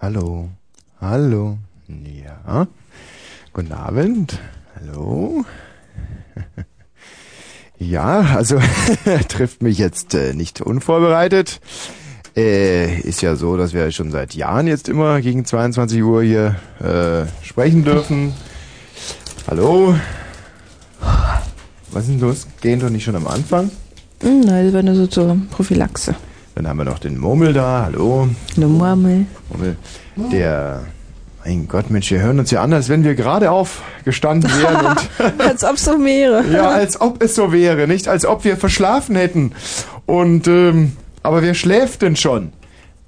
Hallo. Hallo. Ja. Guten Abend. Hallo. Ja, also trifft mich jetzt äh, nicht unvorbereitet. Äh, ist ja so, dass wir schon seit Jahren jetzt immer gegen 22 Uhr hier äh, sprechen dürfen. Hallo. Was ist denn los? Gehen doch nicht schon am Anfang? Hm, Nein, das war nur so zur Prophylaxe. Dann haben wir noch den Murmel da. Hallo. Eine Murmel. Murmel. Der, mein Gott, Mensch, wir hören uns ja an, als wenn wir gerade aufgestanden wären Als ob so wäre. Ja, als ob es so wäre, nicht als ob wir verschlafen hätten. Und, ähm, aber wer schläft denn schon?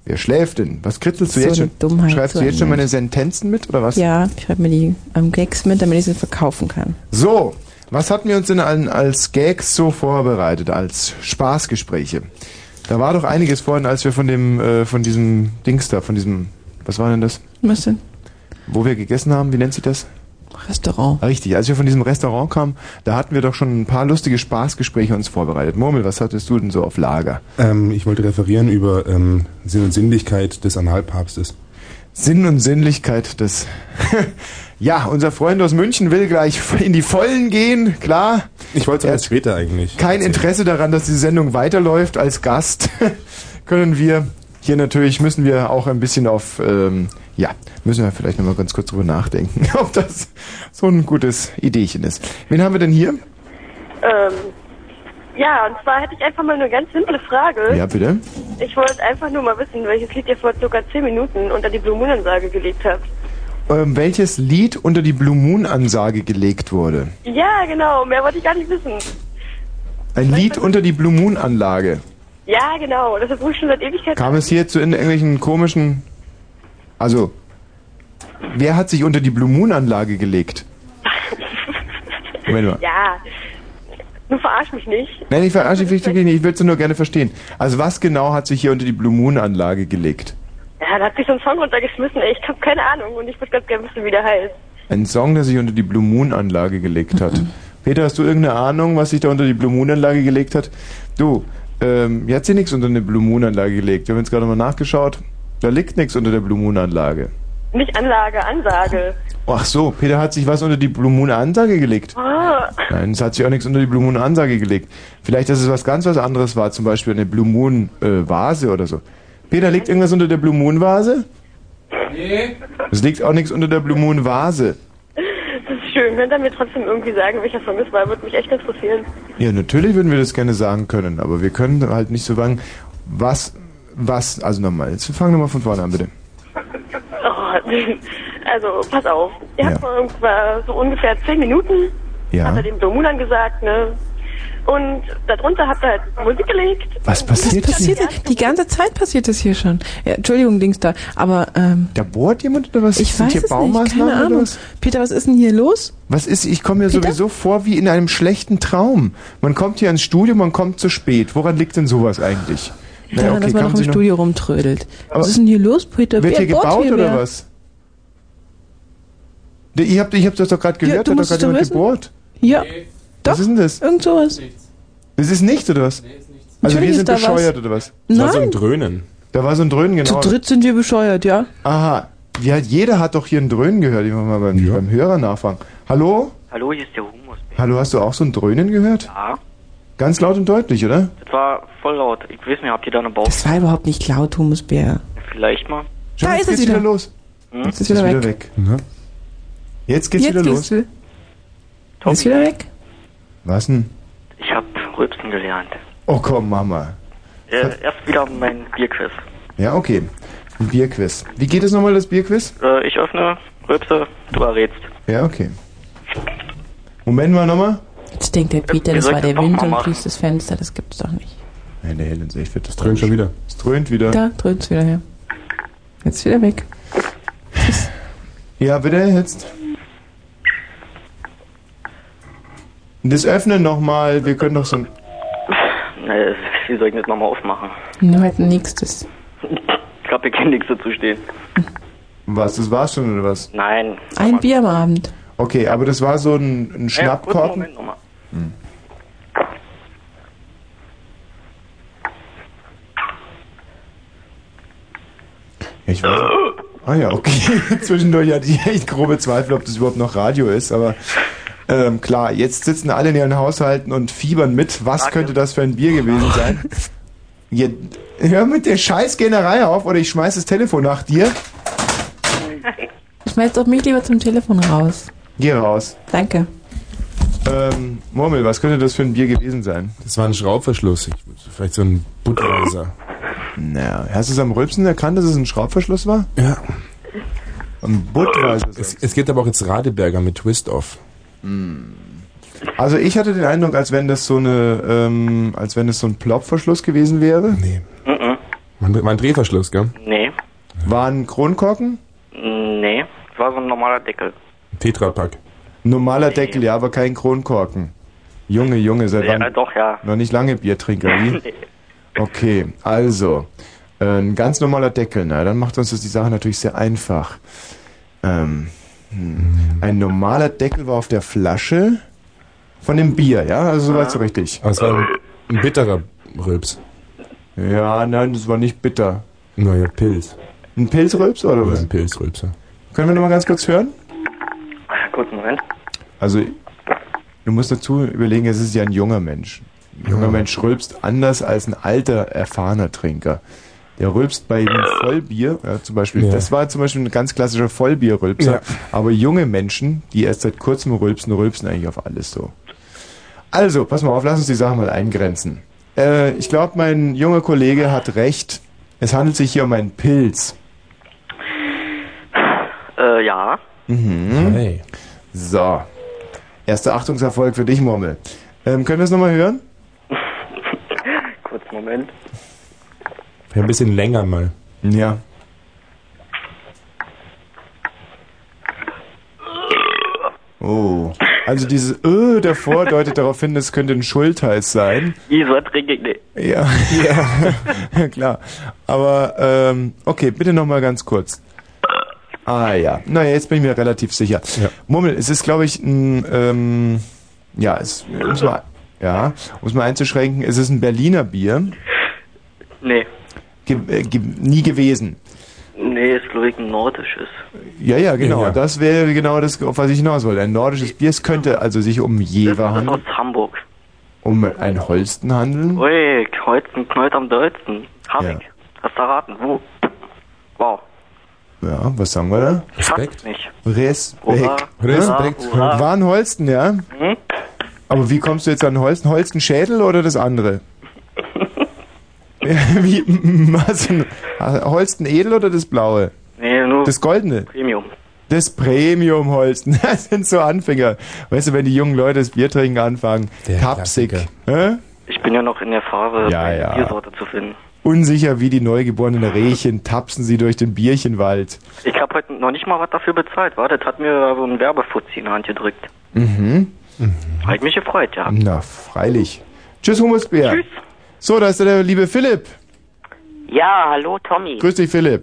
Wer schläft denn? Was kritzelst du So jetzt schon? Dummheit, Schreibst du jetzt schon meine. Sentenzen mit, oder was? Ja, ich schreibe mir die ähm, Gags mit, damit ich sie verkaufen kann. So, was hatten wir uns denn als Gags so vorbereitet, als Spaßgespräche? Da war doch einiges vorhin, als wir von dem, äh, von diesem Dings da, von diesem, was war denn das? Was denn? Wo wir gegessen haben, wie nennt sich das? Restaurant. Richtig, als wir von diesem Restaurant kamen, da hatten wir doch schon ein paar lustige Spaßgespräche uns vorbereitet. Murmel, was hattest du denn so auf Lager? Ähm, ich wollte referieren über ähm, Sinn und Sinnlichkeit des Analpapstes. Sinn und Sinnlichkeit des. ja, unser Freund aus München will gleich in die Vollen gehen, klar. Ich wollte es Er erst später eigentlich. Kein erzählen. Interesse daran, dass die Sendung weiterläuft. Als Gast können wir hier natürlich, müssen wir auch ein bisschen auf, ähm, ja, müssen wir vielleicht nochmal ganz kurz drüber nachdenken, ob das so ein gutes Ideechen ist. Wen haben wir denn hier? Ähm, ja, und zwar hätte ich einfach mal eine ganz simple Frage. Ja, bitte. Ich wollte einfach nur mal wissen, welches Lied ihr vor circa 10 Minuten unter die Blue Moon Ansage gelegt habt. Ähm, welches Lied unter die Blue Moon Ansage gelegt wurde? Ja, genau, mehr wollte ich gar nicht wissen. Ein Lied unter die Blue Moon Anlage. Ja, genau, das ist wohl schon seit Ewigkeit. Kam es hier zu in irgendwelchen komischen. Also, wer hat sich unter die Blue Moon Anlage gelegt? Moment mal. Ja, du verarsch mich nicht. Nein, ich verarsche dich wirklich nicht, ich will es nur gerne verstehen. Also, was genau hat sich hier unter die Blue Moon Anlage gelegt? Ja, da hat sich so ein Song runtergeschmissen, ey. Ich hab keine Ahnung und ich würde ganz gerne wissen, wie der heißt. Ein Song, der sich unter die Blue Moon Anlage gelegt hat. Peter, hast du irgendeine Ahnung, was sich da unter die Blue Moon Anlage gelegt hat? Du, ähm, hier hat sich nichts unter eine Blue Moon Anlage gelegt. Wir haben jetzt gerade mal nachgeschaut. Da liegt nichts unter der Blue Moon Anlage. Nicht Anlage, Ansage. Ach so, Peter hat sich was unter die Blue Moon Ansage gelegt. Ah, Nein, es hat sich auch nichts unter die Blue Moon Ansage gelegt. Vielleicht, dass es was ganz was anderes war, zum Beispiel eine Blue Moon äh, Vase oder so. Peter, liegt irgendwas unter der Blue Moon Vase? Nee. Es liegt auch nichts unter der Blue Moon Vase. das ist schön. Könnt ihr mir trotzdem irgendwie sagen, welcher Song es war? Würde mich echt interessieren. Ja, natürlich würden wir das gerne sagen können, aber wir können halt nicht so sagen, was, was, also nochmal, jetzt fangen wir mal von vorne an, bitte. Oh, also, pass auf. Ihr habt Ja. vor ungefähr, so ungefähr 10 Minuten, Ja. hat er dem Blue Moon angesagt, ne? Und darunter habt ihr halt Musik gelegt. Was Was passiert passiert hier? denn? Die ganze Zeit passiert das hier schon. Ja, Entschuldigung, Dings da. Aber ähm, Da bohrt jemand oder was? ich Sind weiß hier es nicht. Keine Baumaßnahmen oder Ahnung. was? Peter, was ist denn hier los? Was ist, ich komme mir Peter? sowieso vor wie in einem schlechten Traum. Man kommt hier ins Studio, man kommt zu spät. Woran liegt denn sowas eigentlich? Na, Daran, dass man noch im Sie noch- Studio rumtrödelt. Aber- was ist denn hier los, Peter? Wird Wer hier gebaut hier oder wer? was? Ich hab, ich hab das doch gerade Ja, gehört, du da hat doch musst gerade jemand wissen. gebohrt. Ja, Was ist denn das? irgend sowas. Das ist nichts oder was? Also Natürlich wir ist sind da was. bescheuert oder was? Das war so Nein, ein Dröhnen. Da war so ein Dröhnen, zu genau. dritt sind wir bescheuert, ja? Aha. Halt, jeder hat doch hier ein Dröhnen gehört. Ich muss mal beim, Ja. beim Hörer nachfragen. Hallo? Hallo, hier ist der Humus. Hallo, hast du auch so ein Dröhnen gehört? Ja, Ganz laut und deutlich, oder? das war voll laut. Ich weiß nicht, habt ihr da eine Bauch? Das war überhaupt nicht laut, Humusbär. Vielleicht mal. Schau, Da jetzt ist es geht's wieder. los. Hm? Jetzt ist Ist wieder wieder weg. weg. Ja. Jetzt geht's Jetzt wieder los. wieder. Ist wieder weg. Was denn? Ich hab Rülpsen gelernt. Oh komm, Mama. Äh, erst wieder mein Bierquiz. Ja, okay. Ein Bierquiz. Wie geht es nochmal, das Bierquiz? Äh, ich öffne, rülpse, du errätst. Ja, okay. Moment mal nochmal. Jetzt denkt der Peter, wir das war der Wind und fließt das Fenster. Das gibt's doch nicht. Nein, der hält uns echt wird das Dröhnt schon wieder. Es dröhnt wieder. Da dröhnt's wieder her. Jetzt wieder weg. Ja, bitte, jetzt. Das Öffnen nochmal. Wir können doch so ein... Äh, wie soll ich das nochmal aufmachen? Nur halt ein nächstes. Ich hab hier kein Nix zu stehen. Was, das war's schon oder was? Nein. Ein Bier am Abend. Okay, aber das war so ein, ein Schnappkorken. Moment nochmal. Ja, ich weiß. Ah ja, okay. Zwischendurch hatte ich echt grobe Zweifel, ob das überhaupt noch Radio ist, aber ähm, klar, jetzt sitzen alle in ihren Haushalten und fiebern mit. Was Danke. könnte das für ein Bier gewesen sein? Je, hör mit der Scheißgänerei auf oder ich schmeiß das Telefon nach dir. Schmeiß doch mich lieber zum Telefon raus. Geh raus. Danke. Ähm, Murmel, was könnte das für ein Bier gewesen sein? Das war ein Schraubverschluss. Ich, vielleicht so ein Budweiser. Naja, hast du es am Rülpsen erkannt, dass es ein Schraubverschluss war? Ja. Ein Budweiser. Es, es gibt aber auch jetzt Radeberger mit Twist-Off. Also ich hatte den Eindruck, als wenn das so eine, ähm, als wenn es so ein Plopverschluss gewesen wäre. Nee. Mhm. War ein Drehverschluss, gell? Nee. War ein Kronkorken? Nee. Das war so ein normaler Deckel. Ein Tetrapack. Normaler Deckel, ja, aber kein Kronkorken. Junge, Junge, seit Ja, wann? doch, ja. Noch nicht lange Biertrinker, wie? Nee. Okay, also, äh, ein ganz normaler Deckel, na, dann macht uns das die Sache natürlich sehr einfach. Ähm, hm. Ein normaler Deckel war auf der Flasche von dem Bier, ja? Also soweit so richtig. Aber es war ein, ein bitterer Rülps. Ja, nein, das war nicht bitter. Neuer Pilz. Ein Pilzrülps oder was? ein Pilzrülps, ja. Können wir noch mal ganz kurz hören? Kurzen Moment. Also, du musst dazu überlegen, es ist ja ein junger Mensch. Ein junger Mensch rülpst anders als ein alter, erfahrener Trinker. Der rülpst bei einem Vollbier, ja, zum Beispiel, Ja. das war zum Beispiel ein ganz klassischer Vollbierrülpser. Ja. Aber junge Menschen, die erst seit kurzem rülpsen, rülpsen eigentlich auf alles so. Also, pass mal auf, lass uns die Sache mal eingrenzen. Äh, ich glaube, mein junger Kollege hat recht. Es handelt sich hier um einen Pilz. Äh, ja. Mhm. Hey. So. Erster Achtungserfolg für dich, Murmel. Ähm, können wir es nochmal hören? Kurzen Moment. Ein bisschen länger mal. Ja. Oh. Also dieses Ö davor deutet darauf hin, es könnte ein Schultheiß sein. Wieso trinke ich nicht? Ja, ja, klar. Aber ähm, okay, bitte nochmal ganz kurz. Ah ja, naja, jetzt bin ich mir relativ sicher. Ja. Mummel, es ist, glaube ich, ein, ähm, ja, es, um's mal, ja, um es mal einzuschränken, es ist ein Berliner Bier. Nee. Ge äh, ge nie gewesen. Nee, ist glaube ich ein nordisches. Ja, ja, genau. Ja, ja. Das wäre genau das, auf was ich hinaus wollte. Ein nordisches Bier. Es könnte also sich um Das Jever ist handeln, aus Hamburg. um ein Holsten handeln. Ui, Holzen knallt am dollsten. Hab Ja. ich. Hast du erraten? Wo? Wow. Ja, was sagen wir da? Respekt. es nicht. Respekt. Hurra, Respekt. hurra. War ein Holsten, ja? Hm? Aber wie kommst du jetzt an Holsten? Holsten Schädel oder das andere? Wie, was denn? Holsten Edel oder das blaue? Nee, nur Das goldene? Premium. Das Premium Holsten. Das sind so Anfänger. Weißt du, wenn die jungen Leute das Bier trinken anfangen, Der tapsig. Hä? Ich bin ja noch in der Phase, Ja, eine ja. Biersorte zu finden. Unsicher wie die neugeborenen Rehchen tapsen sie durch den Bierchenwald. Ich habe heute noch nicht mal was dafür bezahlt. Warte, das hat mir so ein Werbefuzzi in die Hand gedrückt. Mhm. Hat mich gefreut, ja. Na, freilich. Tschüss, Humusbär. Tschüss. So, da ist der liebe Philipp. Ja, hallo Tommy. Grüß dich, Philipp.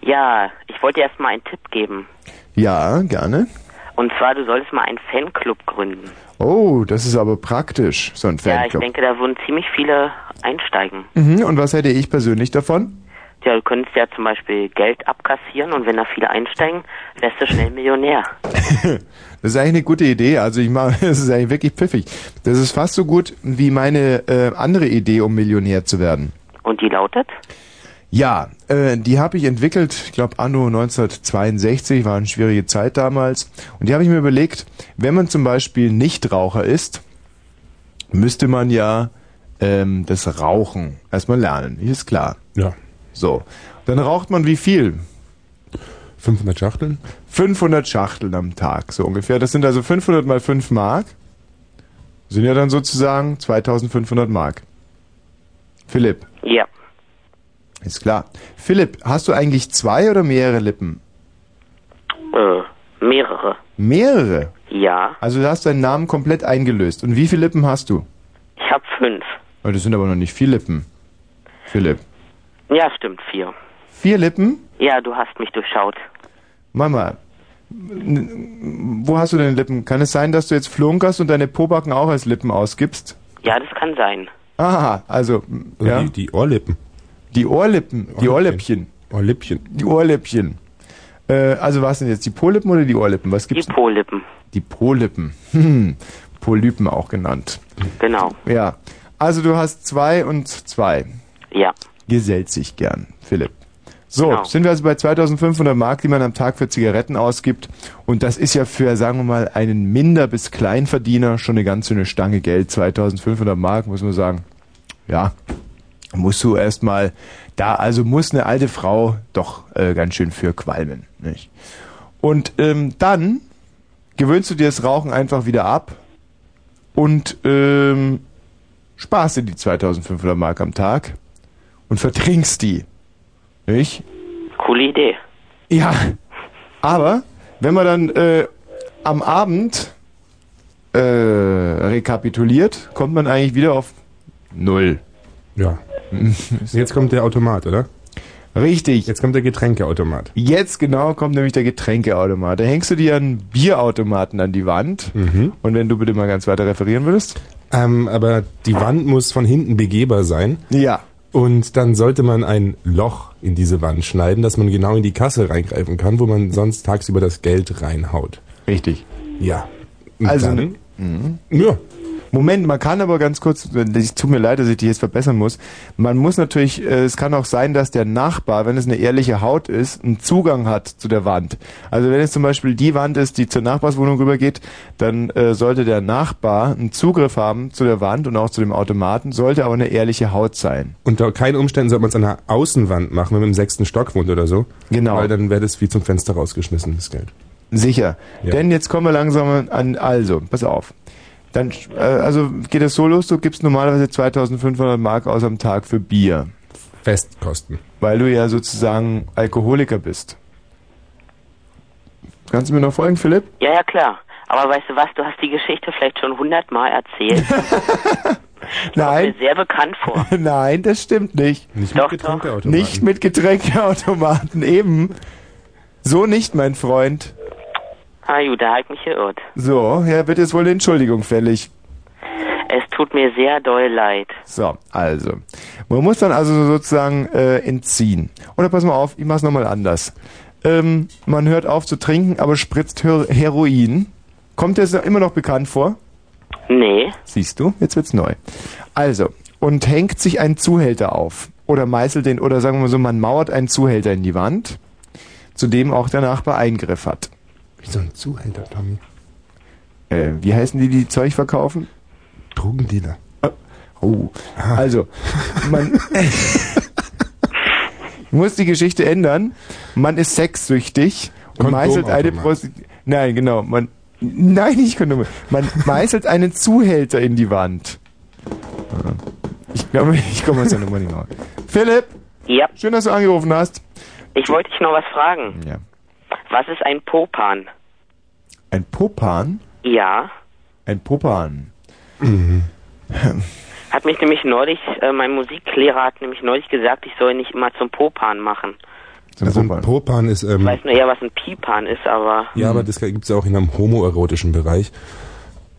Ja, ich wollte dir erstmal einen Tipp geben. Ja, gerne. Und zwar, du solltest mal einen Fanclub gründen. Oh, das ist aber praktisch, so ein Ja, ich Fanclub. denke, da würden ziemlich viele einsteigen. mhm. Und was hätte ich persönlich davon? Ja, du könntest ja zum Beispiel Geld abkassieren und wenn da viele einsteigen, wärst du schnell Millionär. Das ist eigentlich eine gute Idee. Also ich mache, das ist eigentlich wirklich pfiffig. Das ist fast so gut wie meine äh, andere Idee, um Millionär zu werden. Und die lautet? Ja, äh, die habe ich entwickelt, ich glaube anno 1962, war eine schwierige Zeit damals. Und die habe ich mir überlegt, wenn man zum Beispiel Nichtraucher ist, müsste man ja ähm, das Rauchen erstmal lernen, ist klar. Ja. So, dann raucht man wie viel? 500 Schachteln? 500 Schachteln am Tag, so ungefähr. Das sind also 500 mal 5 Mark. Sind ja dann sozusagen 2500 Mark. Philipp, Ja. ist klar. Philipp, hast du eigentlich zwei oder mehrere Lippen? Äh, mehrere. Mehrere? Ja. Also du hast deinen Namen komplett eingelöst. Und wie viele Lippen hast du? Ich hab fünf. Oh, Das sind aber noch nicht vier Lippen. Philipp. Ja, stimmt, vier. Vier Lippen? Ja, du hast mich durchschaut. Mama, wo hast du deine Lippen? Kann es sein, dass du jetzt flunkerst und deine Pobacken auch als Lippen ausgibst? Ja, das kann sein. Aha, also, Also ja. die, die Ohrlippen. Die Ohrlippen, die Ohrläppchen. Ohrlippchen. Die Ohrläppchen. Äh, also was sind jetzt die Po-Lippen oder die Ohrlippen? Was Die gibt's? Po-Lippen. Die Po-Lippen. Hm. Polypen auch genannt. Genau. Ja. Also du hast zwei und zwei. Ja. Gesellt sich gern, Philipp. So, Genau. sind wir also bei 2500 Mark, die man am Tag für Zigaretten ausgibt. Und das ist ja für, sagen wir mal, einen Minder- bis Kleinverdiener schon eine ganz schöne Stange Geld. 2500 Mark, muss man sagen. Ja, musst du erstmal da, also muss eine alte Frau doch äh, ganz schön für qualmen. Nicht? Und ähm, dann gewöhnst du dir das Rauchen einfach wieder ab und ähm, sparst dir die 2500 Mark am Tag und vertrinkst die. Nicht? Coole Idee. Ja, aber wenn man dann äh, am Abend äh, rekapituliert, kommt man eigentlich wieder auf Null. Ja. Jetzt kommt der Automat, oder? Richtig. Jetzt kommt der Getränkeautomat. Jetzt genau kommt nämlich der Getränkeautomat. Da hängst du dir einen Bierautomaten an die Wand. Mhm. Und wenn du bitte mal ganz weiter referieren würdest. Ähm, aber die Wand muss von hinten begehbar sein. Ja. Und dann sollte man ein Loch in diese Wand schneiden, dass man genau in die Kasse reingreifen kann, wo man sonst tagsüber das Geld reinhaut. Richtig. Ja. Und Also, dann, mhm. ja. Moment, man kann aber ganz kurz, es tut mir leid, dass ich dich jetzt verbessern muss. Man muss natürlich, äh, es kann auch sein, dass der Nachbar, wenn es eine ehrliche Haut ist, einen Zugang hat zu der Wand. Also wenn es zum Beispiel die Wand ist, die zur Nachbarswohnung rübergeht, dann äh, sollte der Nachbar einen Zugriff haben zu der Wand und auch zu dem Automaten, sollte aber eine ehrliche Haut sein. Unter keinen Umständen sollte man es an der Außenwand machen, wenn man im sechsten Stock wohnt oder so. Genau. Weil dann wäre das wie zum Fenster rausgeschmissen, das Geld. Sicher. Ja. Denn jetzt kommen wir langsam an, also, pass auf. Dann, äh, also geht es so los, du gibst normalerweise 2500 Mark aus am Tag für Bier. Festkosten. Weil du ja sozusagen Alkoholiker bist. Kannst du mir noch folgen, Philipp? Ja, ja, klar. Aber weißt du was, du hast die Geschichte vielleicht schon hundertmal erzählt. Nein. Mir sehr bekannt vor. Nein, das stimmt nicht. Nicht Doch, mit doch. Getränkeautomaten. Nicht mit Getränkeautomaten, eben. So nicht, mein Freund. Ah, gut, da hab ich mich geirrt. So, ja, wird jetzt wohl eine Entschuldigung fällig. Es tut mir sehr doll leid. So, also. Man muss dann also sozusagen äh, entziehen. Oder pass mal auf, ich mach's nochmal anders. Ähm, man hört auf zu trinken, aber spritzt Her Heroin. Kommt dir das immer noch bekannt vor? Nee. Siehst du, jetzt wird's neu. Also, und hängt sich ein Zuhälter auf. Oder meißelt den, oder sagen wir mal so, man mauert einen Zuhälter in die Wand, zu dem auch der Nachbar Eingriff hat. Wie so ein Zuhälter, Tommy. Äh, wie heißen die, die Zeug verkaufen? Drogendealer. Oh, also, man muss die Geschichte ändern. Man ist sexsüchtig und meißelt eine Kondomautomat. Prosti Nein, genau, man Nein, nicht Kondome. Man meißelt einen Zuhälter in die Wand. Ja. Ich glaube, ich komme aus der Nummer nicht raus. Philipp, Ja, schön, dass du angerufen hast. ich wollte dich noch was fragen. Ja. Was ist ein Popan? Ein Popan? Ja. Ein Popan. Hat mich nämlich neulich, äh, mein Musiklehrer hat nämlich neulich gesagt, ich soll nicht immer zum Popan machen. Also ein Popan. Popan ist, Ich ähm, weiß nur eher, was ein Pipan ist, aber ja, aber das gibt's ja auch in einem homoerotischen Bereich.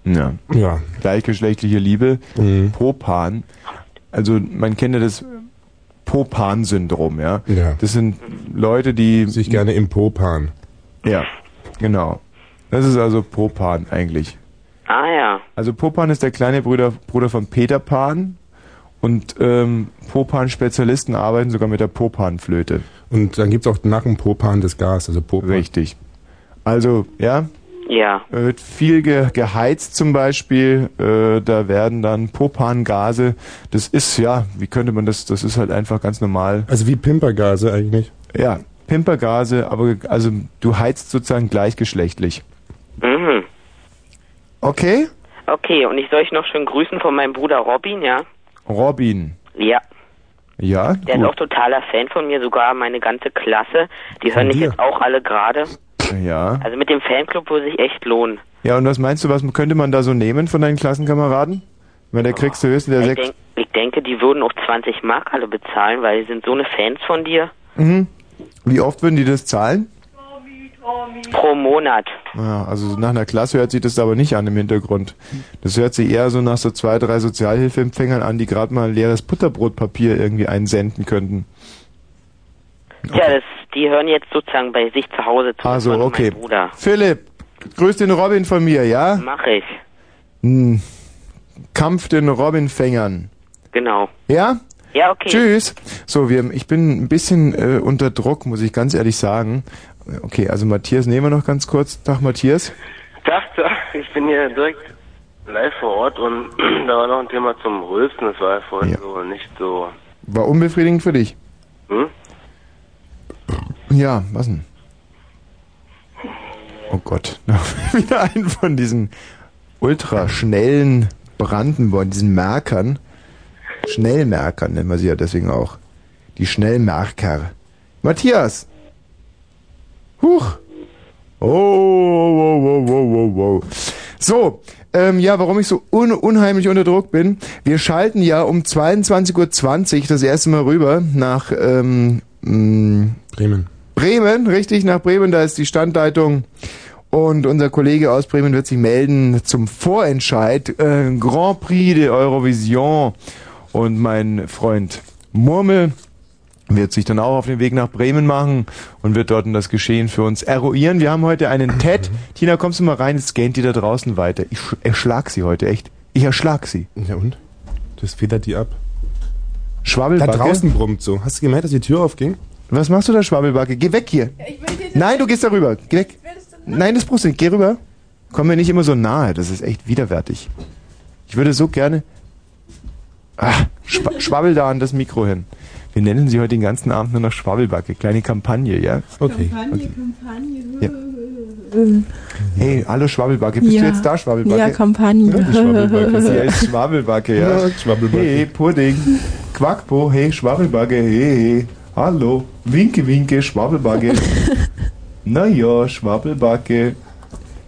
Ja. Ja. Gleichgeschlechtliche Liebe. Mhm. Popan. Also man kennt ja das Popan-Syndrom, ja. Ja. Das sind Leute, die Sich gerne im Popan. Ja, genau. Das ist also Popan eigentlich. ah ja. Also Popan ist der kleine Bruder, Bruder von Peter Pan und ähm, Popan-Spezialisten arbeiten sogar mit der Popan-Flöte. Und dann gibt's auch nach dem Popan das Gas, also Popan. Richtig. Also, ja, Ja. da wird viel ge geheizt zum Beispiel, äh, da werden dann Popan-Gase, das ist, ja, wie könnte man das, das ist halt einfach ganz normal. Also wie Pimpergase eigentlich. Ja, Pimpergase, aber also du heizt sozusagen gleichgeschlechtlich. Mhm. Okay? Okay, und ich soll euch noch schön grüßen von meinem Bruder Robin, ja? Robin. Ja. Ja, Der ist gut. auch totaler Fan von mir, sogar meine ganze Klasse. Die hören mich dir? jetzt auch alle gerade. Ja. Also mit dem Fanclub würde sich echt lohnen. Ja, und was meinst du, was könnte man da so nehmen von deinen Klassenkameraden? Wenn der kriegst du höchstens der Ich, sechs. denk, ich denke, die würden auch 20 Mark alle bezahlen, weil die sind so eine Fans von dir. Mhm. Wie oft würden die das zahlen? Pro Monat. Ja, also nach einer Klasse hört sich das aber nicht an im Hintergrund. Das hört sich eher so nach so zwei, drei Sozialhilfeempfängern an, die gerade mal ein leeres Butterbrotpapier irgendwie einsenden könnten. Ja, das, die hören jetzt sozusagen bei sich zu Hause zu. Also, okay. Philipp, grüß den Robin von mir, ja? Mach ich. Hm. Kampf den Robinfängern. Genau. Ja? Ja, okay. Tschüss. So, wir, ich bin ein bisschen äh, unter Druck, muss ich ganz ehrlich sagen. Okay, also Matthias nehmen wir noch ganz kurz. Tag Matthias. dachte, ich bin hier direkt live vor Ort und da war noch ein Thema zum Rülpsen. Das war ja vorhin Ja. so nicht so. War unbefriedigend für dich. Hm? Ja, was denn? Oh Gott, wieder ein von diesen ultraschnellen Brandenburg, diesen Merkern. Schnellmerkern nennen wir sie ja deswegen auch. Die Schnellmerker. Matthias! Huch! Oh, wow, wow, wow, wow, wow. So, ähm, ja, warum ich so un unheimlich unter Druck bin. Wir schalten ja um 22.20 Uhr das erste Mal rüber nach ähm, mh, Bremen. Bremen, richtig, nach Bremen, da ist die Standleitung. Und unser Kollege aus Bremen wird sich melden zum Vorentscheid äh, Grand Prix de Eurovision. Und mein Freund Murmel wird sich dann auch auf den Weg nach Bremen machen und wird dort das Geschehen für uns eruieren. Wir haben heute einen TED. Tina, kommst du mal rein, jetzt scannt die da draußen weiter. Ich sch- erschlag sie heute, echt. Ich erschlag sie. Ja und? Das federt die ab. Da Schwabbelbacke. draußen brummt so. Hast du gemerkt, dass die Tür aufging? Was machst du da, Schwabbelbacke? Geh weg hier. Nein, du gehst da rüber. Geh weg. Nein, das brauchst du nicht. Geh rüber. Komm mir nicht immer so nahe. Das ist echt widerwärtig. Ich würde so gerne... Ah, schwa schwabbel da an das Mikro hin. Wir nennen sie heute den ganzen Abend nur noch Schwabbelbacke. Kleine Kampagne, ja? Okay. okay. Ja. Hey, hallo Schwabbelbacke. Bist Ja. du jetzt da, Schwabbelbacke? Ja, Kampagne. Die Schwabbelbacke. Sie heißt Schwabbelbacke, ja. Ja, Schwabbelbacke. Hey, Pudding. Quackpo, hey, Schwabbelbacke, hey, hey. Hallo. Winke, winke, Schwabbelbacke. naja, Schwabbelbacke.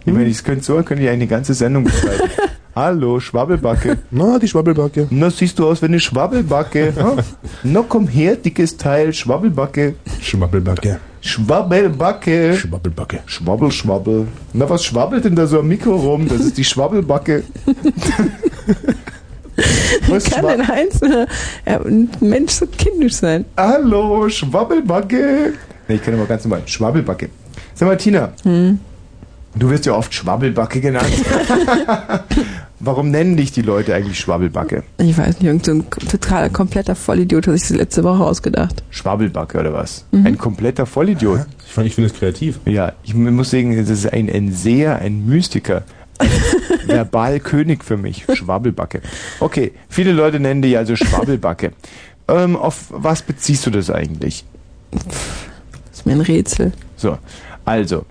Ich meine, ich könnte so, könnte ich eine ganze Sendung bestreiten. Hallo, Schwabbelbacke. Na, die Schwabbelbacke. Na, siehst du aus wie eine Schwabbelbacke. ha? Na, komm her, dickes Teil, Schwabbelbacke. Schwabbelbacke. Schwabbelbacke. Schwabbelbacke. Schwabbel, schwabbel. Na, was schwabbelt denn da so am Mikro rum? Das ist die Schwabbelbacke. Was Kann ein einzelner ja, ein Mensch so kindisch sein? Hallo, Schwabbelbacke. Nee, ich kann aber ganz normal. Schwabbelbacke. Sag mal, Tina, Hm. Du wirst ja oft Schwabbelbacke genannt. Warum nennen dich die Leute eigentlich Schwabbelbacke? Ich weiß nicht, irgend so ein total kompletter Vollidiot hat sich das letzte Woche ausgedacht. Schwabbelbacke oder was? Mhm. Ein kompletter Vollidiot. Ich, finde es kreativ. Ja, ich muss sagen, das ist ein, ein Seher, ein Mystiker. Ein Verbalkönig für mich. Schwabbelbacke. Okay, viele Leute nennen dich also Schwabbelbacke. Ähm, auf was beziehst du das eigentlich? Das ist mir ein Rätsel. So, also,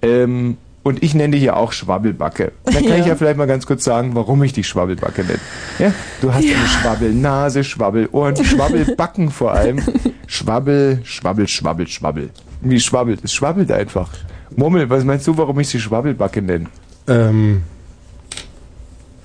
ähm, und ich nenne dich ja auch Schwabbelbacke. Dann kann Ja. ich ja vielleicht mal ganz kurz sagen, warum ich dich Schwabbelbacke nenne. Ja, du hast eine Schwabbelnase, Schwabbelohren, Schwabbelbacken vor allem. Schwabbel, Schwabbel, Schwabbel, Schwabbel. Wie schwabbelt? Es schwabbelt einfach. Murmel, was meinst du, warum ich sie Schwabbelbacke nenne? Ähm,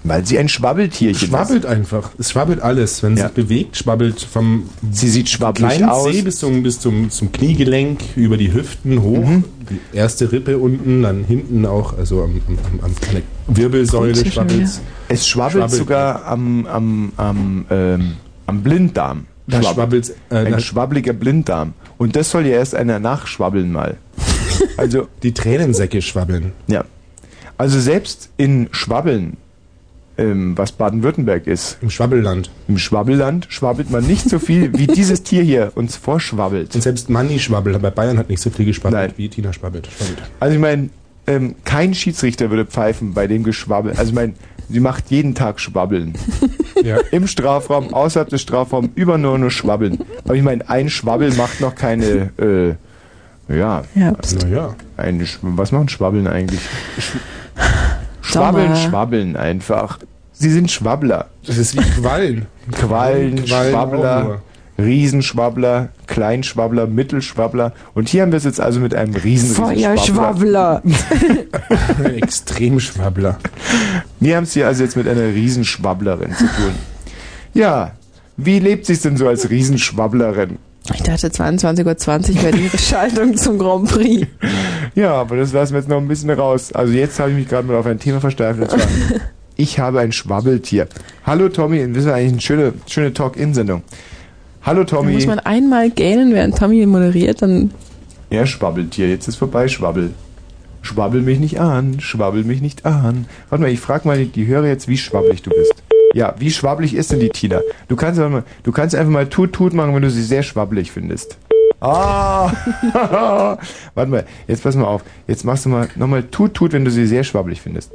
Weil sie ein Schwabbeltierchen schwabbelt einfach. Es schwabbelt alles. Wenn es Ja. sich bewegt, schwabbelt vom ist. Sie sieht schwabbelig kleinen aus. Zeh bis zum, bis zum, zum Kniegelenk, über die Hüften hoch, Mhm. die erste Rippe unten, dann hinten auch, also am, am, am, am an der Wirbelsäule schwabbelt Es schwabbelt, Schwabbelt. sogar am, am, am, ähm, am Blinddarm. Da schwabbelt äh, Ein schwabbliger Blinddarm. Und das soll ja erst einer nachschwabbeln mal. Also, die Tränensäcke schwabbeln. ja. Also selbst in Schwabbeln, ähm, was Baden-Württemberg ist, Im Schwabbelland. im Schwabbelland schwabbelt man nicht so viel, wie dieses Tier hier uns vorschwabbelt. Und selbst Manni schwabbelt, aber Bayern hat nicht so viel geschwabbelt, Nein. wie Tina schwabbelt. schwabbelt. Also ich meine, ähm, kein Schiedsrichter würde pfeifen bei dem Geschwabbel. Also ich meine, sie macht jeden Tag Schwabbeln. Ja. Im Strafraum, außerhalb des Strafraums, über nur nur Schwabbeln. Aber ich meine, ein Schwabbel macht noch keine, äh, ja, Herbst. Naja. ein, Sch- was machen Schwabbeln eigentlich? Schwabbeln, schwabbeln einfach. Sie sind Schwabbler. Das ist wie Quallen. Quallen, Quallen Schwabbler. Riesenschwabbler, Kleinschwabbler, Mittelschwabbler. Und hier haben wir es jetzt also mit einem riesen, riesen Schwabbler. Feuerschwabbler. Extremschwabbler. Wir haben es hier also jetzt mit einer Riesenschwabblerin zu tun. Ja, wie lebt sich denn so als Riesenschwabblerin? Ich dachte, 22.20 Uhr wäre ihre Schaltung zum Grand Prix. Ja, aber das lassen wir jetzt noch ein bisschen raus. Also jetzt habe ich mich gerade mal auf ein Thema versteift. Ich habe ein Schwabbeltier. Hallo Tommy, das ist eigentlich eine schöne, schöne Talk-In-Sendung. Hallo Da Tommy. muss man einmal gähnen, während Tommy moderiert, dann Ja, Schwabbeltier, jetzt ist vorbei, Schwabbel. Schwabbel mich nicht an, schwabbel mich nicht an. Warte mal, ich frag mal die Hörer jetzt, wie schwabbelig du bist. Ja, wie schwabbelig ist denn die Tina? Du kannst aber mal, du kannst einfach mal tut tut machen, wenn du sie sehr schwabbelig findest. Ah! Warte mal, jetzt pass mal auf. Jetzt machst du mal nochmal tut tut, wenn du sie sehr schwabbelig findest.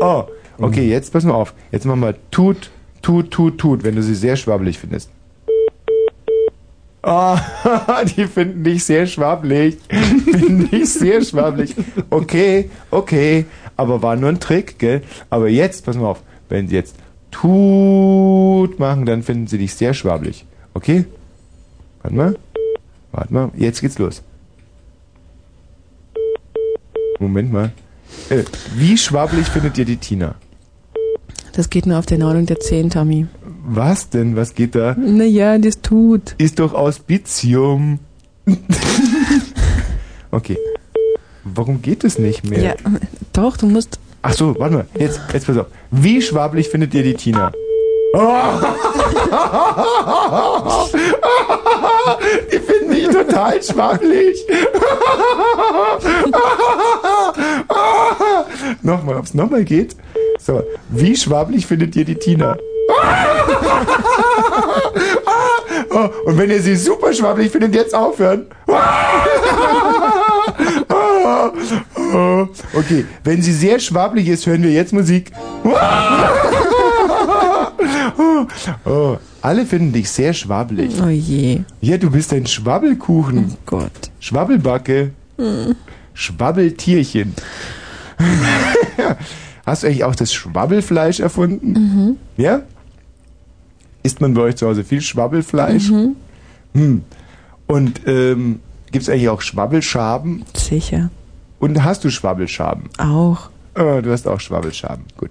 Oh, okay, jetzt pass mal auf. Jetzt mach mal tut tut tut tut, wenn du sie sehr schwabbelig findest. Ah, die finden dich sehr schwabbelig. finden dich sehr schwabbelig. Okay, okay. Aber war nur ein Trick, gell? Aber jetzt, pass mal auf, wenn sie jetzt tut machen, dann finden sie dich sehr schwabbelig. Okay? Warte mal. Warte mal. Jetzt geht's los. Moment mal. Äh, wie schwabbelig findet ihr die Tina? Das geht nur auf der 9 und der 10, Tommy. Was denn? Was geht da? Naja, das tut. Ist doch Auspicium. okay. Warum geht es nicht mehr? Ja, doch, du musst. Ach so, warte mal. Jetzt, jetzt pass auf. Wie schwabelig findet ihr die Tina? Die finden dich total schwabelig. nochmal, ob es nochmal geht. So, wie schwabelig findet ihr die Tina? Oh, und wenn ihr sie super schwabbelig findet, jetzt aufhören. Okay, wenn sie sehr schwabbelig ist, hören wir jetzt Musik. Oh, alle finden dich sehr schwabbelig. Oh je. Ja, du bist ein Schwabbelkuchen. Oh Gott. Schwabbelbacke. Hm. Schwabbeltierchen. Hast du eigentlich auch das Schwabbelfleisch erfunden? Mhm. Ja? Isst man bei euch zu Hause viel Schwabbelfleisch? Mhm. Hm. Und ähm, gibt es eigentlich auch Schwabbelschaben? Sicher. Und hast du Schwabbelschaben? Auch. Oh, du hast auch Schwabbelschaben. Gut.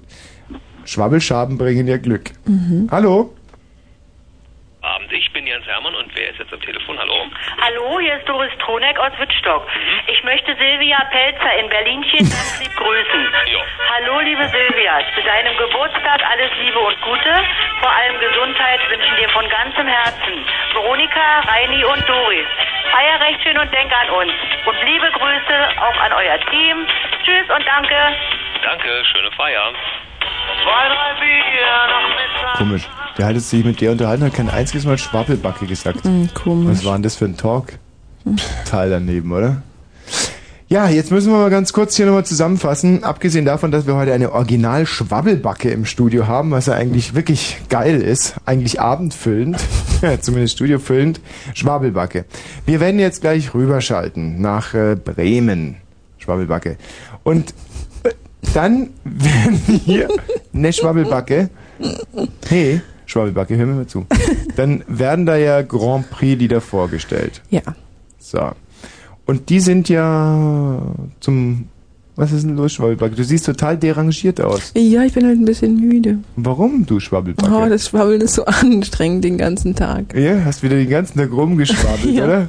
Schwabbelschaben bringen dir Glück. Mhm. Hallo? Jens Hermann und wer ist jetzt am Telefon? Hallo? Hallo, hier ist Doris Troneck aus Wittstock. Ich möchte Silvia Pelzer in Berlinchen ganz lieb grüßen. Hallo, liebe Silvia, zu deinem Geburtstag alles Liebe und Gute. Vor allem Gesundheit wünschen dir von ganzem Herzen Veronika, Reini und Doris. Feier recht schön und denk an uns. Und liebe Grüße auch an euer Team. Tschüss und danke. Danke, schöne Feier. Komisch. Der hat sich mit der unterhalten, hat kein einziges Mal Schwabbelbacke gesagt. Hm, komisch. Was war denn das für ein Talk? Teil daneben, oder? Ja, jetzt müssen wir mal ganz kurz hier nochmal zusammenfassen. Abgesehen davon, dass wir heute eine Original-Schwabbelbacke im Studio haben, was ja eigentlich wirklich geil ist, eigentlich abendfüllend, ja, zumindest studiofüllend, Schwabbelbacke. Wir werden jetzt gleich rüberschalten nach äh, Bremen. Schwabbelbacke. Und dann werden hier eine Schwabbelbacke. Hey, Schwabbelbacke, hör mir mal zu. Dann werden da ja Grand Prix-Lieder vorgestellt. Ja. So. Und die sind ja zum. Was ist denn los, Schwabbelbacke? Du siehst total derangiert aus. Ja, ich bin halt ein bisschen müde. Warum, du Schwabbelbacke? Oh, das Schwabbeln ist so anstrengend den ganzen Tag. Ja, hast wieder den ganzen Tag rumgeschwabbelt, Ja. oder?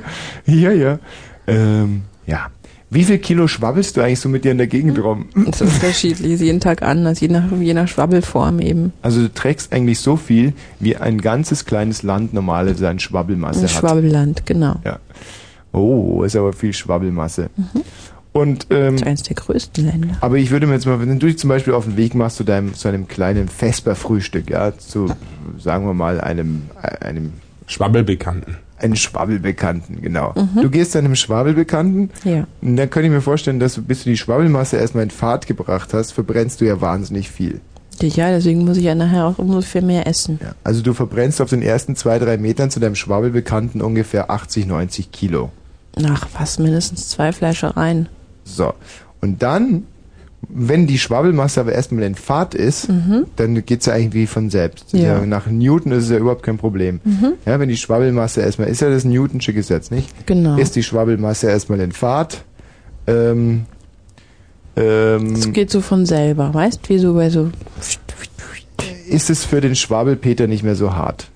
ja, ja. Ähm, ja. Wie viel Kilo schwabbelst du eigentlich so mit dir in der Gegend rum? Das ist unterschiedlich, ist jeden Tag anders, je nach, je nach Schwabbelform eben. Also du trägst eigentlich so viel, wie ein ganzes kleines Land normalerweise an Schwabbelmasse Ein hat. Schwabbelland, genau. Ja. Oh, ist aber viel Schwabbelmasse. Mhm. Und ähm, Das ist eines der größten Länder. Aber ich würde mir jetzt mal, wenn du dich zum Beispiel auf den Weg machst zu deinem, zu einem kleinen Vesper-Frühstück, ja, zu, sagen wir mal, einem, einem Schwabbelbekannten. Einen Schwabbelbekannten, genau. Mhm. Du gehst zu einem Schwabbelbekannten, Ja. und dann könnte ich mir vorstellen, dass du, bis du die Schwabbelmasse erstmal in Fahrt gebracht hast, verbrennst du ja wahnsinnig viel. Ja, deswegen muss ich ja nachher auch ungefähr mehr essen. Ja. Also du verbrennst auf den ersten zwei, drei Metern zu deinem Schwabbelbekannten ungefähr 80, 90 Kilo. Ach, was, mindestens zwei Fleischereien. So. Und dann, wenn die Schwabbelmasse aber erstmal in Fahrt ist, Mhm. dann geht's ja eigentlich wie von selbst. Ja. Ja, nach Newton ist es ja überhaupt kein Problem. Mhm. Ja, wenn die Schwabbelmasse erstmal, ist ja das Newtonsche Gesetz, nicht? Genau. Ist die Schwabbelmasse erstmal in Fahrt, ähm, ähm, Es geht so von selber, weißt wie so bei so. ist es für den Schwabbelpeter nicht mehr so hart.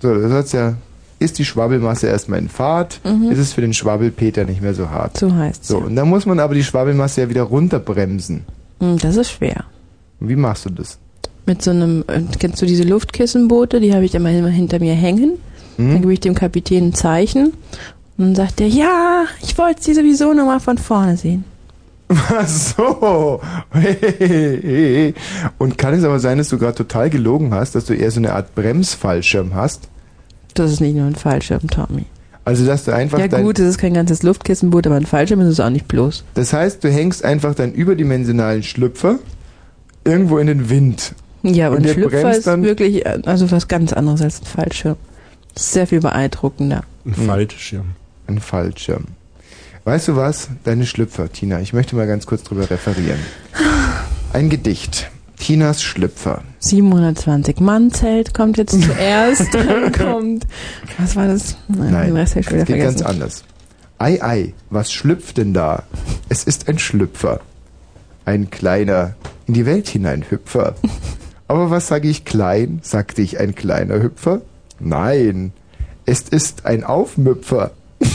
So, das heißt ja, ist die Schwabbelmasse erstmal in Fahrt, Mhm. ist es für den Schwabbelpeter nicht mehr so hart. So heißt So, und dann muss man aber die Schwabbelmasse ja wieder runterbremsen. Hm, Das ist schwer. Wie machst du das? Mit so einem, äh, kennst du diese Luftkissenboote? Die habe ich immer hinter mir hängen. Mhm. Dann gebe ich dem Kapitän ein Zeichen. Und Und dann sagt er, ja, ich wollte sie sowieso nochmal von vorne sehen. Ach so. Und kann es aber sein, dass du gerade total gelogen hast, dass du eher so eine Art Bremsfallschirm hast? Das ist nicht nur ein Fallschirm, Tommy. Also, dass du einfach Ja dein, gut, es ist kein ganzes Luftkissenboot, aber ein Fallschirm ist es auch nicht bloß. Das heißt, du hängst einfach deinen überdimensionalen Schlüpfer irgendwo in den Wind. Ja, aber Und ein der Schlüpfer bremst ist dann- wirklich also was ganz anderes als ein Fallschirm. Das ist sehr viel beeindruckender. Ein Fallschirm. Ein Fallschirm. Weißt du was? Deine Schlüpfer, Tina. Ich möchte mal ganz kurz drüber referieren. Ein Gedicht. Tinas Schlüpfer. 720 Mann Zelt kommt jetzt zuerst. Dann kommt. Was war das? Nein, den Rest habe ich wieder es geht vergessen. ganz anders. Ei, ei, was schlüpft denn da? Es ist ein Schlüpfer. Ein kleiner, in die Welt hinein Hüpfer. Aber was sage ich klein? Sagte ich ein kleiner Hüpfer? Nein, es ist ein Aufmüpfer.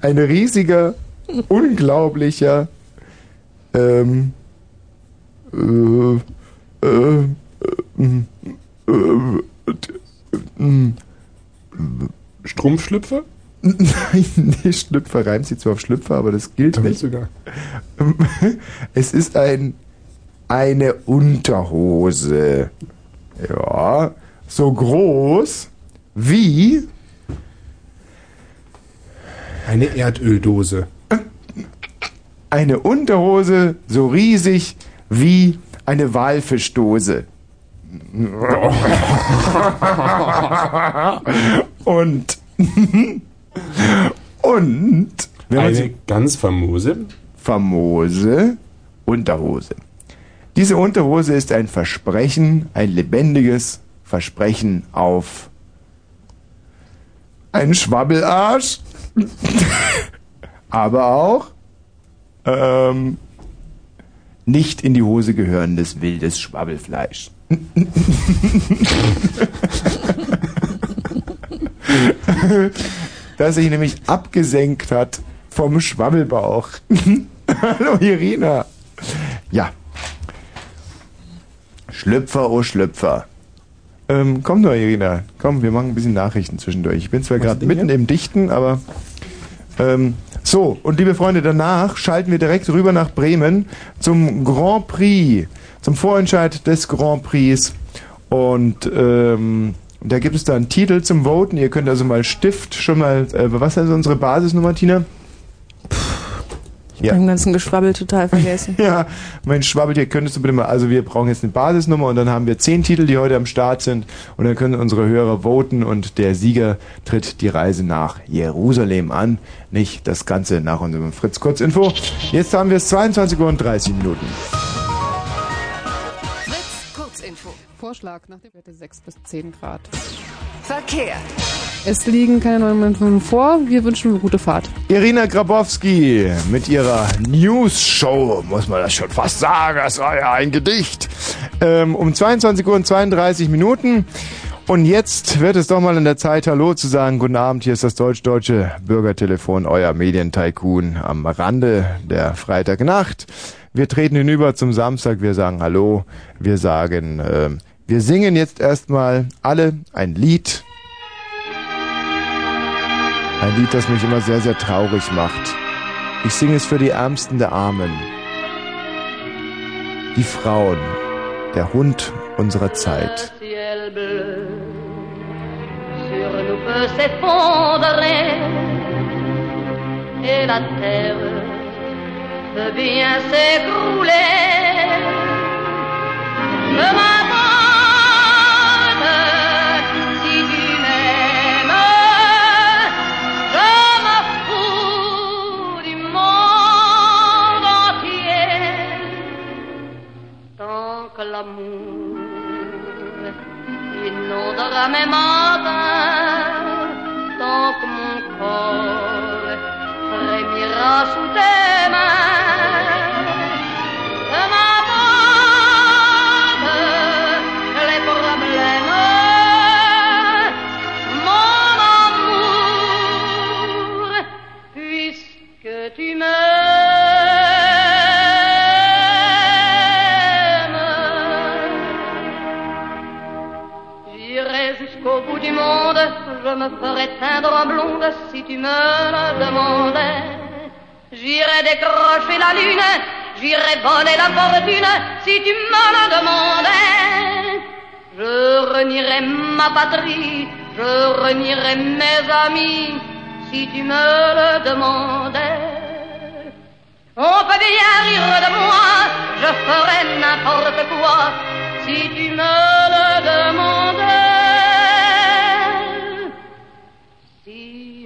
ein riesiger, unglaublicher, ähm, äh, äh, äh, äh, äh, Strumpfschlüpfer? Nein, nee, Schlüpfer reimt sich zwar auf Schlüpfer, aber das gilt nicht. sogar. Es ist ein eine Unterhose. Ja, so groß wie Eine Erdöldose. eine Unterhose, so riesig wie eine Walfischdose. Und und Eine sie- ganz famose. famose Unterhose. Diese Unterhose ist ein Versprechen, ein lebendiges Versprechen auf einen Schwabbelarsch, aber auch ähm, nicht in die Hose gehörendes wildes Schwabbelfleisch. das sich nämlich abgesenkt hat vom Schwabbelbauch. Hallo Irina. Ja. Schlüpfer, oh Schlüpfer. Ähm, komm nur, Irina. Komm, wir machen ein bisschen Nachrichten zwischendurch. Ich bin zwar gerade mitten hier? im Dichten, aber ähm, so, und liebe Freunde, danach schalten wir direkt rüber nach Bremen zum Grand Prix, zum Vorentscheid des Grand Prix. Und ähm, da gibt es da einen Titel zum Voten. Ihr könnt also mal Stift schon mal, äh, was ist unsere Basisnummer, Tina? Ja. Beim ganzen Geschwabbel total vergessen. Ja, mein Schwabbel, hier könntest du bitte mal, also wir brauchen jetzt eine Basisnummer und dann haben wir zehn Titel, die heute am Start sind und dann können unsere Hörer voten und der Sieger tritt die Reise nach Jerusalem an. Nicht das Ganze nach unserem Fritz Kurzinfo. Jetzt haben wir es 22 Uhr und 30 Minuten. Vorschlag nach dem Werte 6 bis 10 Grad. Verkehr. Es liegen keine neuen Meldungen vor. Wir wünschen eine gute Fahrt. Irina Grabowski mit ihrer News-Show, muss man das schon fast sagen, das war ja ein Gedicht, ähm, um 22 Uhr und 32 Minuten. Und jetzt wird es doch mal in der Zeit, Hallo zu sagen. Guten Abend, hier ist das deutsch-deutsche Bürgertelefon, euer Medientycoon am Rande der Freitagnacht. Wir treten hinüber zum Samstag, wir sagen Hallo, wir sagen, ähm, wir singen jetzt erstmal alle ein Lied. Ein Lied, das mich immer sehr, sehr traurig macht. Ich singe es für die Ärmsten der Armen. Die Frauen, der Hund unserer Zeit. et bien s'écrouler. L'amour inondera mes matins, tant que mon corps frémira sous tes mains. Jusqu'au me ferais teindre en blonde si tu me le demandais. J'irais décrocher la lune, j'irais voler la fortune si tu me le demandais. Je renierais ma patrie, je renierais mes amis si tu me le demandais. On peut bien rire de moi, je ferais n'importe quoi si tu me le demandais.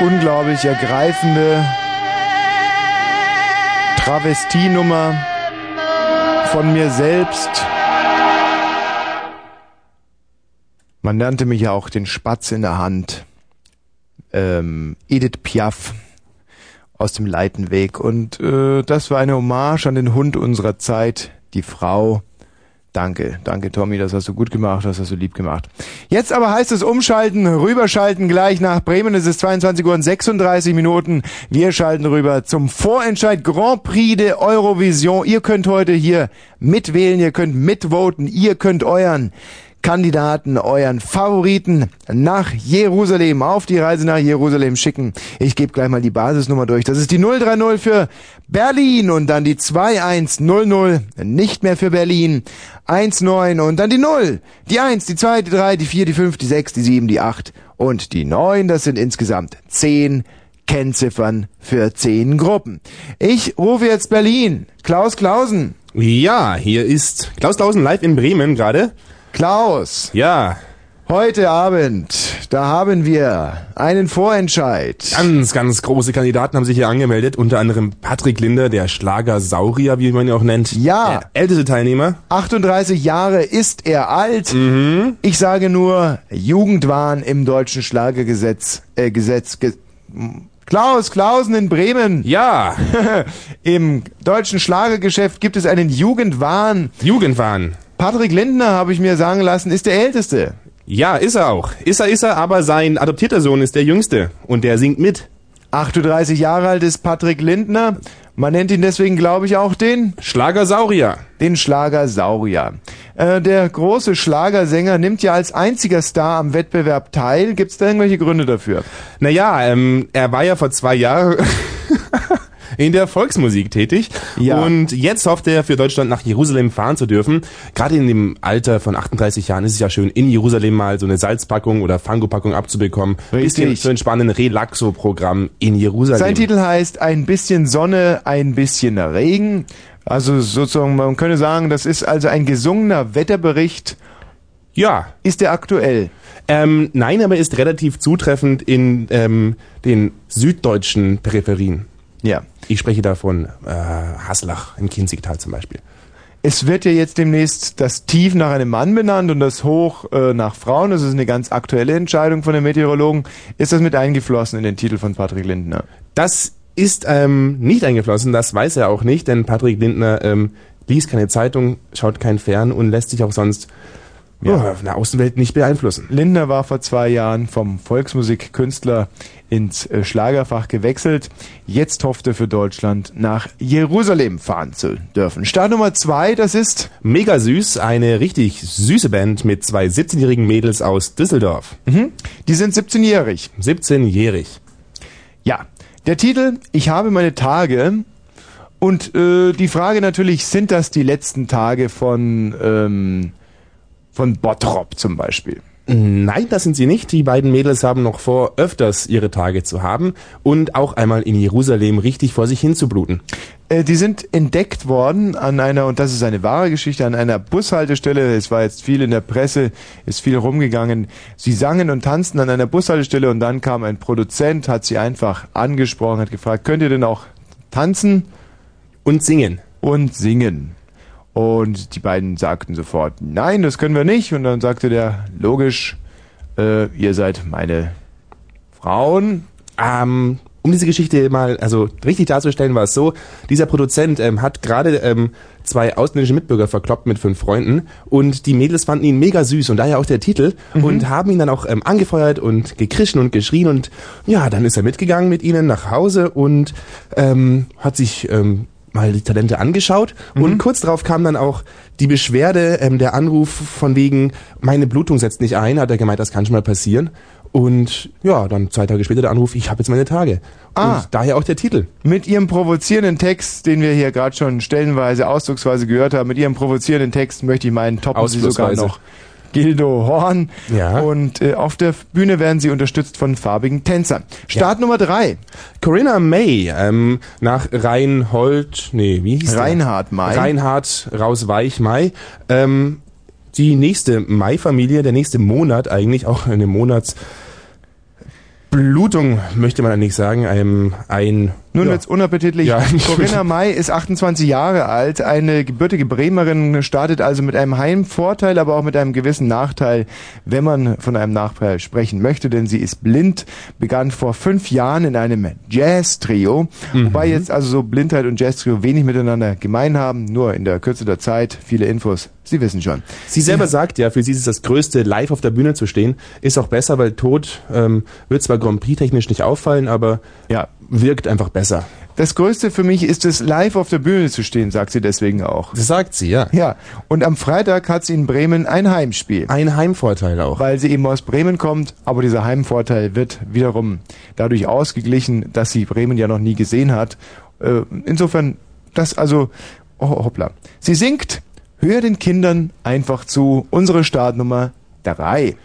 Unglaublich ergreifende Travestienummer von mir selbst. Man nannte mich ja auch den Spatz in der Hand. Ähm, Edith Piaf aus dem Leitenweg. Und äh, das war eine Hommage an den Hund unserer Zeit, die Frau. Danke, danke Tommy, das hast du gut gemacht, das hast du lieb gemacht. Jetzt aber heißt es umschalten, rüberschalten gleich nach Bremen. Es ist 22 Uhr und 36 Minuten. Wir schalten rüber zum Vorentscheid Grand Prix de Eurovision. Ihr könnt heute hier mitwählen, ihr könnt mitvoten, ihr könnt euren Kandidaten, euren Favoriten nach Jerusalem, auf die Reise nach Jerusalem schicken. Ich gebe gleich mal die Basisnummer durch. Das ist die 030 für Berlin und dann die 2100, nicht mehr für Berlin, 19 und dann die 0, die 1, die 2, die 3, die 4, die 5, die 6, die 7, die 8 und die 9. Das sind insgesamt 10 Kennziffern für 10 Gruppen. Ich rufe jetzt Berlin. Klaus Klausen. Ja, hier ist Klaus Klausen live in Bremen gerade. Klaus. Ja. Heute Abend, da haben wir einen Vorentscheid. Ganz, ganz große Kandidaten haben sich hier angemeldet, unter anderem Patrick Linder, der Schlagersaurier, wie man ihn auch nennt. Ja. Der älteste Teilnehmer. 38 Jahre ist er alt. Mhm. Ich sage nur Jugendwahn im deutschen Schlagergesetz. Äh, Gesetz. Ge Klaus Klausen in Bremen. Ja. Im deutschen Schlagergeschäft gibt es einen Jugendwahn. Jugendwahn. Patrick Lindner, habe ich mir sagen lassen, ist der Älteste. Ja, ist er auch. Ist er, ist er, aber sein adoptierter Sohn ist der Jüngste und der singt mit. 38 Jahre alt ist Patrick Lindner. Man nennt ihn deswegen, glaube ich, auch den Schlagersaurier. Den Schlagersaurier. Äh, der große Schlagersänger nimmt ja als einziger Star am Wettbewerb teil. Gibt es da irgendwelche Gründe dafür? Naja, ähm, er war ja vor zwei Jahren in der Volksmusik tätig. Ja. Und jetzt hofft er, für Deutschland nach Jerusalem fahren zu dürfen. Gerade in dem Alter von 38 Jahren ist es ja schön, in Jerusalem mal so eine Salzpackung oder Fangopackung abzubekommen. Richtig. Bisschen zu entspannen, Relaxo-Programm in Jerusalem. Sein Titel heißt Ein bisschen Sonne, ein bisschen Regen. Also sozusagen, man könnte sagen, das ist also ein gesungener Wetterbericht. Ja. Ist der aktuell? Ähm, nein, aber ist relativ zutreffend in ähm, den süddeutschen Peripherien. Ja. Ich spreche da von äh, Haslach im Kinzigtal zum Beispiel. Es wird ja jetzt demnächst das Tief nach einem Mann benannt und das Hoch äh, nach Frauen. Das ist eine ganz aktuelle Entscheidung von den Meteorologen. Ist das mit eingeflossen in den Titel von Patrick Lindner? Das ist ähm, nicht eingeflossen, das weiß er auch nicht, denn Patrick Lindner ähm, liest keine Zeitung, schaut kein Fern und lässt sich auch sonst ja. von der Außenwelt nicht beeinflussen. Lindner war vor zwei Jahren vom Volksmusikkünstler ins äh, Schlagerfach gewechselt. Jetzt hofft er für Deutschland nach Jerusalem fahren zu dürfen. Start Nummer zwei, das ist Mega süß, eine richtig süße Band mit zwei 17-jährigen Mädels aus Düsseldorf. Mhm. Die sind 17-jährig. 17-jährig. Ja, der Titel Ich habe meine Tage und äh, die Frage natürlich, sind das die letzten Tage von, ähm, von Bottrop zum Beispiel? Nein, das sind sie nicht. Die beiden Mädels haben noch vor, öfters ihre Tage zu haben und auch einmal in Jerusalem richtig vor sich hin zu bluten. Äh, die sind entdeckt worden an einer, und das ist eine wahre Geschichte, an einer Bushaltestelle. Es war jetzt viel in der Presse, ist viel rumgegangen. Sie sangen und tanzten an einer Bushaltestelle und dann kam ein Produzent, hat sie einfach angesprochen, hat gefragt, könnt ihr denn auch tanzen? Und singen. Und singen. Und die beiden sagten sofort, nein, das können wir nicht. Und dann sagte der, logisch, äh, ihr seid meine Frauen. Ähm, um diese Geschichte mal also richtig darzustellen, war es so, dieser Produzent ähm, hat gerade ähm, zwei ausländische Mitbürger verkloppt mit fünf Freunden und die Mädels fanden ihn mega süß und daher auch der Titel Mhm. und haben ihn dann auch ähm, angefeuert und gekrischen und geschrien und ja, dann ist er mitgegangen mit ihnen nach Hause und ähm, hat sich ähm, mal die Talente angeschaut und kurz darauf kam dann auch die Beschwerde, ähm, der Anruf von wegen, meine Blutung setzt nicht ein, hat er gemeint, das kann schon mal passieren. Und ja, dann zwei Tage später der Anruf, ich habe jetzt meine Tage. Ah. Und daher auch der Titel. Mit ihrem provozierenden Text, den wir hier gerade schon stellenweise, ausdrucksweise gehört haben, mit ihrem provozierenden Text möchte ich meinen, toppen sie sogar noch. Gildo Horn. Ja. Und äh, auf der Bühne werden sie unterstützt von farbigen Tänzern. Start Nummer drei. Corinna May, ähm, nach Reinhold, nee, wie hieß der? Reinhard May. Reinhard Raus Weich May. Ähm, die nächste Mai-Familie, der nächste Monat eigentlich, auch eine Monats Blutung, möchte man eigentlich sagen, ein, ein Nun ja. wird's unappetitlich. Ja. Corinna May ist 28 Jahre alt, eine gebürtige Bremerin, startet also mit einem Heimvorteil, aber auch mit einem gewissen Nachteil, wenn man von einem Nachteil sprechen möchte, denn sie ist blind, begann vor fünf Jahren in einem Jazz-Trio, Mhm. wobei jetzt also so Blindheit und Jazz-Trio wenig miteinander gemein haben, nur in der Kürze der Zeit, viele Infos, Sie wissen schon. Sie selber sagt ja, für sie ist es das Größte, live auf der Bühne zu stehen. Ist auch besser, weil Tod ähm, wird zwar Grand Prix technisch nicht auffallen, aber ja. wirkt einfach besser. Das Größte für mich ist es, live auf der Bühne zu stehen, sagt sie deswegen auch. Das sagt sie, ja. Ja, und am Freitag hat sie in Bremen ein Heimspiel. Ein Heimvorteil auch. Weil sie eben aus Bremen kommt, aber dieser Heimvorteil wird wiederum dadurch ausgeglichen, dass sie Bremen ja noch nie gesehen hat. Äh, Insofern, das also, oh, hoppla. Sie singt, hör den Kindern einfach zu, unsere Startnummer drei.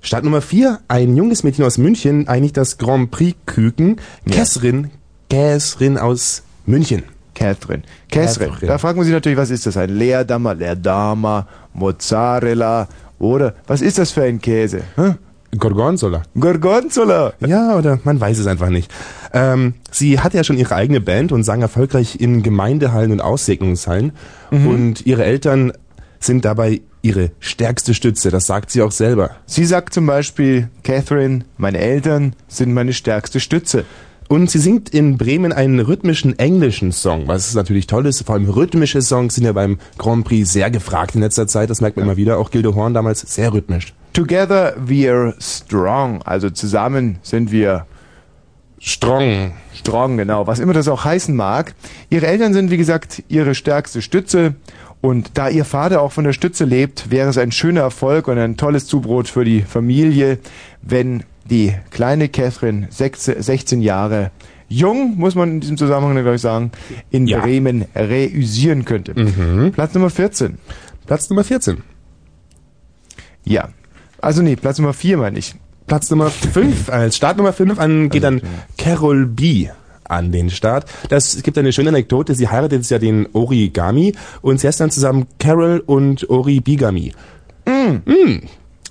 Startnummer vier, ein junges Mädchen aus München, eigentlich das Grand Prix Küken, Käsrin, Käsrin aus München. Catherine. Catherine. Catherine. Da fragt man sich natürlich, was ist das? Ein Leerdammer, Leerdama, Mozzarella oder was ist das für ein Käse? Hä? Gorgonzola. Gorgonzola. Ja, oder man weiß es einfach nicht. Ähm, sie hat ja schon ihre eigene Band und sang erfolgreich in Gemeindehallen und Aussegnungshallen. Mhm. Und ihre Eltern sind dabei ihre stärkste Stütze, das sagt sie auch selber. Sie sagt zum Beispiel, Catherine, meine Eltern sind meine stärkste Stütze. Und sie singt in Bremen einen rhythmischen englischen Song, was natürlich toll ist. Vor allem rhythmische Songs sind ja beim Grand Prix sehr gefragt in letzter Zeit. Das merkt man immer wieder. Auch Gildo Horn damals sehr rhythmisch. Together we're strong. Also zusammen sind wir strong. Strong, genau. Was immer das auch heißen mag. Ihre Eltern sind, wie gesagt, ihre stärkste Stütze. Und da ihr Vater auch von der Stütze lebt, wäre es ein schöner Erfolg und ein tolles Zubrot für die Familie, wenn die kleine Catherine, sechs- 16 Jahre jung, muss man in diesem Zusammenhang, glaube ich, sagen, in Ja. Bremen reüsieren könnte. Platz Nummer 14. Platz Nummer 14. Ja. Also nee, Platz Nummer 4 meine ich. Platz Nummer 5, als Start Nummer 5 an, geht dann Carol B. an den Start. Das es gibt eine schöne Anekdote, sie heiratet jetzt ja den Origami und sie heißt dann zusammen Carol und Ori Bigami. Mm.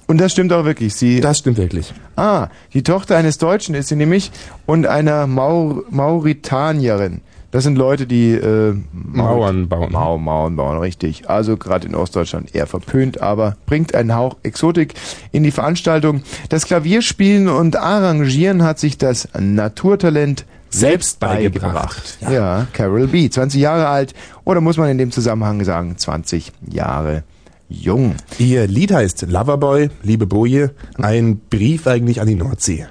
Und das stimmt auch wirklich. Sie das stimmt wirklich. Ah, die Tochter eines Deutschen ist sie nämlich und einer Maur Mauritanierin. Das sind Leute, die äh, Mauern bauen. Mau Mauern bauen, richtig. Also gerade in Ostdeutschland eher verpönt, aber bringt einen Hauch Exotik in die Veranstaltung. Das Klavierspielen und Arrangieren hat sich das Naturtalent selbst beigebracht. beigebracht. Ja. Carol B., 20 Jahre alt oder muss man in dem Zusammenhang sagen 20 Jahre Jung. Ihr Lied heißt Loverboy, liebe Boje, ein Brief eigentlich an die Nordsee.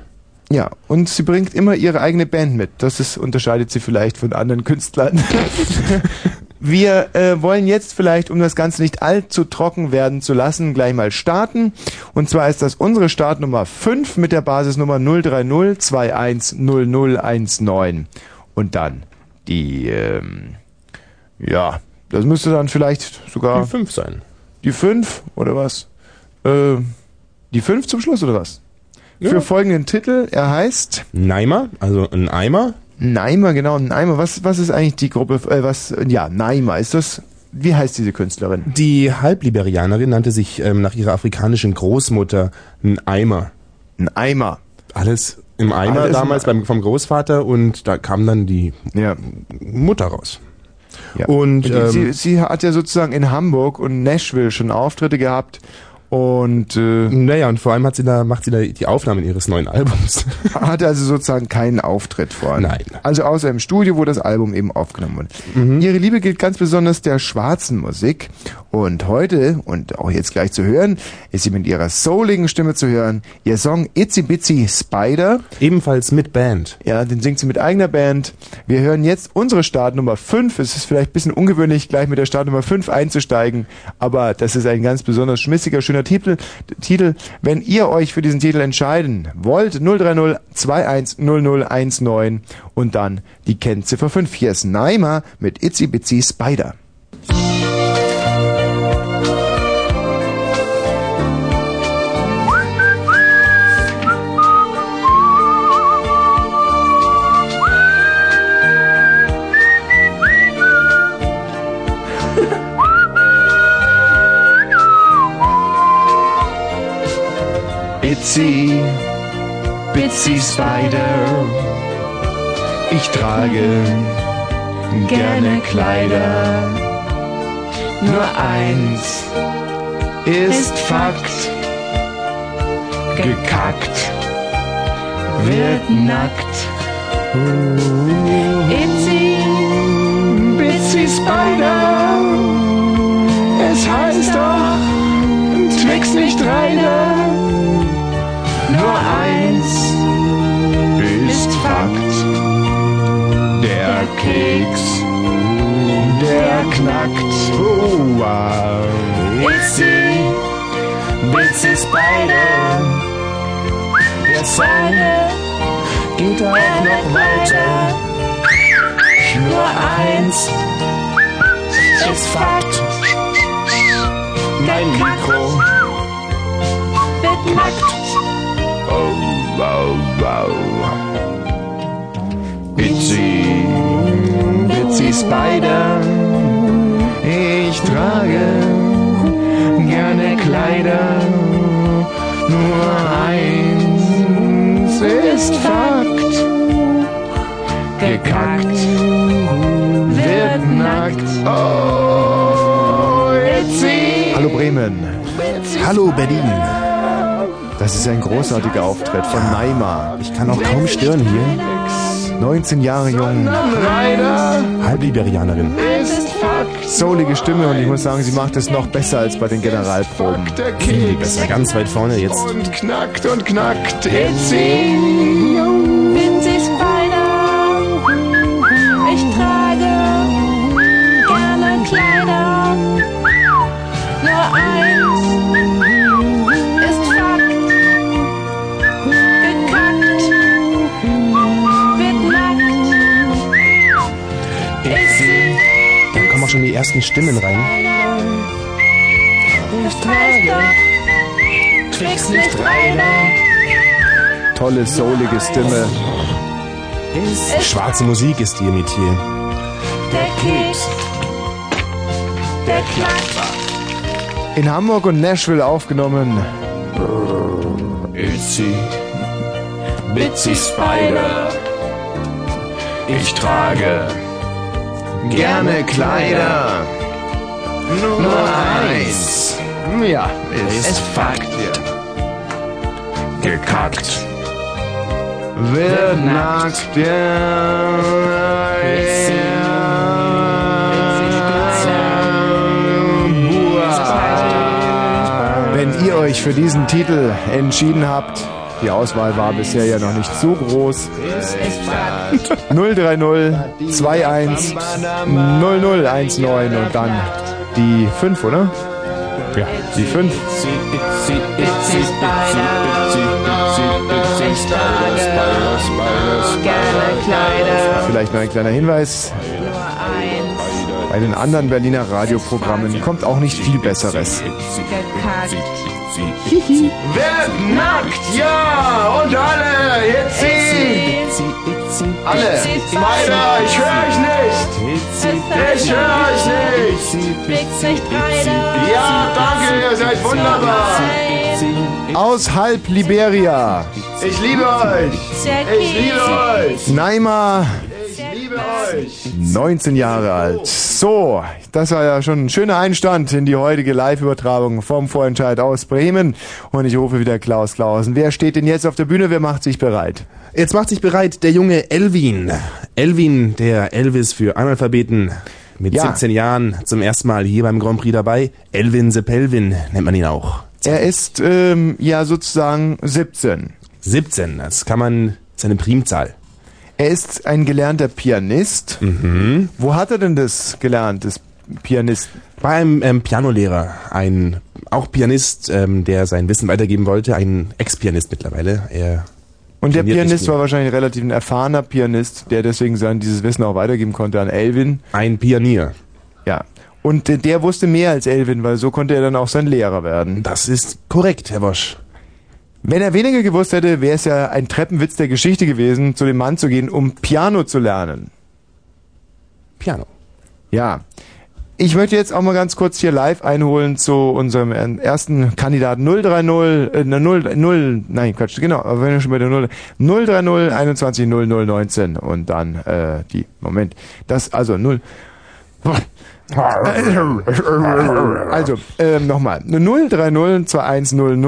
Ja, und sie bringt immer ihre eigene Band mit. Das ist, unterscheidet sie vielleicht von anderen Künstlern. Wir äh, wollen jetzt vielleicht, um das Ganze nicht allzu trocken werden zu lassen, gleich mal starten. Und zwar ist das unsere Startnummer 5 mit der Basisnummer 030 210019. Und dann die, ähm, ja, das müsste dann vielleicht sogar... Die 5 sein. Die 5 oder was? Äh, die 5 zum Schluss oder was? Für folgenden Titel, er heißt... Neimer, also ein Eimer. Neimer, genau, Neimer. Was, was ist eigentlich die Gruppe, äh, was, ja, Neimer, ist das, wie heißt diese Künstlerin? Die Halbliberianerin nannte sich ähm, nach ihrer afrikanischen Großmutter ein Eimer. Ein Eimer. Alles im Eimer Alles im damals beim, vom Großvater und da kam dann die Mutter raus. Ja. Und, ähm, sie, sie hat ja sozusagen in Hamburg und Nashville schon Auftritte gehabt und äh, naja, und vor allem hat sie da, macht sie da die Aufnahmen ihres neuen Albums. hatte also sozusagen keinen Auftritt vor. Nein. Also außer im Studio, wo das Album eben aufgenommen wurde. Ihre Liebe gilt ganz besonders der schwarzen Musik. Und heute, und auch jetzt gleich zu hören, ist sie mit ihrer souligen Stimme zu hören. Ihr Song Itsy Bitsy Spider. Ebenfalls mit Band. Ja, den singt sie mit eigener Band. Wir hören jetzt unsere Startnummer 5. Es ist vielleicht ein bisschen ungewöhnlich, gleich mit der Startnummer 5 einzusteigen, aber das ist ein ganz besonders schmissiger, schöner Titel. Titel. Wenn ihr euch für diesen Titel entscheiden wollt, 030 210019 und dann die Kennziffer 5. Hier ist Naima mit Itsy Bitsy Spider. Bitsy, Bitsy Spider. Ich trage gerne Kleider. Nur eins ist Fakt. Gekackt wird nackt. Itsy, Bitsy Spider. Es heißt doch Twix nicht Reiner. Knackt. Oh, wow. Itsy, Bitsy Spider. Der Song geht auch noch weiter. Nur eins ist Fakt. Mein Mikro wird nackt. Oh, wow, wow. Bitsy, Bitsy Spider. Trage gerne Kleider. Nur eins ist Fakt. Gekackt wird nackt. Oh. Hallo Bremen. Hallo Berlin. Das ist ein großartiger Auftritt von Neymar. Ich kann auch kaum stören hier. 19 Jahre jung. Halbliberianerin. Soulige Stimme und ich muss sagen, sie macht es noch besser als bei den Generalproben. Viel besser. Ganz weit vorne jetzt. Und knackt und knackt. Itzy. Bitsy ersten Stimmen rein. ich trage Twix nicht reiner. Tolle, soulige Stimme. Schwarze Musik ist ihr Metier. Der Keks, der knackt. In Hamburg und Nashville aufgenommen. Itzy, Bitsy Spider. Ich trage gerne Kleider. Nur eins. Ja, ist Fakt. Gekackt. Wird nackt. Ja. euch für diesen Titel entschieden habt. Die Auswahl war bisher ja noch nicht so groß. 030 21 0019 und dann die 5, oder? Ja, die 5. Vielleicht noch ein kleiner Hinweis. Bei den anderen Berliner Radioprogrammen kommt auch nicht viel Besseres. Wer nackt? Ja! Und alle! Jetzt sie! Alle! Weiter! Ich höre euch nicht! Ich höre euch nicht! Ja, danke, ihr seid wunderbar! Aus halb Liberia. Ich liebe euch! Ich liebe euch! Naima, Ich liebe euch! 19 Jahre alt. So, das war ja schon ein schöner Einstand in die heutige Live-Übertragung vom Vorentscheid aus Bremen. Und ich rufe wieder Klaus Klausen. Wer steht denn jetzt auf der Bühne? Wer macht sich bereit? Jetzt macht sich bereit der junge Elvin. Elvin, der Elvis für Analphabeten. Mit Ja. 17 Jahren zum ersten Mal hier beim Grand Prix dabei. Elvin Sepelvin nennt man ihn auch. Er ist ähm, ja sozusagen 17. 17, das kann man, seine Primzahl. Er ist ein gelernter Pianist. Mhm. Wo hat er denn das gelernt, das Pianist? Bei einem ähm, Pianolehrer, ein auch Pianist, ähm, der sein Wissen weitergeben wollte, ein Ex-Pianist mittlerweile. Er Und der Pianist war wahrscheinlich relativ ein erfahrener Pianist, der deswegen sein dieses Wissen auch weitergeben konnte an Elvin. Ein Pionier. Ja. Und der wusste mehr als Elvin, weil so konnte er dann auch sein Lehrer werden. Das ist korrekt, Herr Wosch. Wenn er weniger gewusst hätte, wäre es ja ein Treppenwitz der Geschichte gewesen, zu dem Mann zu gehen, um Piano zu lernen. Piano. Ja. Ich möchte jetzt auch mal ganz kurz hier live einholen zu unserem äh, ersten Kandidaten 030, äh, 0, 0, nein, Quatsch, genau, aber wenn wir schon bei der 0, 030 21 00 19 und dann äh, die, Moment, das, also 0, also, ähm, nochmal. 030 2100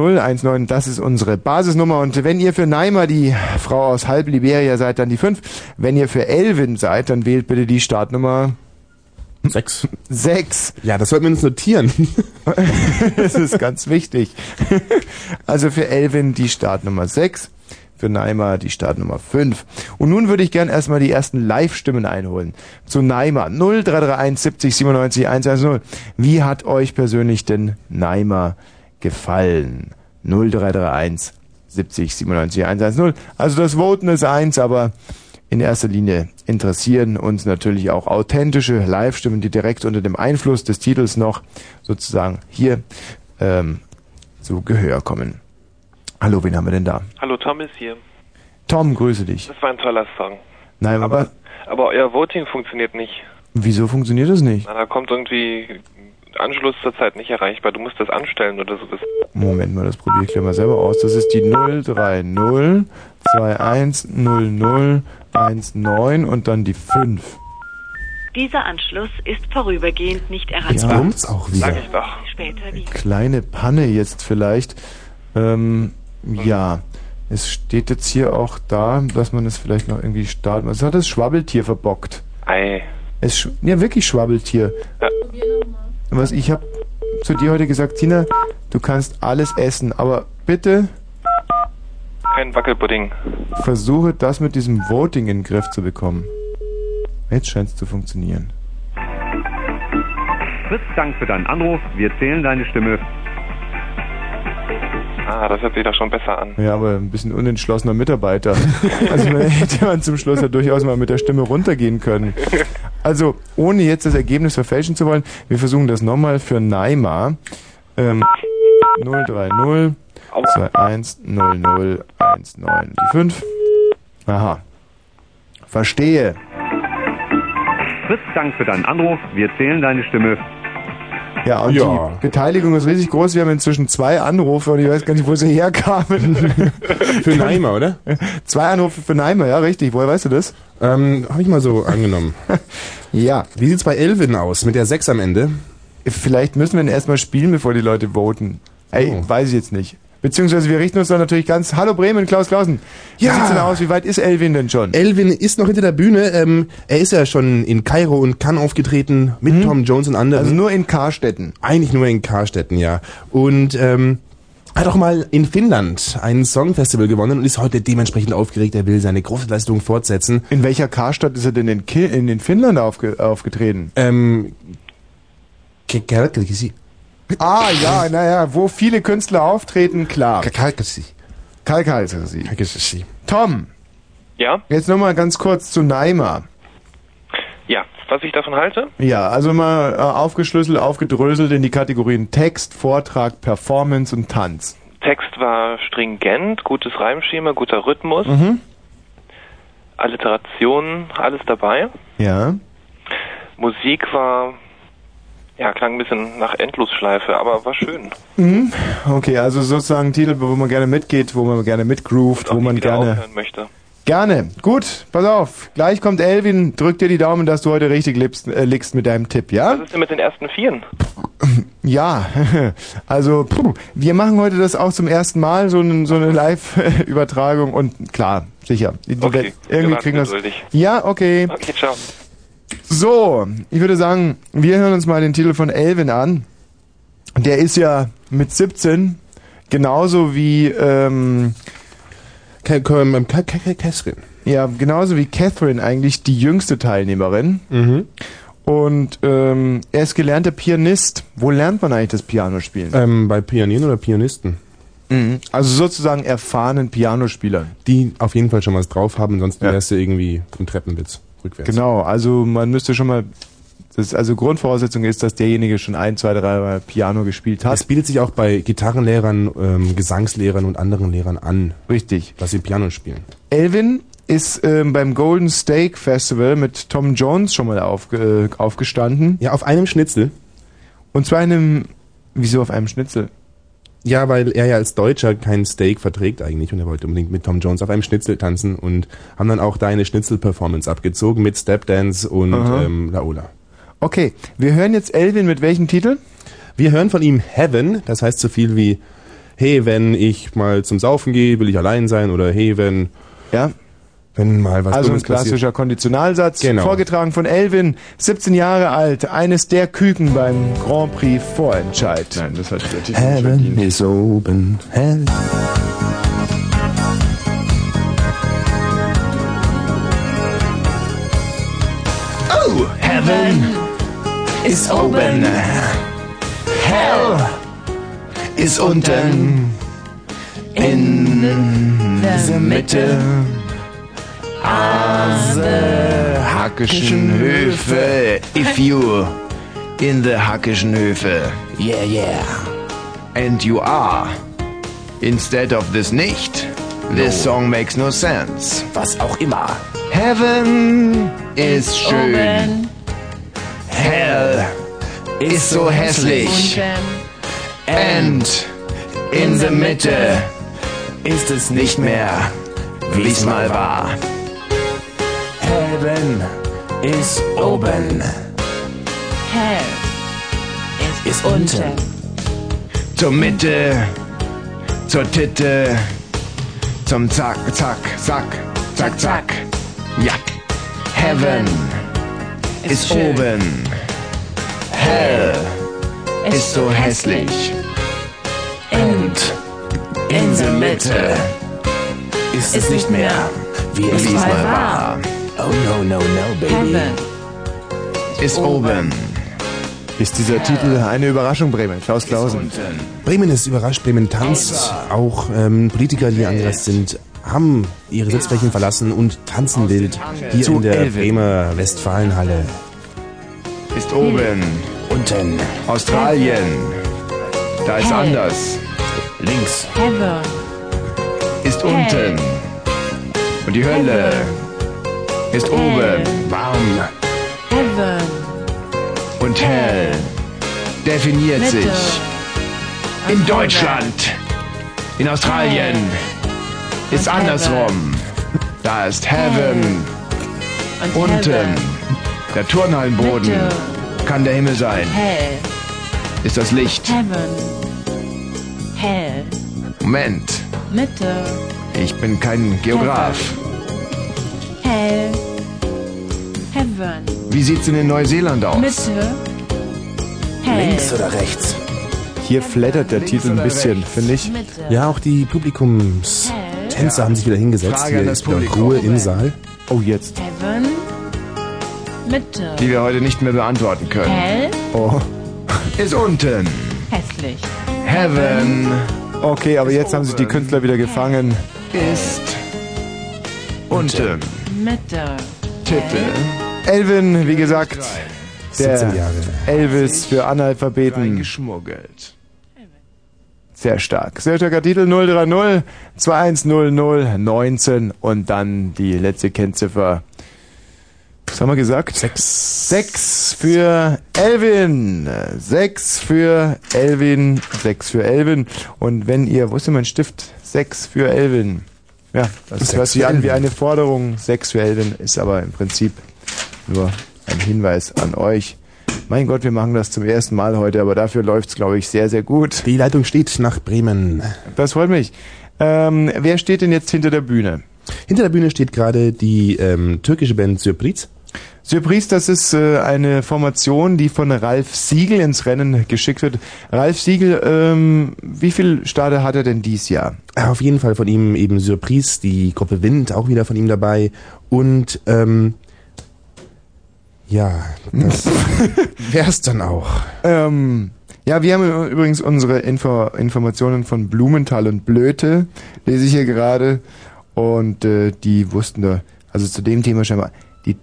19, das ist unsere Basisnummer. Und wenn ihr für Naima, die Frau aus halb Liberia, seid, dann die 5. Wenn ihr für Elvin seid, dann wählt bitte die Startnummer Sechs. 6. Ja, das sollten wir uns notieren. das ist ganz wichtig. Also für Elvin die Startnummer 6, für Naima die Startnummer 5. Und nun würde ich gern erstmal die ersten Live-Stimmen einholen. Zu Naima 0331 70 97 110. Wie hat euch persönlich denn Naima gefallen? 0331 70 97 110. Also das Voten ist eins, aber in erster Linie interessieren uns natürlich auch authentische Live-Stimmen, die direkt unter dem Einfluss des Titels noch sozusagen hier ähm, zu Gehör kommen. Hallo, wen haben wir denn da? Hallo, Tom ist hier. Tom, grüße dich. Das war ein toller Song. Nein, aber, Aber euer Voting funktioniert nicht. wieso funktioniert das nicht? Na, da kommt irgendwie Anschluss zurzeit nicht erreichbar. Du musst das anstellen oder so. Das Moment mal, das probiere ich gleich mal selber aus. Das ist die 030 2100 19 und dann die 5. Dieser Anschluss ist vorübergehend nicht Jetzt erreichbar. kommt's auch wieder. Sag ich doch. Später wieder. Kleine Panne jetzt vielleicht. Ähm, ja, es steht jetzt hier auch da, dass man es vielleicht noch irgendwie starten muss. Es hat das Schwabbeltier verbockt. Ei. Es, sch- ja, wirklich Schwabbeltier. Ja. Was ich habe zu dir heute gesagt, Tina, du kannst alles essen, aber bitte Kein Wackelpudding. versuche das mit diesem Voting in den Griff zu bekommen. Jetzt scheint es zu funktionieren. Fritz, Dank für deinen Anruf. Wir zählen deine Stimme. Ah, das hört sich doch schon besser an. Ja, aber ein bisschen unentschlossener Mitarbeiter. Also man hätte man zum Schluss ja durchaus mal mit der Stimme runtergehen können. Also, ohne jetzt das Ergebnis verfälschen zu wollen, wir versuchen das nochmal für Naima. Ähm, 030 21 00 19 die 5. Aha. Verstehe. Fritz, Dank für deinen Anruf. Wir zählen deine Stimme. Ja, und Ja. die Beteiligung ist riesig groß. Wir haben inzwischen zwei Anrufe und ich weiß gar nicht, wo sie herkamen. Für Neimer, oder? Zwei Anrufe für Neimer, ja, richtig. Woher weißt du das? Ähm, habe ich mal so angenommen. ja. Wie sieht's bei Elvin aus? Mit der 6 am Ende? Vielleicht müssen wir ihn erstmal spielen, bevor die Leute voten. Ey, Oh. weiß ich jetzt nicht. Beziehungsweise wir richten uns dann natürlich ganz. Hallo Bremen, Klaus Klausen. Wie Ja. sieht's denn aus? Wie weit ist Elvin denn schon? Elvin ist noch hinter der Bühne. Ähm, er ist ja schon in Kairo und Cannes aufgetreten mit Tom Jones und anderen. Also nur in Karstetten. Eigentlich nur in Karstetten, ja. Und ähm, hat auch mal in Finnland ein Songfestival gewonnen und ist heute dementsprechend aufgeregt. Er will seine große Leistung fortsetzen. In welcher Karstadt ist er denn in, Ki in, in Finnland aufge aufgetreten? Ähm, Kelkisi. Ah, ja, naja, wo viele Künstler auftreten, klar. Kalkasi. Kalkalsi. Kalkasi. Tom, Ja? jetzt nochmal ganz kurz zu Neymar. Ja. Was ich davon halte? Ja, also mal äh, aufgeschlüsselt, aufgedröselt in die Kategorien Text, Vortrag, Performance und Tanz. Text war stringent, gutes Reimschema, guter Rhythmus, Mhm. Alliteration, alles dabei. Ja. Musik war, ja, klang ein bisschen nach Endlosschleife, aber war schön. Mhm. Okay, also sozusagen Titel, wo man gerne mitgeht, wo man gerne mitgroovt, wo man gerne... möchte. Gerne. Gut, pass auf. Gleich kommt Elvin. Drück dir die Daumen, dass du heute richtig liegst, äh, liegst mit deinem Tipp, ja? Was ist denn mit den ersten Vieren? Ja, also puh, wir machen heute das auch zum ersten Mal, so, ein, so eine Live-Übertragung und klar, sicher. Okay, irgendwie kriegen wir es. geduldig. Ja, okay. Okay, ciao. So, ich würde sagen, wir hören uns mal den Titel von Elvin an. Der ist ja mit 17 genauso wie ähm, Catherine. Ja, genauso wie Catherine eigentlich die jüngste Teilnehmerin. Mhm. Und ähm, er ist gelernter Pianist. Wo lernt man eigentlich das Piano spielen? Ähm, bei Pianieren oder Pianisten? Mhm. Also sozusagen erfahrenen Pianospielern. Die auf jeden Fall schon was drauf haben, ansonsten wärst du irgendwie im Treppenwitz rückwärts. Genau, also man müsste schon mal. Das, also Grundvoraussetzung ist, dass derjenige schon ein, zwei, drei Mal Piano gespielt hat. Das bietet sich auch bei Gitarrenlehrern, ähm, Gesangslehrern und anderen Lehrern an. Richtig. Dass sie Piano spielen. Elvin ist ähm, beim Golden Steak Festival mit Tom Jones schon mal aufge, äh, aufgestanden. Ja, auf einem Schnitzel. Und zwar einem. Wieso auf einem Schnitzel? Ja, weil er ja als Deutscher kein Steak verträgt eigentlich und er wollte unbedingt mit Tom Jones auf einem Schnitzel tanzen und haben dann auch da eine Schnitzel-Performance abgezogen mit Stepdance und Aha. ähm, Laola. Okay, wir hören jetzt Elvin mit welchem Titel? Wir hören von ihm Heaven, das heißt so viel wie Hey, wenn ich mal zum Saufen gehe, will ich allein sein oder Hey, wenn ja. Wenn mal was also ein Dummes passiert. klassischer Konditionalsatz, Genau. vorgetragen von Elvin, 17 Jahre alt, eines der Küken beim Grand Prix Vorentscheid. Nein, das hat der Titel Heaven is open, heaven. Oh, heaven is open. Hell is unten. In the Mitte. Ase Hackischen Höfe. If you in the Hackischen Höfe. Yeah, yeah. And you are. Instead of this nicht. This song makes no sense. Was auch immer. Heaven ist schön. Hell ist so hässlich. And in the Mitte ist es nicht mehr, wie es mal war. Heaven ist oben. Hell ist unten. Zur Mitte, zur Titte, zum Zack, Zack, Zack, Zack, Zack. Ja. Heaven ist oben. Hell ist so hässlich. Und in der Mitte ist es nicht mehr, wie es mal war. Oh no, no, no, baby. Heaven Ist oben. Ist dieser Titel eine Überraschung, Bremen? Klaus Klausen. Bremen ist überrascht, Bremen tanzt. Auch ähm, Politiker, die angereist sind, haben ihre Sitzflächen verlassen und tanzen wild hier Zu in der Elven. Bremer Westfalenhalle. Ist oben. Unten. Australien. Da ist anders. Links. Heaven ist unten. Und die Hölle ist oben. Warm. Heaven Und hell definiert Mitte. sich in Deutschland. In Australien ist Und andersrum. Da ist Heaven. und Unten. Heaven Der Turnhallenboden Mitte. kann der Himmel sein. Hell Ist das Licht. Heaven Hell Moment. Mitte Ich bin kein Geograf. Hell Heaven Wie sieht's denn in Neuseeland aus? Mitte Hell oder rechts? Hier flattert der Titel ein bisschen, finde ich. Ja, auch die Publikumstänzer haben sich wieder hingesetzt. Frage Hier ist wieder. Ruhe im Saal. Oh, jetzt. Heaven. Mitte. Die wir heute nicht mehr beantworten können. Hell. Oh. Ist unten. Hässlich. Heaven. Okay, aber jetzt haben sich die Künstler wieder gefangen. Ist unten. Mitte. Titel. Elvin, wie gesagt, der 17 Jahre. Elvis für Analphabeten. Geschmuggelt. Sehr stark. Sehr starker Titel 030 2100 19 und dann die letzte Kennziffer. Was haben wir gesagt? Sechs. Sechs für Elvin. Sechs für Elvin. Sechs für Elvin. Und wenn ihr, wo ist denn mein Stift? Sechs für Elvin. Ja, das Sechs hört sich an wie eine Forderung. Sechs für Elvin ist aber im Prinzip nur ein Hinweis an euch. Mein Gott, wir machen das zum ersten Mal heute, aber dafür läuft's, glaube ich, sehr, sehr gut. Die Leitung steht nach Bremen. Das freut mich. Ähm, wer steht denn jetzt hinter der Bühne? Hinter der Bühne steht gerade die ähm, türkische Band Surprise. Surprise, das ist äh, eine Formation, die von Ralf Siegel ins Rennen geschickt wird. Ralf Siegel, ähm, wie viel Stade hat er denn dies Jahr? Auf jeden Fall von ihm eben Surprise, die Gruppe Wind auch wieder von ihm dabei. Und ähm, ja, das wär's dann auch. Ähm, ja, wir haben übrigens unsere Info Informationen von Blumenthal und Blöte, lese ich hier gerade. Und äh, die wussten da, also zu dem Thema scheinbar, die,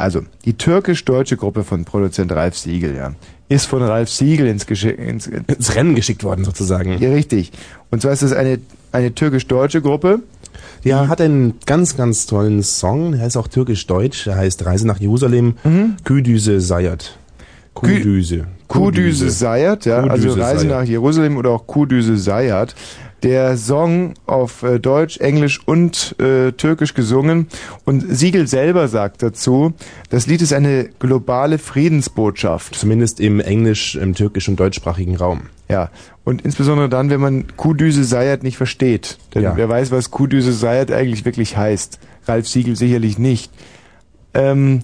also die türkisch-deutsche Gruppe von Produzent Ralf Siegel, ja, ist von Ralf Siegel ins, ins, ins Rennen geschickt worden sozusagen. Ja, richtig. Und zwar ist es eine, eine türkisch-deutsche Gruppe. Ja, hat einen ganz, ganz tollen Song. Der heißt auch türkisch-deutsch. Der heißt Reise nach Jerusalem. Mhm. Küdüse Sayat. Kudüse. Kudüse Sayat, ja, also Kudüse Reise Sayat. nach Jerusalem oder auch Kudüse Sayat. Der Song auf äh, Deutsch, Englisch und äh, Türkisch gesungen. Und Siegel selber sagt dazu, das Lied ist eine globale Friedensbotschaft. Zumindest im englisch, im türkisch und deutschsprachigen Raum. Ja, und insbesondere dann, wenn man Kudüse Sayat nicht versteht. Denn Ja. wer weiß, was Kudüse Sayat eigentlich wirklich heißt. Ralf Siegel sicherlich nicht. Ähm,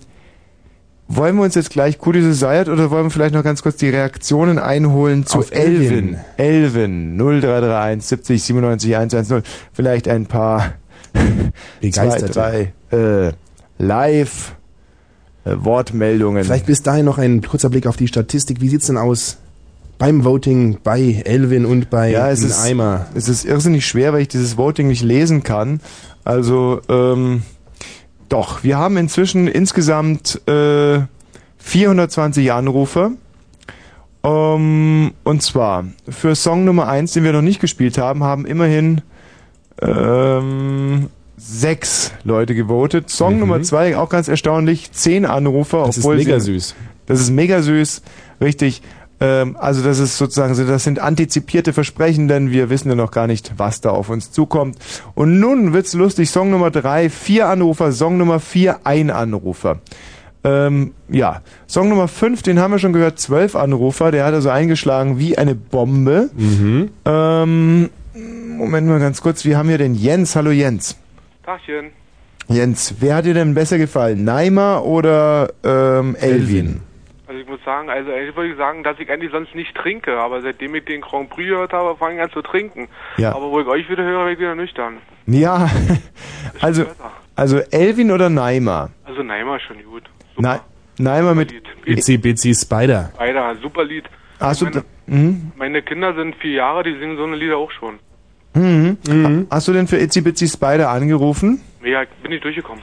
wollen wir uns jetzt gleich Kudüse Sayat oder wollen wir vielleicht noch ganz kurz die Reaktionen einholen zu Auf Elvin? Elvin. Elvin 0331 70 97 110. Vielleicht ein paar Begeisterte. zwei, drei äh, Live äh, Wortmeldungen. Vielleicht bis dahin noch ein kurzer Blick auf die Statistik. Wie sieht's denn aus beim Voting bei Elvin und bei Ja, es ist, Eimer? es ist irrsinnig schwer, weil ich dieses Voting nicht lesen kann. Also, ähm, doch, wir haben inzwischen insgesamt äh, 420 Anrufe. Ähm, und zwar für Song Nummer 1, den wir noch nicht gespielt haben, haben immerhin ähm, sechs Leute gewotet. Song Mhm. Nummer 2, auch ganz erstaunlich, zehn Anrufer. Das ist mega sie, süß. Das ist mega süß, richtig. Ähm, also das ist sozusagen, so, das sind antizipierte Versprechen, denn wir wissen ja noch gar nicht, was da auf uns zukommt. Und nun wird's lustig. Song Nummer drei, vier Anrufer. Song Nummer vier, ein Anrufer. Ähm, ja, Song Nummer fünf, den haben wir schon gehört, zwölf Anrufer. Der hat also eingeschlagen wie eine Bombe. Mhm. Ähm, Moment mal ganz kurz. Wir haben hier den Jens. Hallo Jens. Tachchen. Jens, wer hat dir denn besser gefallen? Neimer oder ähm, Elvin? Also ich muss sagen, also eigentlich würde ich sagen, dass ich eigentlich sonst nicht trinke, aber seitdem ich den Grand Prix gehört habe, fange ich an zu trinken. Ja. Aber wo ich euch wieder höre, werde ich wieder nüchtern. Ja, also, also Elvin oder Neimer? Also Neimer ist schon gut. Ne Neimer mit... Itzy Bitsy Spider. Beide, super Lied. Hast du... meine, Mhm. meine Kinder sind vier Jahre, die singen so eine Lieder auch schon. Mhm. Hast du denn für Itzy Bitsy Spider angerufen? Ja, bin ich durchgekommen.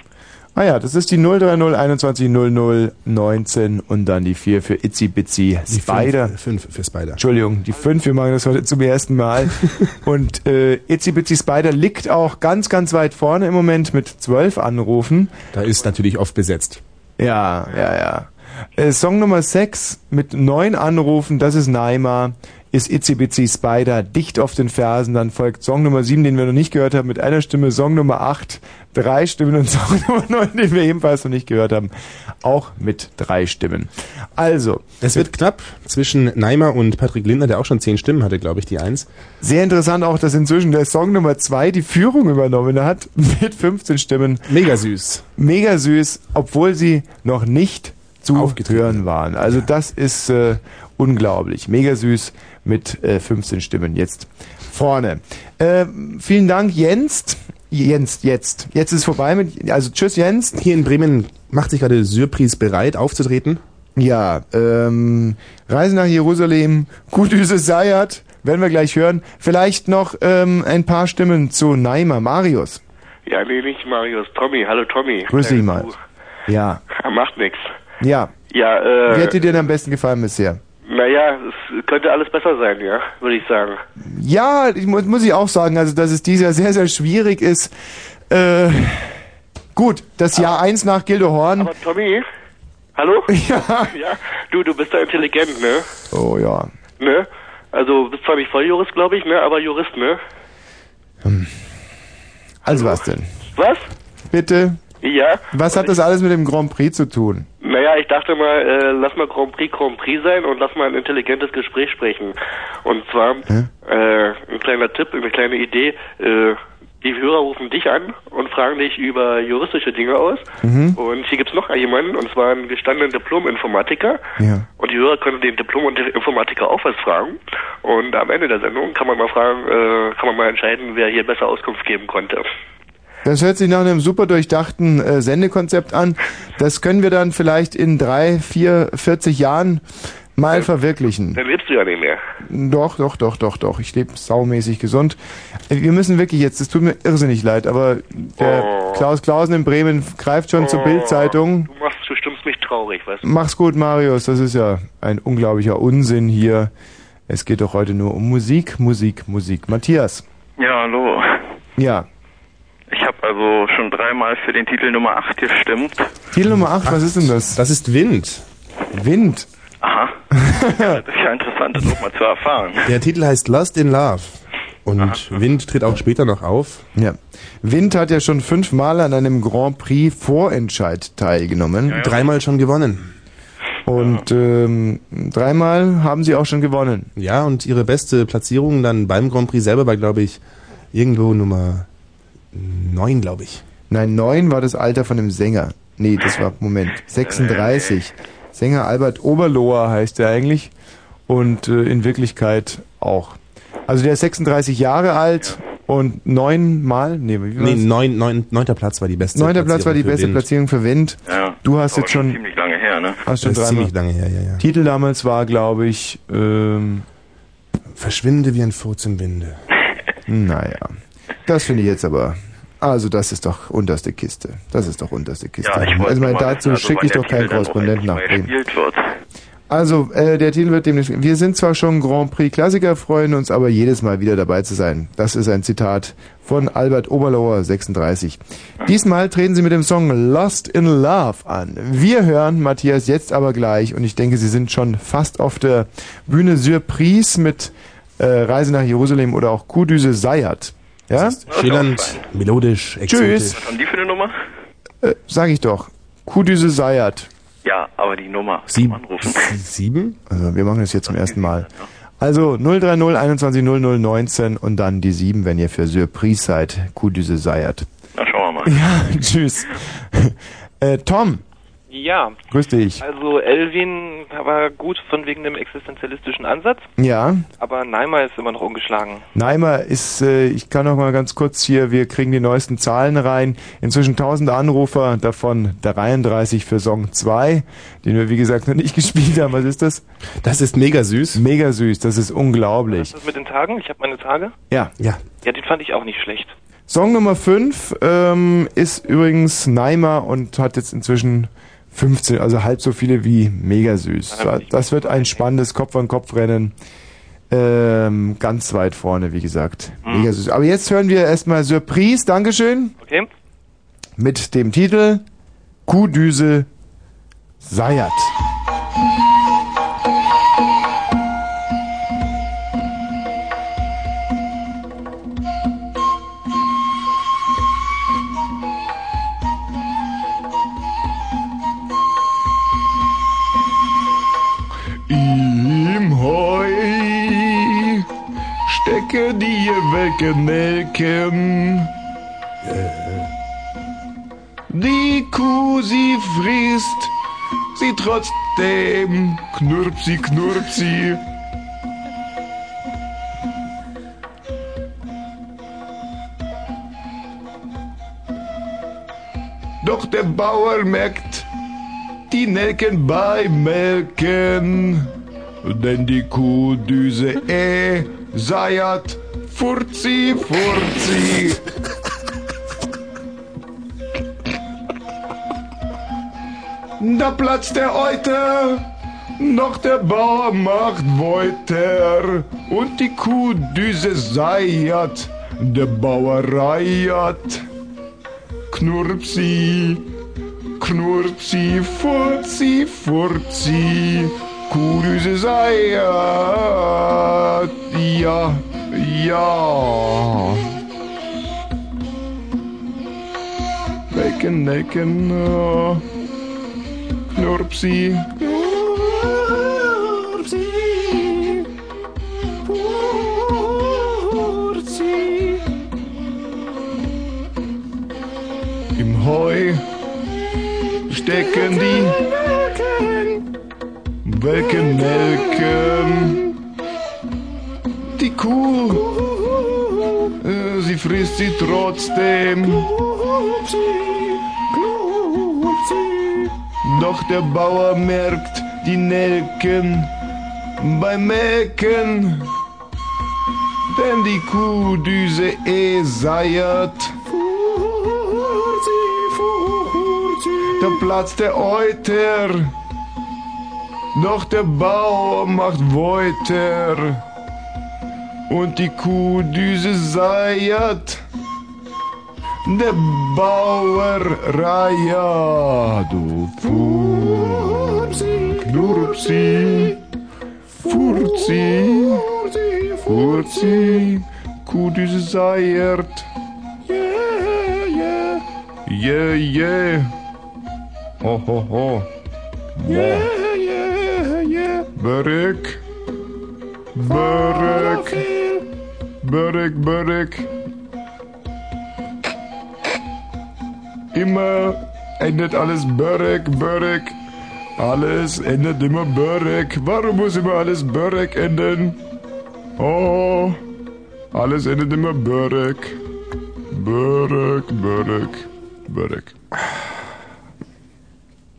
Ah ja, das ist die 030 21 00 19 und dann die 4 für Itzy Bitsy Die Spider. 5 für Spider. Entschuldigung, die 5, wir machen das heute zum ersten Mal. und äh, Itzy Bitsy Spider liegt auch ganz, ganz weit vorne im Moment mit 12 Anrufen. Da ist natürlich oft besetzt. Ja, ja, ja. Äh, Song Nummer 6 mit neun Anrufen, das ist Naima, ist Bitsy Spider dicht auf den Fersen. Dann folgt Song Nummer 7, den wir noch nicht gehört haben, mit einer Stimme. Song Nummer 8, drei Stimmen. Und Song Nummer 9, den wir ebenfalls noch nicht gehört haben, auch mit drei Stimmen. Also. Es wird knapp zwischen Neimer und Patrick Lindner, der auch schon 10 Stimmen hatte, glaube ich, die 1. Sehr interessant auch, dass inzwischen der Song Nummer 2 die Führung übernommen hat mit 15 Stimmen. Mega süß. Mega süß, obwohl sie noch nicht zu hören waren. Also das ist äh, Unglaublich. Mega süß mit äh, 15 Stimmen jetzt vorne. Äh, vielen Dank, Jens. Jens, jetzt. Jetzt ist es vorbei mit, also tschüss, Jens. Hier in Bremen macht sich gerade Surprise bereit, aufzutreten. Ja, ähm, Reise nach Jerusalem, Gudüse Sayat, werden wir gleich hören. Vielleicht noch ähm, ein paar Stimmen zu Naima, Marius. Ja, nee, nicht Marius. Tommy, hallo Tommy. Grüß dich mal. Ja, Macht nix. ja. Ja, Wie äh, hat dir denn am besten gefallen bisher? Naja, es könnte alles besser sein, ja, würde ich sagen. Ja, ich muss, muss ich auch sagen, also dass es dieses Jahr sehr, sehr schwierig ist. Äh, gut, das Jahr 1 nach Gildehorn. Aber Tommy, hallo? Ja. Ja, du, du bist da intelligent, ne? Oh ja. Ne? Also, du bist zwar nicht Volljurist, glaube ich, ne, aber Jurist, ne? Also was denn? Was? Bitte? Ja. Was hat das alles mit dem Grand Prix zu tun? Naja, ich dachte mal, äh, lass mal Grand Prix Grand Prix sein und lass mal ein intelligentes Gespräch sprechen. Und zwar, äh, ein kleiner Tipp, eine kleine Idee, äh, die Hörer rufen dich an und fragen dich über juristische Dinge aus. Mhm. Und hier gibt's noch jemanden, und zwar einen gestandenen Diplom-Informatiker. Ja. Und die Hörer können den Diplom-Informatiker auch was fragen. Und am Ende der Sendung kann man mal fragen, äh, kann man mal entscheiden, wer hier besser Auskunft geben konnte. Das hört sich nach einem super durchdachten äh, Sendekonzept an. Das können wir dann vielleicht in drei, vier, 40 Jahren mal verwirklichen. Dann lebst du ja nicht mehr. Doch, doch, doch, doch, doch. Ich lebe saumäßig gesund. Äh, Wir müssen wirklich jetzt, es tut mir irrsinnig leid, aber der Klaus Klausen in Bremen greift schon zur Bildzeitung. Du machst, du stimmst mich traurig, weißt du? Mach's gut, Marius. Das ist ja ein unglaublicher Unsinn hier. Es geht doch heute nur um Musik, Musik, Musik. Matthias. Ja, hallo. Ja. Ich habe also schon dreimal für den Titel Nummer 8 gestimmt. Titel Nummer 8, was ist denn das? Das ist Wind. Wind. Aha. ja, das ist ja interessant, das auch mal zu erfahren. Der Titel heißt Lost in Love. Und Wind tritt auch später noch auf. Ja. Wind hat ja schon fünfmal an einem Grand Prix Vorentscheid teilgenommen. Dreimal schon gewonnen. Und ähm, dreimal haben sie auch schon gewonnen. Ja, und ihre beste Platzierung dann beim Grand Prix selber war, glaube ich, irgendwo Nummer 9, glaube ich. Nein, neun war das Alter von dem Sänger. Nee, das war, Moment, 36. Sänger Albert Oberloher heißt er eigentlich. Und äh, in Wirklichkeit auch. Also der ist 36 Jahre alt und neunmal, nee, wie Nee, war's? neun, neun, neunter Platz war die beste Neunter Platz war die beste Wind. Platzierung für Wind. Ja. Du hast Aber jetzt schon, ziemlich lange her, ne? hast schon Das ist ziemlich lange her, ja, ja. Titel damals war, glaube ich, ähm, Verschwinde wie ein Furz im Winde. naja. Das finde ich jetzt aber. Also das ist doch unterste Kiste. Das ist doch unterste Kiste. Ja, ich also mal dazu also schicke ich doch keinen Korrespondenten nach Bremen. Also, äh, der Titel wird demnächst. Wir sind zwar schon Grand Prix Klassiker, freuen uns aber jedes Mal wieder dabei zu sein. Das ist ein Zitat von Albert Oberloher, 36. Diesmal treten sie mit dem Song Lost in Love an. Wir hören Matthias jetzt aber gleich und ich denke, sie sind schon fast auf der Bühne Surprise mit äh, Reise nach Jerusalem oder auch Kudüse Sayat. Ja? Schillernd, melodisch, exotisch. Tschüss. Was haben die für eine Nummer? Äh, sag ich doch. Kudüse Sayat. Ja, aber die Nummer. Sieben. Sieben? Also wir machen das jetzt zum ersten Mal. Also 030 21 00 19 und dann die 7, wenn ihr für Surprise seid. Kudüse Sayat. Na, schauen wir mal. Ja, tschüss. äh, Tom, Ja. grüß dich. Also Elvin war gut von wegen dem existenzialistischen Ansatz, Ja, aber Neimer ist immer noch ungeschlagen. Neimer ist, äh, ich kann noch mal ganz kurz hier, wir kriegen die neuesten Zahlen rein. Inzwischen 1000 Anrufer, davon 33 für Song 2, den wir wie gesagt noch nicht gespielt haben. Was ist das? Das ist mega süß. Mega süß, das ist unglaublich. Was ist mit den Tagen? Ich habe meine Tage. Ja. Ja. Ja, den fand ich auch nicht schlecht. Song Nummer 5 ähm, ist übrigens Neimer und hat jetzt inzwischen 15, also halb so viele wie Mega Süß. Das wird ein spannendes Kopf-an-Kopf-Rennen. Ähm, ganz weit vorne, wie gesagt. Mega süß. Aber jetzt hören wir erstmal Surprise, Dankeschön, Okay. mit dem Titel Kuhdüse Sayat. Stecke die welke Nelken. Die Kuh, sie frisst, sie trotzdem. Knurpsi, knurpsi. Doch der Bauer merkt die Nelken beim Melken. Denn die Kuhdüse äh, seiert Furzi, Furzi. Da platzt der Euter, doch der Bauer macht Wolter und die Kuhdüse seiert, der Bauer reiert. Knurpsi, Knurpsi, Furzi, Furzi, Kuhdüse seiert, ja, ja. Bacon, Bacon, oh. Knurpsi. Knurpsi. Furzi. Im Heu stecken die Welken melken. Die Kuh, sie frisst sie trotzdem. Doch der Bauer merkt die Nelken beim Melken, denn die Kuhdüse eh seiert. Da platzt der Euter, doch der Bauer macht Wolter und die Kuhdüse seiert. Der Bauer Reier, du Furzi, Knurpsi, Furzi, Furzi, Kuhdüse seiert. Yeah, yeah, yeah, yeah. Ho, ho, ho. Yeah. Börek, Börek, Börek, Börek. Immer endet alles Börek, Börek. Alles endet immer Börek. Warum muss immer alles Börek enden? Oh, alles endet immer Börek. Börek, Börek, Börek.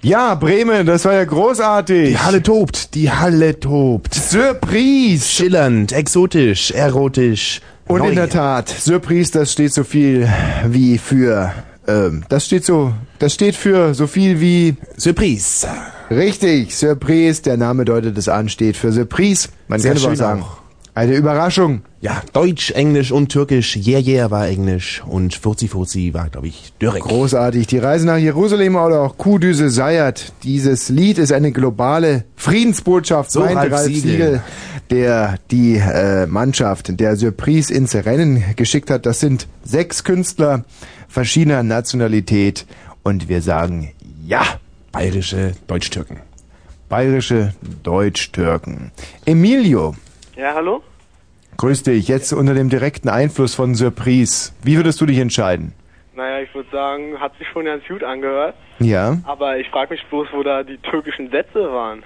Ja, Bremen, das war ja großartig. Die Halle tobt, die Halle tobt. Surprise! Schillernd, exotisch, erotisch. Und neu. in der Tat, Surprise, das steht so viel wie für, ähm, das steht so, das steht für so viel wie Surprise. Richtig, Surprise, der Name deutet es an, steht für Surprise. Man Sehr kann aber auch sagen, auch. Eine Überraschung. Ja, Deutsch, Englisch und Türkisch. Yeah, yeah war Englisch und Furzi, Furzi war, glaube ich, Dörrik. Großartig. Die Reise nach Jerusalem oder auch Kuhdüse Seiert. Dieses Lied ist eine globale Friedensbotschaft. So, meint Ralf Ralf Siegel. Siegel, der die äh, Mannschaft der Surprise ins Rennen geschickt hat. Das sind sechs Künstler verschiedener Nationalität. Und wir sagen ja. Bayerische Deutsch-Türken. Bayerische Deutsch-Türken. Emilio, Ja, hallo? Grüß dich. Jetzt unter dem direkten Einfluss von Surprise. Wie würdest du dich entscheiden? Naja, ich würde sagen, hat sich schon ganz gut angehört. Ja, Aber ich frage mich bloß, wo da die türkischen Sätze waren.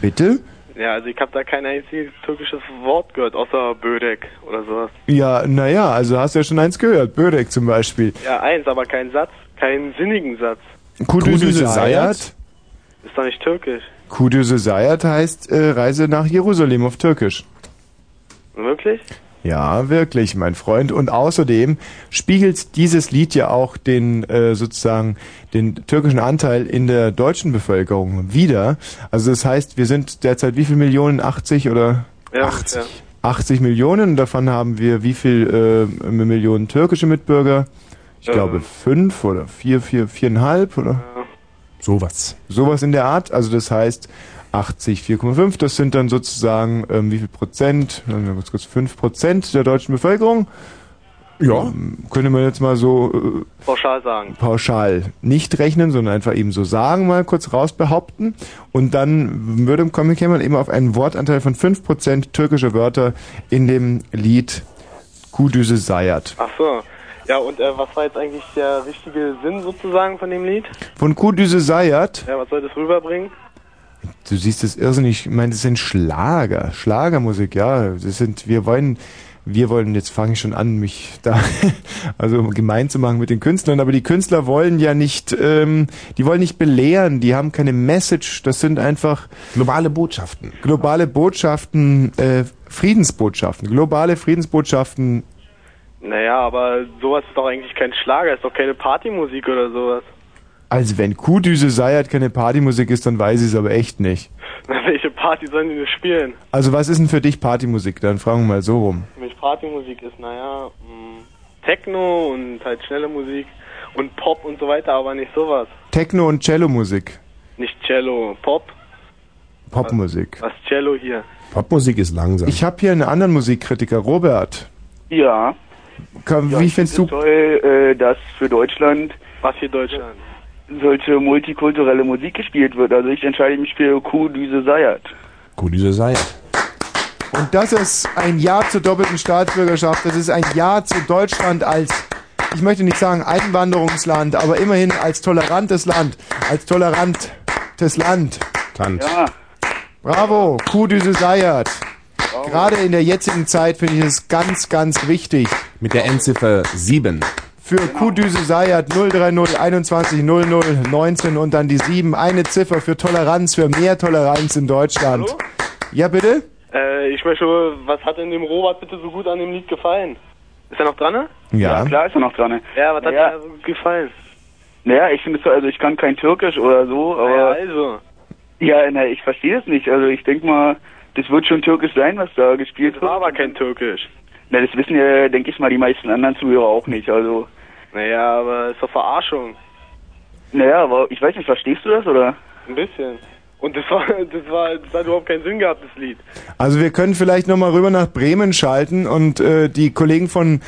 bitte? Ja, also ich habe da kein einziges türkisches Wort gehört, außer Bödek oder sowas. Ja, naja, also hast du ja schon eins gehört. Börek zum Beispiel. Ja, eins, aber kein Satz, keinen sinnigen Satz. Kudüse Sayat. Ist doch nicht türkisch. Kudüse Sayat heißt äh, Reise nach Jerusalem auf Türkisch. Wirklich? Ja, wirklich, mein Freund. Und außerdem spiegelt dieses Lied ja auch den äh, sozusagen den türkischen Anteil in der deutschen Bevölkerung wider. Also das heißt, wir sind derzeit wie viel Millionen? 80 oder Ja, 80? ja. 80 Millionen. Davon haben wir wie viel äh, Millionen türkische Mitbürger? Ich Ähm. glaube fünf oder vier, vier, viereinhalb oder sowas. Sowas in der Art. Also das heißt 80, 4,5. Das sind dann sozusagen ähm, wie viel Prozent? Ganz kurz fünf Prozent der deutschen Bevölkerung. Ja. Ähm, könnte man jetzt mal so äh, Pauschal sagen. pauschal nicht rechnen, sondern einfach eben so sagen, mal kurz raus behaupten. Und dann würde kommen käme man eben auf einen Wortanteil von 5% türkische Wörter in dem Lied Kudüse Sayat. Ach so. Ja, und äh, was war jetzt eigentlich der richtige Sinn sozusagen von dem Lied? Von Kudüse Sayat, Ja, was soll das rüberbringen? Du siehst es irrsinnig, ich meine, das sind Schlager, Schlagermusik, ja. Das sind, wir wollen, wir wollen, jetzt fange ich schon an, mich da, also gemein zu machen mit den Künstlern, aber die Künstler wollen ja nicht, ähm, die wollen nicht belehren, die haben keine Message, das sind einfach globale Botschaften. Globale Botschaften, äh, Friedensbotschaften, globale Friedensbotschaften. Naja, aber sowas ist doch eigentlich kein Schlager, ist doch keine Partymusik oder sowas. Also wenn Kuhdüse Seiert keine Partymusik ist, dann weiß ich es aber echt nicht. Na, welche Party sollen die denn spielen? Also was ist denn für dich Partymusik? Dann fragen wir mal so rum. Für mich Partymusik ist, naja, mh, Techno und halt schnelle Musik und Pop und so weiter, aber nicht sowas. Techno und Cello-Musik. Nicht Cello, Pop. Popmusik. Was Cello hier? Popmusik ist langsam. Ich habe hier einen anderen Musikkritiker, Robert. Ja. Komm, ja wie findest finde du... toll, äh, dass für Deutschland Was für Deutschland? Solche multikulturelle Musik gespielt wird. Also ich entscheide mich für Kuh Düse Seiert. Kuhdüse Seiert. Und das ist ein Ja zur doppelten Staatsbürgerschaft. Das ist ein Ja zu Deutschland als, ich möchte nicht sagen Einwanderungsland, aber immerhin als tolerantes Land. Als tolerantes Land. Land. Ja. Bravo, Kuhdüse Seiert. Gerade in der jetzigen Zeit finde ich es ganz, ganz wichtig. Mit der Endziffer 7. Für Kuhdüse Seiert 030 21 00 19 und dann die 7. Eine Ziffer für Toleranz, für mehr Toleranz in Deutschland. Hallo? Ja, bitte? Äh, ich möchte, was hat denn dem Robert bitte so gut an dem Lied gefallen? Ist er noch dran? ne? Ja. klar ist er noch dran. Ne? Ja, was hat Naja. dir so gut gefallen? Naja, ich finde es so, also ich kann kein Türkisch oder so, aber... Ja, also. Ja, na, ich verstehe es nicht. Also ich denke mal, das wird schon türkisch sein, was da gespielt wird. War aber kein Türkisch. Na, das wissen ja, denke ich mal, die meisten anderen Zuhörer auch nicht. Also, Naja, aber ist doch Verarschung. naja, aber ich weiß nicht, verstehst du das oder? Ein bisschen. Und das war, das war, das hat überhaupt keinen Sinn gehabt, das Lied. Also wir können vielleicht nochmal rüber nach Bremen schalten und äh, die Kollegen von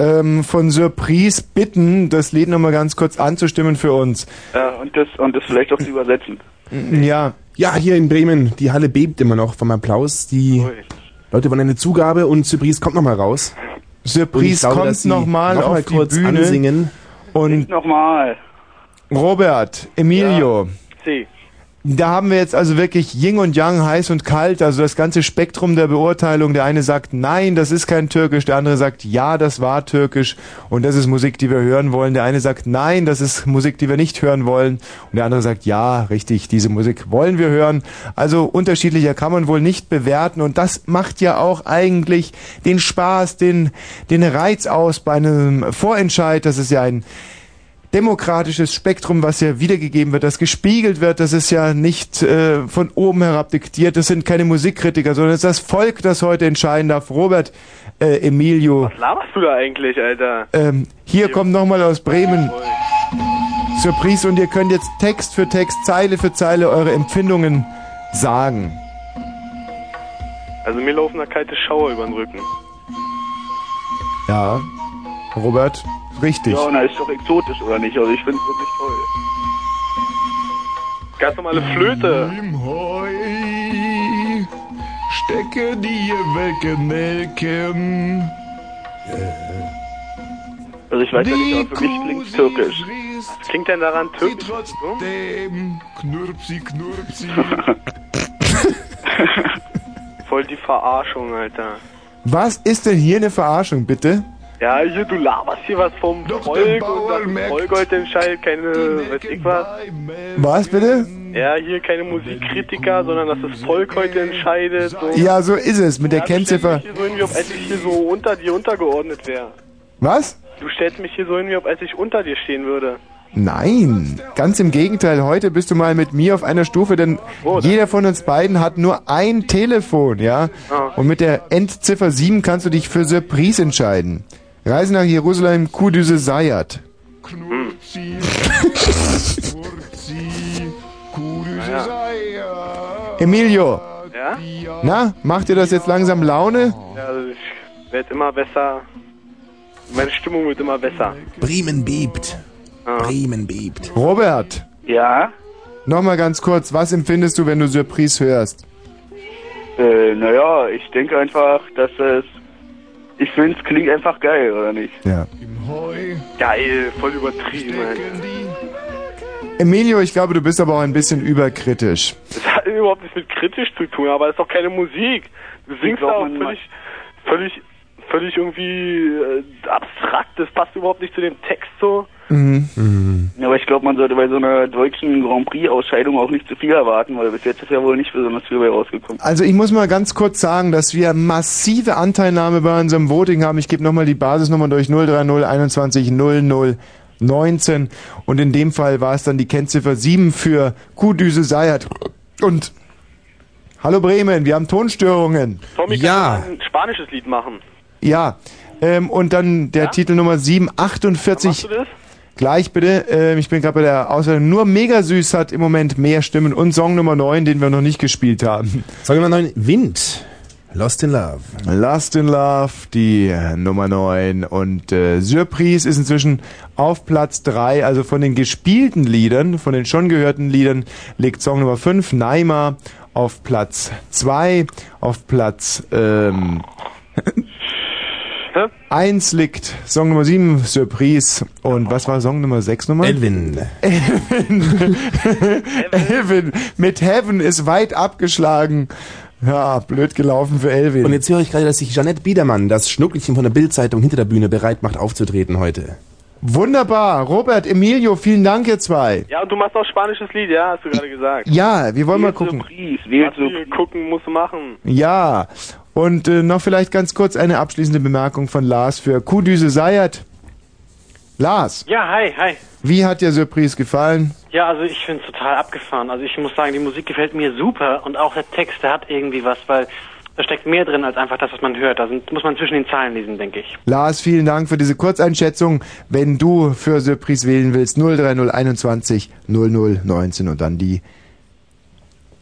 ähm, von Surprise bitten, das Lied nochmal ganz kurz anzustimmen für uns. Ja, und das, und das vielleicht auch zu übersetzen. Ja. Ja, hier in Bremen, die Halle bebt immer noch vom Applaus. Die Leute wollen eine Zugabe und Surprise kommt nochmal raus. Surprise ich glaube, kommt nochmal noch auf mal die kurz Bühne. ansingen. Und nochmal. Robert, Emilio. Sie. Da haben wir jetzt also wirklich Yin und Yang, heiß und kalt, also das ganze Spektrum der Beurteilung. Der eine sagt, nein, das ist kein Türkisch. Der andere sagt, ja, das war Türkisch und das ist Musik, die wir hören wollen. Der eine sagt, nein, das ist Musik, die wir nicht hören wollen. Und der andere sagt, ja, richtig, diese Musik wollen wir hören. Also unterschiedlicher kann man wohl nicht bewerten und das macht ja auch eigentlich den Spaß, den, den Reiz aus bei einem Vorentscheid. Das ist ja ein demokratisches Spektrum, was ja wiedergegeben wird, das gespiegelt wird, das ist ja nicht äh, von oben herab diktiert, das sind keine Musikkritiker, sondern es ist das Volk, das heute entscheiden darf. Robert, äh, Emilio, Was laberst du da eigentlich, Alter? ähm, hier kommt nochmal aus Bremen Surprise und ihr könnt jetzt Text für Text, Zeile für Zeile eure Empfindungen sagen. Also mir laufen da kalte Schauer über den Rücken. Ja, Robert, richtig. Ja, na, ist doch exotisch, oder nicht? Also ich finde es wirklich toll. Ganz normale Flöte. Im Heu stecke die welke Nelken. Also ich weiß ja nicht, aber für mich klingt türkisch. Was klingt denn daran türkisch? Trotzdem knurpsi, knurpsi. Voll die Verarschung, Alter. Was ist denn hier eine Verarschung, bitte? Ja, hier, du laberst hier was vom Volk und das Volk heute entscheidet keine, weiß ich was. Was bitte? Ja, hier keine Musikkritiker, sondern dass das Volk heute entscheidet. Ja, so ist es mit der Ja, du stellst Kennziffer. mich hier so hin, wie ob als ich hier so unter dir untergeordnet wäre. Was? Du stellst mich hier so hin, wie ob als ich unter dir stehen würde. Nein, ganz im Gegenteil. Heute bist du mal mit mir auf einer Stufe, denn jeder von uns beiden hat nur ein Telefon, ja? Ah. Und mit der Endziffer 7 kannst du dich für Surprise entscheiden. Reise nach Jerusalem, Kudüse Sayat. Knurpsi, Knurpsi, Kudüse Emilio, Ja? na, macht dir das jetzt langsam Laune? Ja, also ich werde immer besser. Meine Stimmung wird immer besser. Bremen bebt. Ah. Bremen bebt. Robert. Ja? Nochmal ganz kurz, was empfindest du, wenn du Surprise hörst? Äh, naja, ich denke einfach, dass es... Ich finde, es klingt einfach geil, oder nicht? Ja. Geil, voll übertrieben, Alter. Emilio, ich glaube, du bist aber auch ein bisschen überkritisch. Das hat überhaupt nichts mit kritisch zu tun, aber das ist doch keine Musik. Du singst da man- völlig, völlig, völlig irgendwie äh, abstrakt. Das passt überhaupt nicht zu dem Text so. Mhm. Ja, aber ich glaube, man sollte bei so einer deutschen Grand Prix-Ausscheidung auch nicht zu viel erwarten, weil bis jetzt ist ja wohl nicht besonders viel bei rausgekommen. Also ich muss mal ganz kurz sagen, dass wir massive Anteilnahme bei unserem Voting haben. Ich gebe nochmal die Basisnummer durch 030 21 00 19 und in dem Fall war es dann die Kennziffer 7 für Kuhdüse Seiert. Und Hallo Bremen, wir haben Tonstörungen. Tommy, du ein spanisches Lied machen? Ja, ähm, und dann der Titel Nummer 7, 48. Machst du das? Gleich bitte. Ähm, ich bin gerade bei der Auswahl. Nur Mega Süß hat im Moment mehr Stimmen und Song Nummer 9, den wir noch nicht gespielt haben. Song Nummer 9, Wind. Lost in Love. Lost in Love, die äh, Nummer 9. Und äh, Surprise ist inzwischen auf Platz 3. Also von den gespielten Liedern, von den schon gehörten Liedern, liegt Song Nummer 5, Naima, auf Platz 2. Auf Platz ähm, 1 liegt Song Nummer 7, Surprise. Und was war Song Nummer 6 Nummer? Elvin. Elvin. Elvin. Mit Heaven ist weit abgeschlagen. Ja, blöd gelaufen für Elvin. Und jetzt höre ich gerade, dass sich Jeanette Biedermann, das Schnuckelchen von der Bildzeitung hinter der Bühne, bereit macht aufzutreten heute. Wunderbar. Robert, Emilio, vielen Dank, ihr zwei. Ja, und du machst auch spanisches Lied, ja, hast du gerade gesagt. Ja, wir wollen mal gucken. Was wir gucken, musst du machen. Ja, und äh, noch vielleicht ganz kurz eine abschließende Bemerkung von Lars für Kuhdüse Seiert. Lars, Ja, hi, hi. wie hat dir Surprise gefallen? Ja, also ich finde es total abgefahren. Also ich muss sagen, die Musik gefällt mir super und auch der Text, der hat irgendwie was, weil da steckt mehr drin als einfach das, was man hört. Da sind, muss man zwischen den Zeilen lesen, denke ich. Lars, vielen Dank für diese Kurzeinschätzung. Wenn du für Surprise wählen willst, 03021 0019 und dann die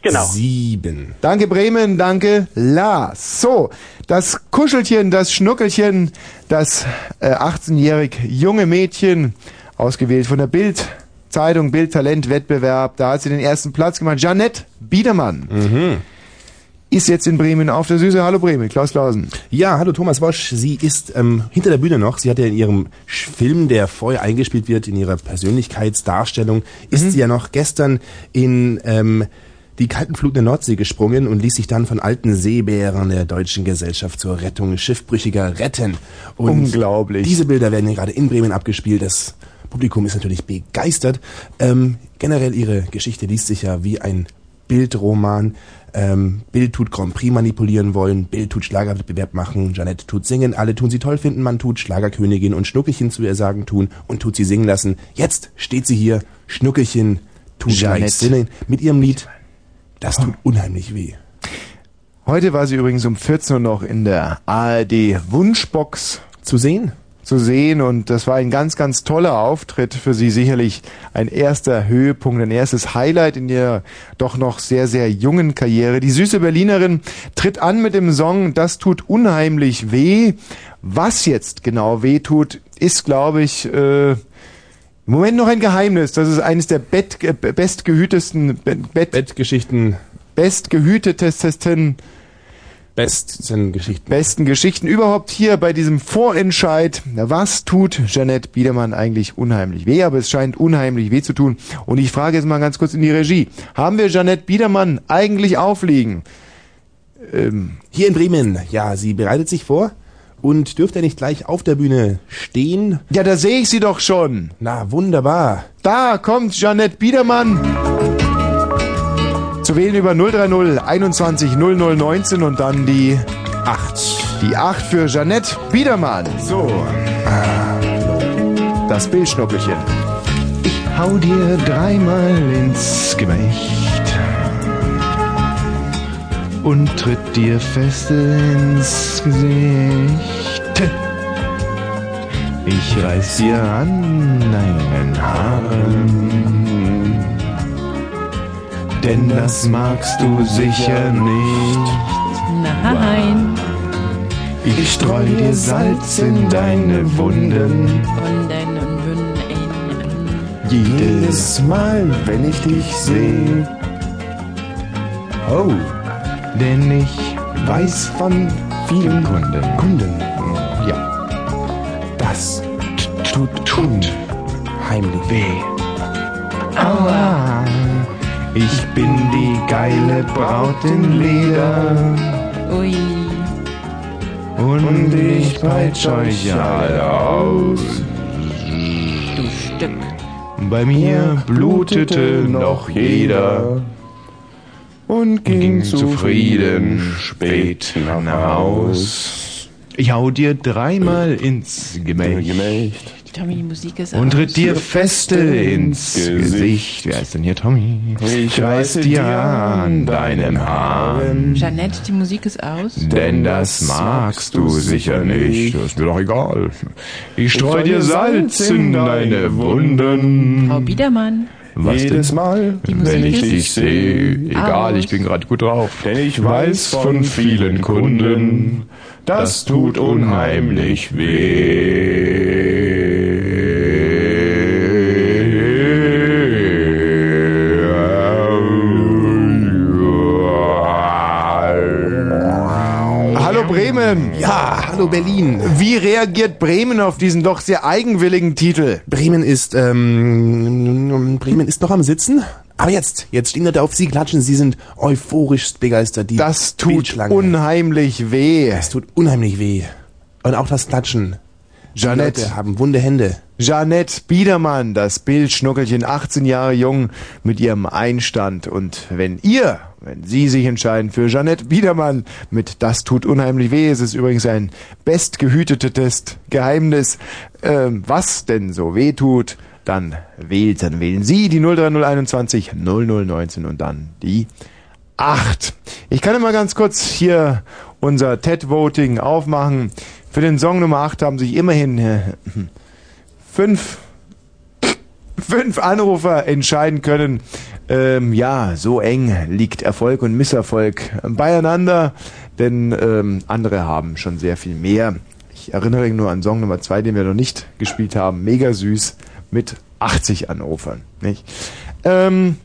Genau. Sieben. Danke Bremen, danke Lars. So, das Kuschelchen, das Schnuckelchen, das äh, 18-jährig junge Mädchen, ausgewählt von der Bild Zeitung Bild Talent Wettbewerb, da hat sie den ersten Platz gemacht. Janette Biedermann ist jetzt in Bremen auf der Süße. Hallo Bremen, Klaus Klausen. Ja, hallo Thomas Wosch. Sie ist ähm, hinter der Bühne noch. Sie hat ja in ihrem Film, der vorher eingespielt wird, in ihrer Persönlichkeitsdarstellung, ist sie ja noch gestern in ähm, die kalten Fluten der Nordsee gesprungen und ließ sich dann von alten Seebären der Deutschen Gesellschaft zur Rettung Schiffbrüchiger retten. Und Unglaublich. Diese Bilder werden hier gerade in Bremen abgespielt. Das Publikum ist natürlich begeistert. Ähm, generell ihre Geschichte liest sich ja wie ein Bildroman. Ähm, Bild tut Grand Prix manipulieren wollen, Bild tut Schlagerwettbewerb machen, Janette tut singen, alle tun sie toll finden, man tut Schlagerkönigin und Schnuckelchen zu ihr sagen tun und tut sie singen lassen. Jetzt steht sie hier, Schnuckelchen tut Jeanette. gleich singen mit ihrem Lied. Das tut unheimlich weh. Heute war sie übrigens um 14 Uhr noch in der ARD Wunschbox zu sehen. Zu sehen und das war ein ganz, ganz toller Auftritt für sie. Sicherlich ein erster Höhepunkt, ein erstes Highlight in ihrer doch noch sehr, sehr jungen Karriere. Die süße Berlinerin tritt an mit dem Song Das tut unheimlich weh. Was jetzt genau weh tut, ist, glaube ich, äh, im Moment noch ein Geheimnis. Das ist eines der Bett, äh, bestgehütesten Bett, Bettgeschichten, bestgehütetesten besten Geschichten. besten Geschichten überhaupt hier bei diesem Vorentscheid. Was tut Jeanette Biedermann eigentlich unheimlich weh? Aber es scheint unheimlich weh zu tun. Und ich frage jetzt mal ganz kurz in die Regie. Haben wir Jeanette Biedermann eigentlich aufliegen? Ähm, Hier in Bremen, ja, sie bereitet sich vor und dürfte er nicht gleich auf der Bühne stehen? Ja, da sehe ich sie doch schon. Na, wunderbar. Da kommt Jeanette Biedermann. Zu wählen über 030 21 00 19 und dann die 8. Die 8 für Jeanette Biedermann. So. Das Bildschnuppelchen. Ich hau dir dreimal ins Gemächt und tritt dir fest ins Gesicht. Ich reiß dir an deinen Haaren, denn das magst du sicher nicht. Nein. Ich streu dir Salz in deine Wunden. Wunden und Wunden. Jedes Mal, wenn ich dich sehe. Oh, denn ich weiß von vielen Kunden. Kunden. Ja. Das tut, tut heimlich weh. Aua. Ich bin die geile Braut in Leder. Ui. Und ich peitsch euch alle aus. Du Stück. Bei mir blutete noch jeder und ging zufrieden spät nach Haus. Ich hau dir dreimal ins Gemächt Tommy, die Musik ist und tritt dir feste ins Gesicht. Wer ist denn hier Tommy? Ich reiß dir an deinem Haaren. Jeanette, die Musik ist aus. Denn das magst du sicher nicht. Das ist mir doch egal. Ich streu dir Salz in deine Wunden. Frau Biedermann. Was Jedes denn? Mal, wenn ich dich sehe, egal, ich bin gerade gut drauf. Denn ich weiß von vielen Kunden, das tut unheimlich weh. Hallo Bremen! Ja, hallo Berlin. Wie reagiert Bremen auf diesen doch sehr eigenwilligen Titel? Bremen ist, ähm, Bremen ist noch am Sitzen. Aber jetzt, jetzt stehen Leute auf Sie, klatschen, Sie sind euphorisch begeistert. Die Das tut unheimlich weh. Es tut unheimlich weh. Und auch das Klatschen. Jeanette. Haben wunde Hände. Jeanette Biedermann, das Bildschnuckelchen, 18 Jahre jung, mit ihrem Einstand. Und wenn ihr, wenn Sie sich entscheiden für Jeanette Biedermann mit Das tut unheimlich weh, es ist übrigens ein bestgehütetes Geheimnis, ähm, was denn so weh tut, dann wählt, dann wählen Sie die 03021 0019 und dann die 8. Ich kann immer ganz kurz hier unser TED-Voting aufmachen. Für den Song Nummer 8 haben sich immerhin äh, fünf, fünf Anrufer entscheiden können. Ähm, ja, so eng liegt Erfolg und Misserfolg beieinander, denn ähm, andere haben schon sehr viel mehr. Ich erinnere nur an Song Nummer 2, den wir noch nicht gespielt haben. Mega süß mit 80 Anrufern. Nicht? Ähm,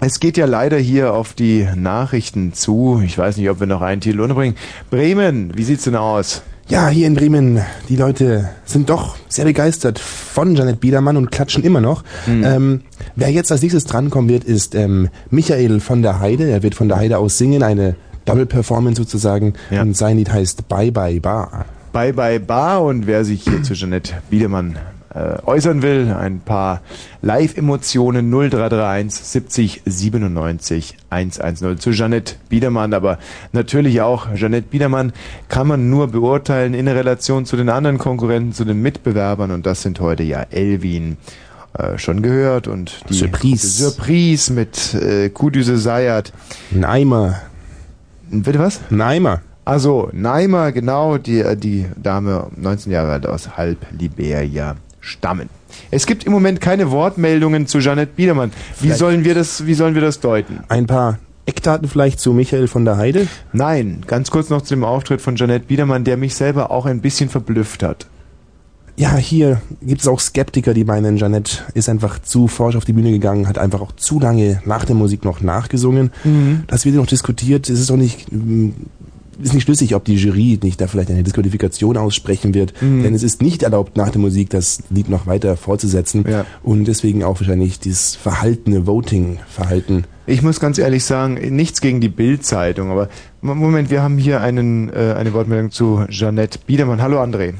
es geht ja leider hier auf die Nachrichten zu. Ich weiß nicht, ob wir noch einen Titel unterbringen. Bremen, wie sieht's denn aus? Ja, hier in Bremen, die Leute sind doch sehr begeistert von Janet Biedermann und klatschen immer noch. Mhm. Ähm, wer jetzt als nächstes drankommen wird, ist ähm, Michael von der Heide. Er wird von der Heide aus singen, eine Double Performance sozusagen. Und sein Lied heißt Bye Bye Bar. Bye Bye Bar und wer sich hier zu Jeanette Biedermann äh, äußern will, ein paar Live-Emotionen 0331 70 97 110 zu Jeanette Biedermann, aber natürlich auch Jeanette Biedermann kann man nur beurteilen in Relation zu den anderen Konkurrenten, zu den Mitbewerbern und das sind heute ja Elvin äh, schon gehört und die Surprise. Surprise mit äh, Kudüse Sayat. Neimer. Bitte was? Neimer. Also, Neimer, genau, die, äh, die Dame, 19 Jahre alt, aus halb Liberia stammen. Es gibt im Moment keine Wortmeldungen zu Jeanette Biedermann. Wie Vielleicht- sollen wir das, wie sollen wir das deuten? Ein paar Eckdaten vielleicht zu Michael von der Heide? Nein, ganz kurz noch zu dem Auftritt von Jeanette Biedermann, der mich selber auch ein bisschen verblüfft hat. Ja, hier gibt es auch Skeptiker, die meinen, Janet ist einfach zu forsch auf die Bühne gegangen, hat einfach auch zu lange nach der Musik noch nachgesungen. Mhm. Das wird noch diskutiert. Es ist auch nicht, mm, ist nicht schlüssig, ob die Jury nicht da vielleicht eine Disqualifikation aussprechen wird. Mhm. Denn es ist nicht erlaubt, nach der Musik das Lied noch weiter fortzusetzen. Und deswegen auch wahrscheinlich dieses verhaltene Voting-Verhalten. Ich muss ganz ehrlich sagen, nichts gegen die Bild-Zeitung, aber Moment, wir haben hier einen, äh, eine Wortmeldung zu Jeanette Biedermann. Hallo André.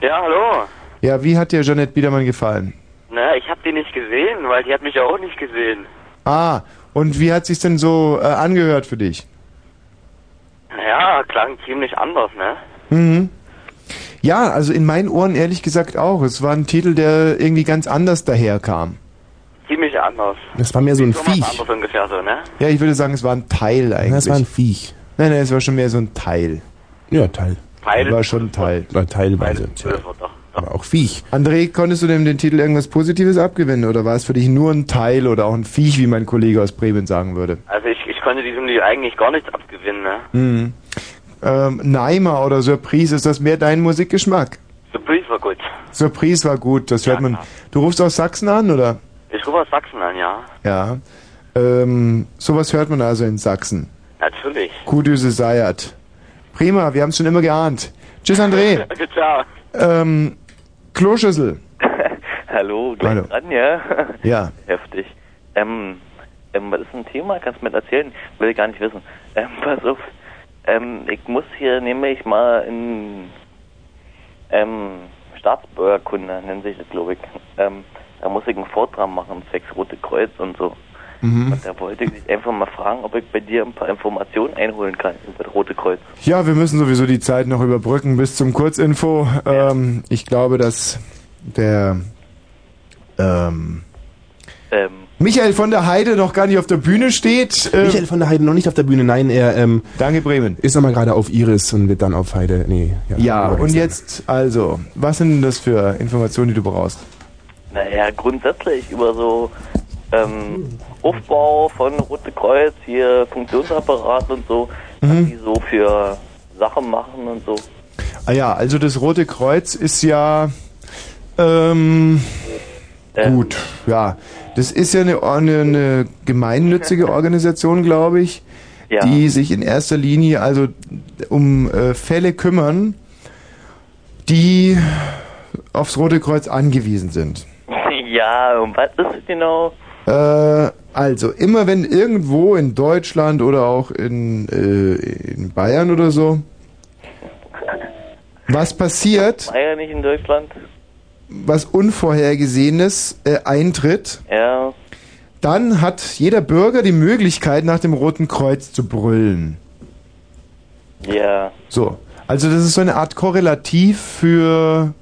Ja, hallo. Ja, wie hat dir Jeanette Biedermann gefallen? Na, ich habe die nicht gesehen, weil die hat mich ja auch nicht gesehen. Ah, und wie hat sich's denn so äh, angehört für dich? Ja, klang ziemlich anders, ne? Mhm. Ja, also in meinen Ohren ehrlich gesagt auch. Es war ein Titel, der irgendwie ganz anders daherkam. Ziemlich anders. Das war mehr so ein So was Viech. anderes ungefähr so, ne? Ja, ich würde sagen, es war ein Teil eigentlich. Das war ein Viech. Nein, nein, es war schon mehr so ein Teil. Ja, Teil. Teil. War schon ein Teil. War teilweise. Tja. Aber auch Viech. André, konntest du dem den Titel irgendwas Positives abgewinnen oder war es für dich nur ein Teil oder auch ein Viech, wie mein Kollege aus Bremen sagen würde? Also ich, ich konnte diesem Lied eigentlich gar nichts abgewinnen, ne? Mhm. Ähm, Neimer oder Surprise, ist das mehr dein Musikgeschmack? Surprise war gut. Surprise war gut, das hört man. Du rufst aus Sachsen an, oder? Ich rufe aus Sachsen an, ja. Ja. Ähm, sowas hört man also in Sachsen. Natürlich. Kudüse Sayat. Prima, wir haben es schon immer geahnt. Tschüss, André. Ciao. ähm, Kloschüssel. Hallo, gleich Hallo. dran, ja? Ja. Heftig. Ähm, Ähm, was ist ein Thema? Kannst du mir erzählen? Will ich gar nicht wissen. Ähm, pass auf. Ähm, ich muss hier nämlich mal in ähm, Staatsbürgerkunde, nennt sich das, glaube ich. Ähm, da muss ich einen Vortrag machen, zwecks Rote Kreuz und so. Mhm. Und da wollte ich dich einfach mal fragen, ob ich bei dir ein paar Informationen einholen kann über das Rote Kreuz. Ja, wir müssen sowieso die Zeit noch überbrücken bis zum Kurzinfo. Ähm, ich glaube, dass der ähm, Ähm, Michael von der Heide noch gar nicht auf der Bühne steht. Ähm, Michael von der Heide noch nicht auf der Bühne, nein, er ähm, Danke Bremen. ist nochmal gerade auf Iris und wird dann auf Heide. Nee, ja. ja, und jetzt also, was sind denn das für Informationen, die du brauchst? naja, grundsätzlich über so ähm, Aufbau von Rote Kreuz, hier Funktionsapparat und so, was Mhm. die so für Sachen machen und so. Ah ja, also das Rote Kreuz ist ja ähm, gut, ja. Das ist ja eine, eine, eine gemeinnützige Organisation, glaube ich, Ja. die sich in erster Linie also um äh, Fälle kümmern, die aufs Rote Kreuz angewiesen sind. ja, und was ist es genau? Äh, also, immer wenn irgendwo in Deutschland oder auch in, äh, in Bayern oder so was passiert, ja nicht in Deutschland. was Unvorhergesehenes äh, eintritt, Ja, dann hat jeder Bürger die Möglichkeit, nach dem Roten Kreuz zu brüllen. ja. So. Also das ist so eine Art Korrelativ für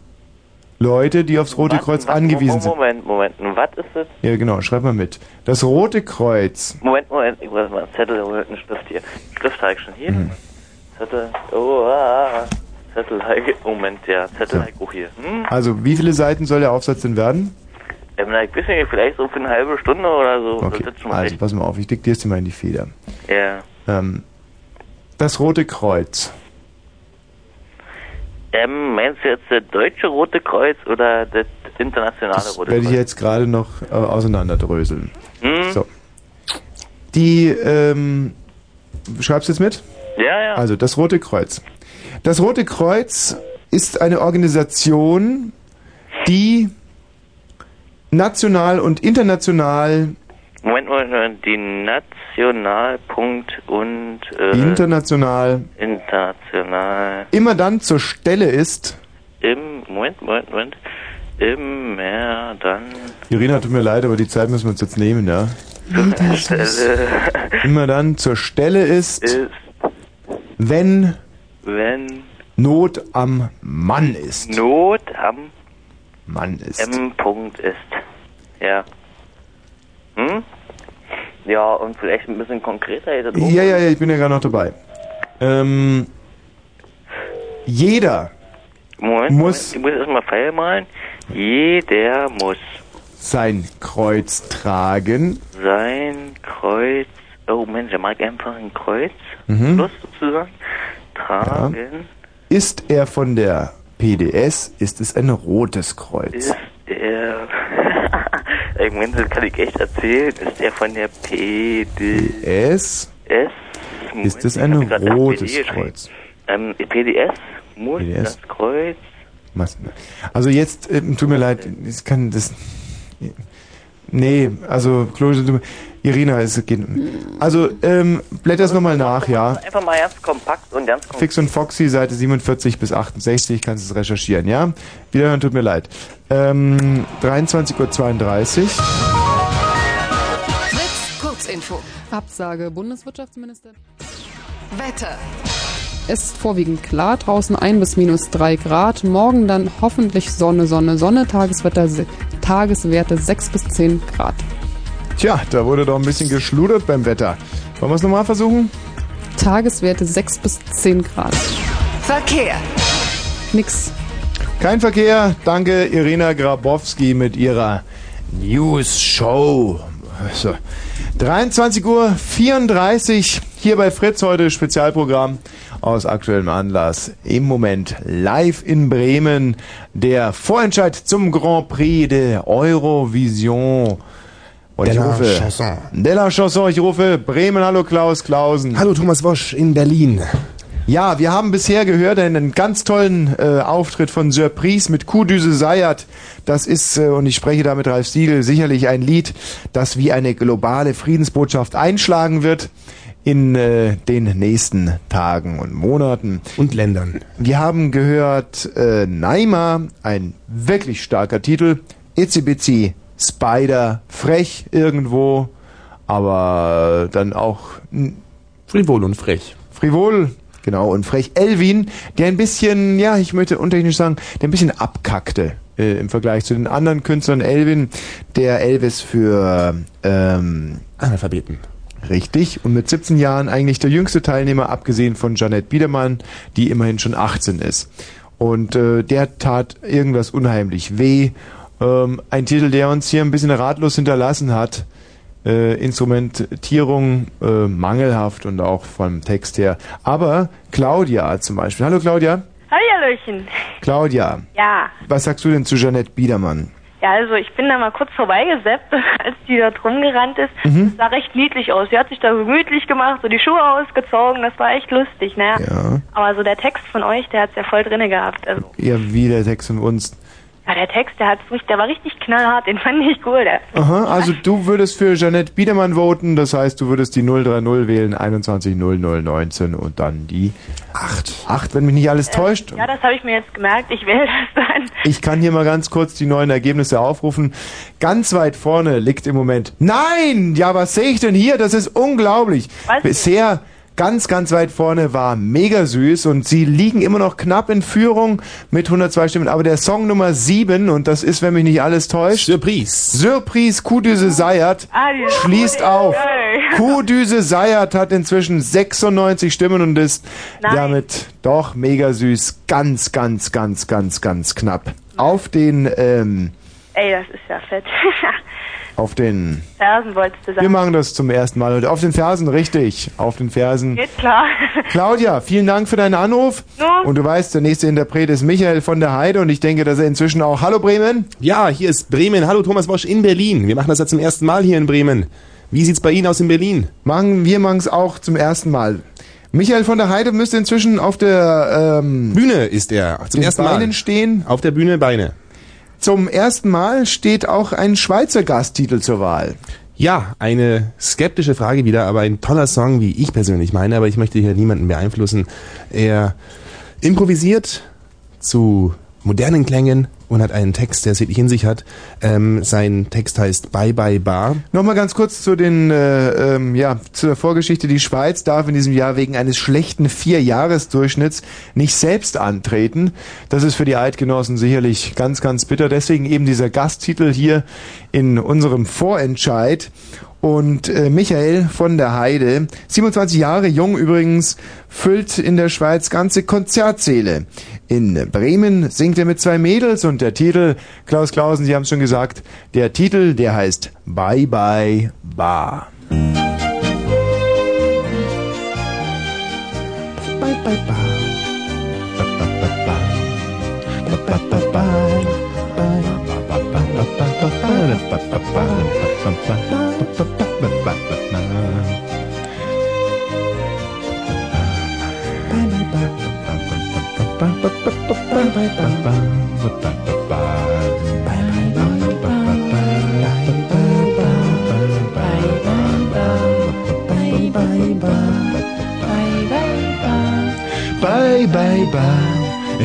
Leute, die aufs Rote Kreuz angewiesen sind. Moment, Moment, und was ist das? Ja, genau, schreib mal mit. Das Rote Kreuz. Moment, Moment, ich muss mal einen Zettel holen, einen Stift hier. Stift habe ich schon hier. Mhm. Zettel, oh, ah, Zettel, ich- Moment, ja, Zettel So. auch hier. Hm? Also, wie viele Seiten soll der Aufsatz denn werden? Ähm, na, ich weiß nicht, vielleicht so für eine halbe Stunde oder so. Okay, also recht. pass mal auf, ich diktiere es dir mal in die Feder. Ja. Ähm, das Rote Kreuz. Ähm, meinst du jetzt das deutsche Rote Kreuz oder das internationale Das Rote werde ich Kreuz? jetzt gerade noch äh, auseinanderdröseln. Hm? So. Die, ähm, schreibst du jetzt mit? Ja, ja. Also, das Rote Kreuz. Das Rote Kreuz ist eine Organisation, die national und international, Moment, Moment, Moment, die Nationalpunkt und äh, international international immer dann zur Stelle ist. im Moment, Moment, Moment, immer dann Irina, tut mir leid, aber die Zeit müssen wir uns jetzt nehmen, ja. Stelle Immer dann zur Stelle ist, ist, wenn wenn Not am Mann ist. Not am Mann ist. M-Punkt ist. Ja. Ja, und vielleicht ein bisschen konkreter Ja, ja, ja, ich bin ja gerade noch dabei. Ähm, jeder Moment, muss- Moment, ich muss erstmal Pfeil malen. Jeder muss sein Kreuz tragen. sein Kreuz, oh Mensch, da mag einfach ein Kreuz, Mhm. Plus sozusagen, tragen, Ist er von der PDS, ist es ein rotes Kreuz. ist er, meine, das kann ich echt erzählen, ist er von der PDS, S ist es ein rotes. Kreuz. ähm, PDS muss PDS. das Kreuz, Also jetzt, ähm, tut mir leid, ich kann das. Nee, also Irina, es geht. Also ähm, blätter es nochmal nach, ja. einfach mal ganz kompakt und ganz konkret. Fix und Foxy, Seite 47 bis 68, kannst du es recherchieren, ja? Wiederhören, tut mir leid. Ähm, 23.32 Uhr. Kurzinfo. Absage Bundeswirtschaftsminister. Wetter. Es ist vorwiegend klar, draußen 1 bis minus 3 Grad. Morgen dann hoffentlich Sonne, Sonne, Sonne. Tageswetter, Tageswerte 6 bis 10 Grad. Tja, da wurde doch ein bisschen geschludert beim Wetter. Wollen wir es nochmal versuchen? Tageswerte 6 bis 10 Grad. Verkehr. Nix. Kein Verkehr. Danke, Irina Grabowski mit ihrer News Show. So. 23 Uhr 34 hier bei Fritz heute Spezialprogramm aus aktuellem Anlass. Im Moment live in Bremen der Vorentscheid zum Grand Prix der Eurovision. Und De ich rufe, Chanson. De la Chanson, ich rufe Bremen, hallo Klaus Klausen. Hallo Thomas Wosch in Berlin. Ja, wir haben bisher gehört einen ganz tollen äh, Auftritt von Surprise mit Kuhdüse Sayat. Das ist, äh, und ich spreche da mit Ralf Siegel, sicherlich ein Lied, das wie eine globale Friedensbotschaft einschlagen wird in äh, den nächsten Tagen und Monaten. Und Ländern. Wir haben gehört äh, Naima, ein wirklich starker Titel. Itzy Bitsy Spider, frech irgendwo, aber dann auch Frivol und frech. Frivol, genau, und frech. Elvin, der ein bisschen, ja, ich möchte untechnisch sagen, der ein bisschen abkackte äh, im Vergleich zu den anderen Künstlern. Elvin, der Elvis für ähm, Analphabeten. Richtig, und mit 17 Jahren eigentlich der jüngste Teilnehmer, abgesehen von Janette Biedermann, die immerhin schon 18 ist. Und äh, der tat irgendwas unheimlich weh. Ähm, ein Titel, der uns hier ein bisschen ratlos hinterlassen hat. Äh, Instrumentierung äh, mangelhaft und auch vom Text her. Aber Claudia zum Beispiel. Hallo Claudia. Hallihallöchen. Claudia, Ja. was sagst du denn zu Janette Biedermann? Ja, also ich bin da mal kurz vorbeigeseppt, als die dort rumgerannt ist. Mhm. Das sah recht niedlich aus. Sie hat sich da gemütlich gemacht, so die Schuhe ausgezogen, das war echt lustig, ne? Ja. Aber so der Text von euch, der hat's ja voll drinne gehabt. Also, Ja, wie der Text von uns. Ja, der Text, der hat's richtig, der war richtig knallhart, den fand ich cool. Der, Aha, also du würdest für Janette Biedermann voten, das heißt, du würdest die 030 wählen, 210019 und dann die 8. 8, wenn mich nicht alles täuscht. ja, das habe ich mir jetzt gemerkt. Ich wähle das dann. Ich kann hier mal ganz kurz die neuen Ergebnisse aufrufen. Ganz weit vorne liegt im Moment. Nein! Ja, was sehe ich denn hier? Das ist unglaublich. Was? Bisher ganz, ganz weit vorne war mega süß und sie liegen immer noch knapp in Führung mit 102 Stimmen. Aber der Song Nummer 7, und das ist, wenn mich nicht alles täuscht. Surprise. Surprise, Ah, die- schließt auf. Hey. Kuhdüse Sayat hat inzwischen 96 Stimmen und ist Nein. damit doch mega süß. Ganz, ganz, ganz, ganz, ganz knapp. Auf den, ähm, Ey, das ist ja fett. auf den, Fersen wolltest du wir sagen. machen das zum ersten Mal heute. Auf den Fersen, richtig. Auf den Fersen. Geht klar. Claudia, vielen Dank für deinen Anruf. No. Und du weißt, der nächste Interpret ist Michael von der Heide und ich denke, dass er inzwischen auch, hallo Bremen. Ja, hier ist Bremen. Hallo Thomas Bosch in Berlin. Wir machen das ja zum ersten Mal hier in Bremen. Wie sieht's bei Ihnen aus in Berlin? Machen, wir machen es auch zum ersten Mal. Michael von der Heide müsste inzwischen auf der ähm, Bühne ist er. Zum ersten Beinen Mal. stehen. Auf der Bühne Beine. Zum ersten Mal steht auch ein Schweizer Gasttitel zur Wahl. Ja, eine skeptische Frage wieder, aber ein toller Song, wie ich persönlich meine, aber ich möchte hier niemanden beeinflussen. Er improvisiert zu modernen Klängen und hat einen Text, der es wirklich in sich hat. Ähm, sein Text heißt Bye Bye Bar. Nochmal ganz kurz zu den, äh, ähm, ja, zur Vorgeschichte. Die Schweiz darf in diesem Jahr wegen eines schlechten Vierjahresdurchschnitts nicht selbst antreten. Das ist für die Eidgenossen sicherlich ganz, ganz bitter. Deswegen eben dieser Gasttitel hier in unserem Vorentscheid. Und äh, Michael von der Heide, 27 Jahre jung übrigens, füllt in der Schweiz ganze Konzertsäle. In Bremen singt er mit zwei Mädels und der Titel, Klaus Klausen, Sie haben es schon gesagt, der Titel, der heißt Bye Bye Bar. Bye Bye Bar. Bye Bye Bar,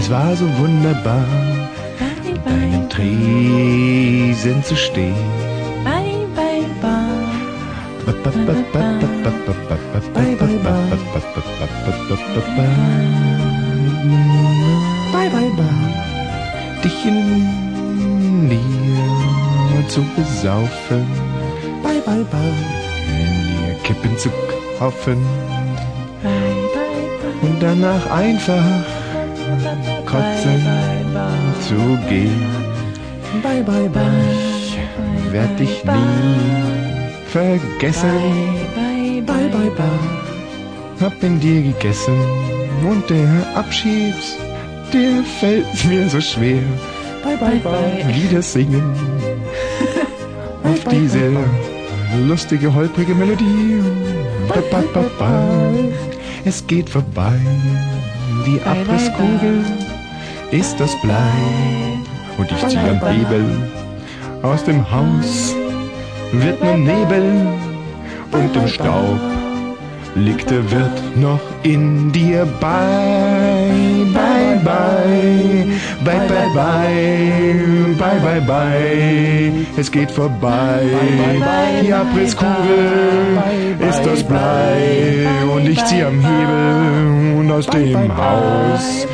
es war so wunderbar, Tresen zu stehen. Bye, bye, bye. Bye bye bye. Dich in dir zu besaufen. Bye bye bye. In dir Kippen zu kaufen. Und danach einfach kotzen zu gehen. Bye bye bye. Ich werd dich nie vergessen. Bye, Bye bye bye. Hab in dir gegessen und der Abschied, der fällt mir so schwer. Bye bye bye. Lieder singen auf diese lustige holprige Melodie. Bye bye bye bye. Es geht vorbei, die Abrisskugel ist das Blei. Und ich zieh am Hebel aus dem Haus, wird nur Nebel und im Staub liegt der Wirt noch in dir. Bei, bye, bye, bye, bye, bye, bye, bye, bye, es geht vorbei, die Abrisskugel ist das Blei und ich zieh am Hebel und aus dem Haus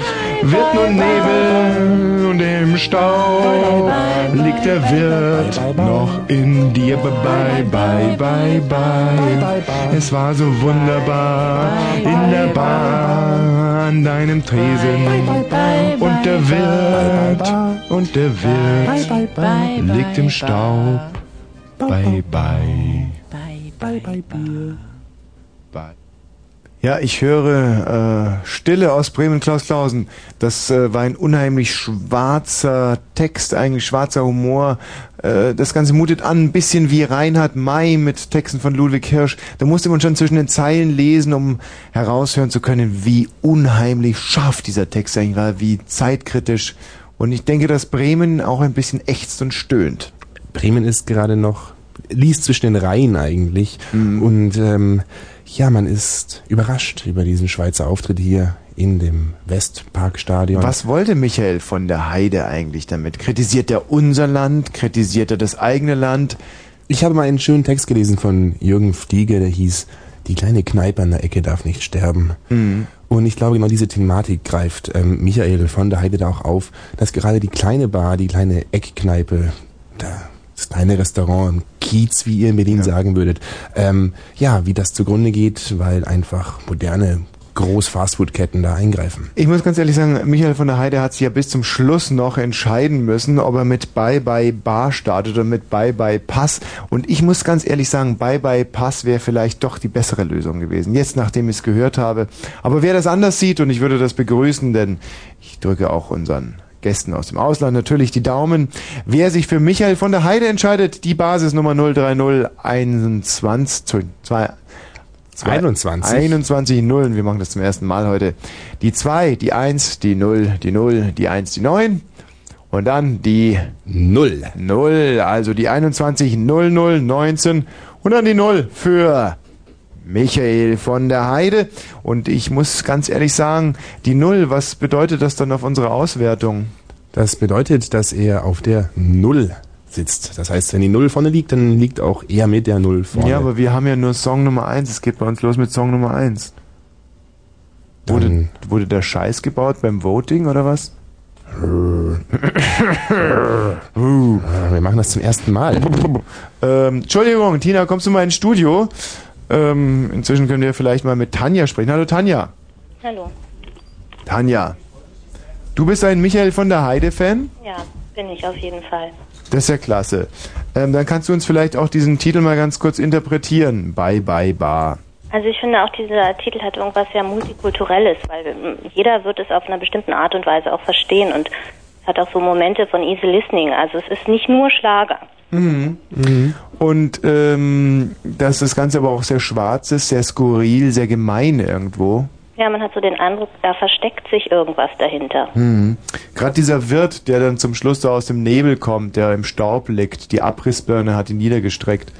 wird nur Nebel und im Staub liegt der Wirt noch in dir. Bye, bye, bye, bye. Es war so wunderbar in der Bar an deinem Tresen. Und der Wirt, und der Wirt liegt im Staub. Bye, bye. Bye, bye, Bier. Ja, ich höre äh, Stille aus Bremen, Klaus Klausen. Das äh, war ein unheimlich schwarzer Text, eigentlich schwarzer Humor. Äh, das Ganze mutet an, ein bisschen wie Reinhard May mit Texten von Ludwig Hirsch. Da musste man schon zwischen den Zeilen lesen, um heraushören zu können, wie unheimlich scharf dieser Text eigentlich war, wie zeitkritisch. Und ich denke, dass Bremen auch ein bisschen ächzt und stöhnt. Bremen ist gerade noch, liest zwischen den Reihen eigentlich. Und ähm, ja, man ist überrascht über diesen Schweizer Auftritt hier in dem Westparkstadion. Was wollte Michael von der Heide eigentlich damit? Kritisiert er unser Land? Kritisiert er das eigene Land? Ich habe mal einen schönen Text gelesen von Jürgen Fliege, der hieß Die kleine Kneipe an der Ecke darf nicht sterben. Mhm. Und ich glaube, genau diese Thematik greift ähm, Michael von der Heide da auch auf, dass gerade die kleine Bar, die kleine Eckkneipe, da, das kleine Restaurant im Kiez, wie ihr in Berlin sagen würdet, ähm, ja, wie das zugrunde geht, weil einfach moderne Groß-Fastfood-Ketten da eingreifen. Ich muss ganz ehrlich sagen, Michael von der Heide hat sich ja bis zum Schluss noch entscheiden müssen, ob er mit Bye Bye Bar startet oder mit Bye Bye Pass. Und ich muss ganz ehrlich sagen, Bye Bye Pass wäre vielleicht doch die bessere Lösung gewesen. Jetzt, nachdem ich es gehört habe. Aber wer das anders sieht, und ich würde das begrüßen, denn ich drücke auch unseren Gästen aus dem Ausland natürlich die Daumen. Wer sich für Michael von der Heide entscheidet, die Basisnummer 030 21 2 21. 21 Nullen. Wir machen das zum ersten Mal heute. Die 2, die 1, die 0, die 0, die 1, die 9. Und dann die 0. 0, also die 21 00 19 und dann die 0 für Michael von der Heide. Und ich muss ganz ehrlich sagen, die 0, was bedeutet das dann auf unsere Auswertung? Das bedeutet, dass er auf der Null sitzt. Das heißt, wenn die Null vorne liegt, dann liegt auch er mit der Null vorne. Ja, aber wir haben ja nur Song Nummer 1. Es geht bei uns los mit Song Nummer 1. Wurde, wurde der Scheiß gebaut beim Voting oder was? Wir machen das zum ersten Mal. Ähm, Entschuldigung, Tina, kommst du mal ins Studio? Ähm, inzwischen können wir vielleicht mal mit Tanja sprechen. Hallo Tanja. Hallo. Tanja, du bist ein Michael von der Heide-Fan? Ja, bin ich auf jeden Fall. Das ist ja klasse. Ähm, dann kannst du uns vielleicht auch diesen Titel mal ganz kurz interpretieren. Bye Bye Bar. Also ich finde auch dieser Titel hat irgendwas sehr multikulturelles, weil ähm, jeder wird es auf einer bestimmten Art und Weise auch verstehen und hat auch so Momente von easy listening. Also es ist nicht nur Schlager. Mhm. Und ähm, dass das Ganze aber auch sehr schwarz ist, sehr skurril, sehr gemein irgendwo. Ja, man hat so den Eindruck, da versteckt sich irgendwas dahinter. Mhm. Gerade dieser Wirt, der dann zum Schluss so aus dem Nebel kommt, der im Staub liegt, die Abrissbirne hat ihn niedergestreckt.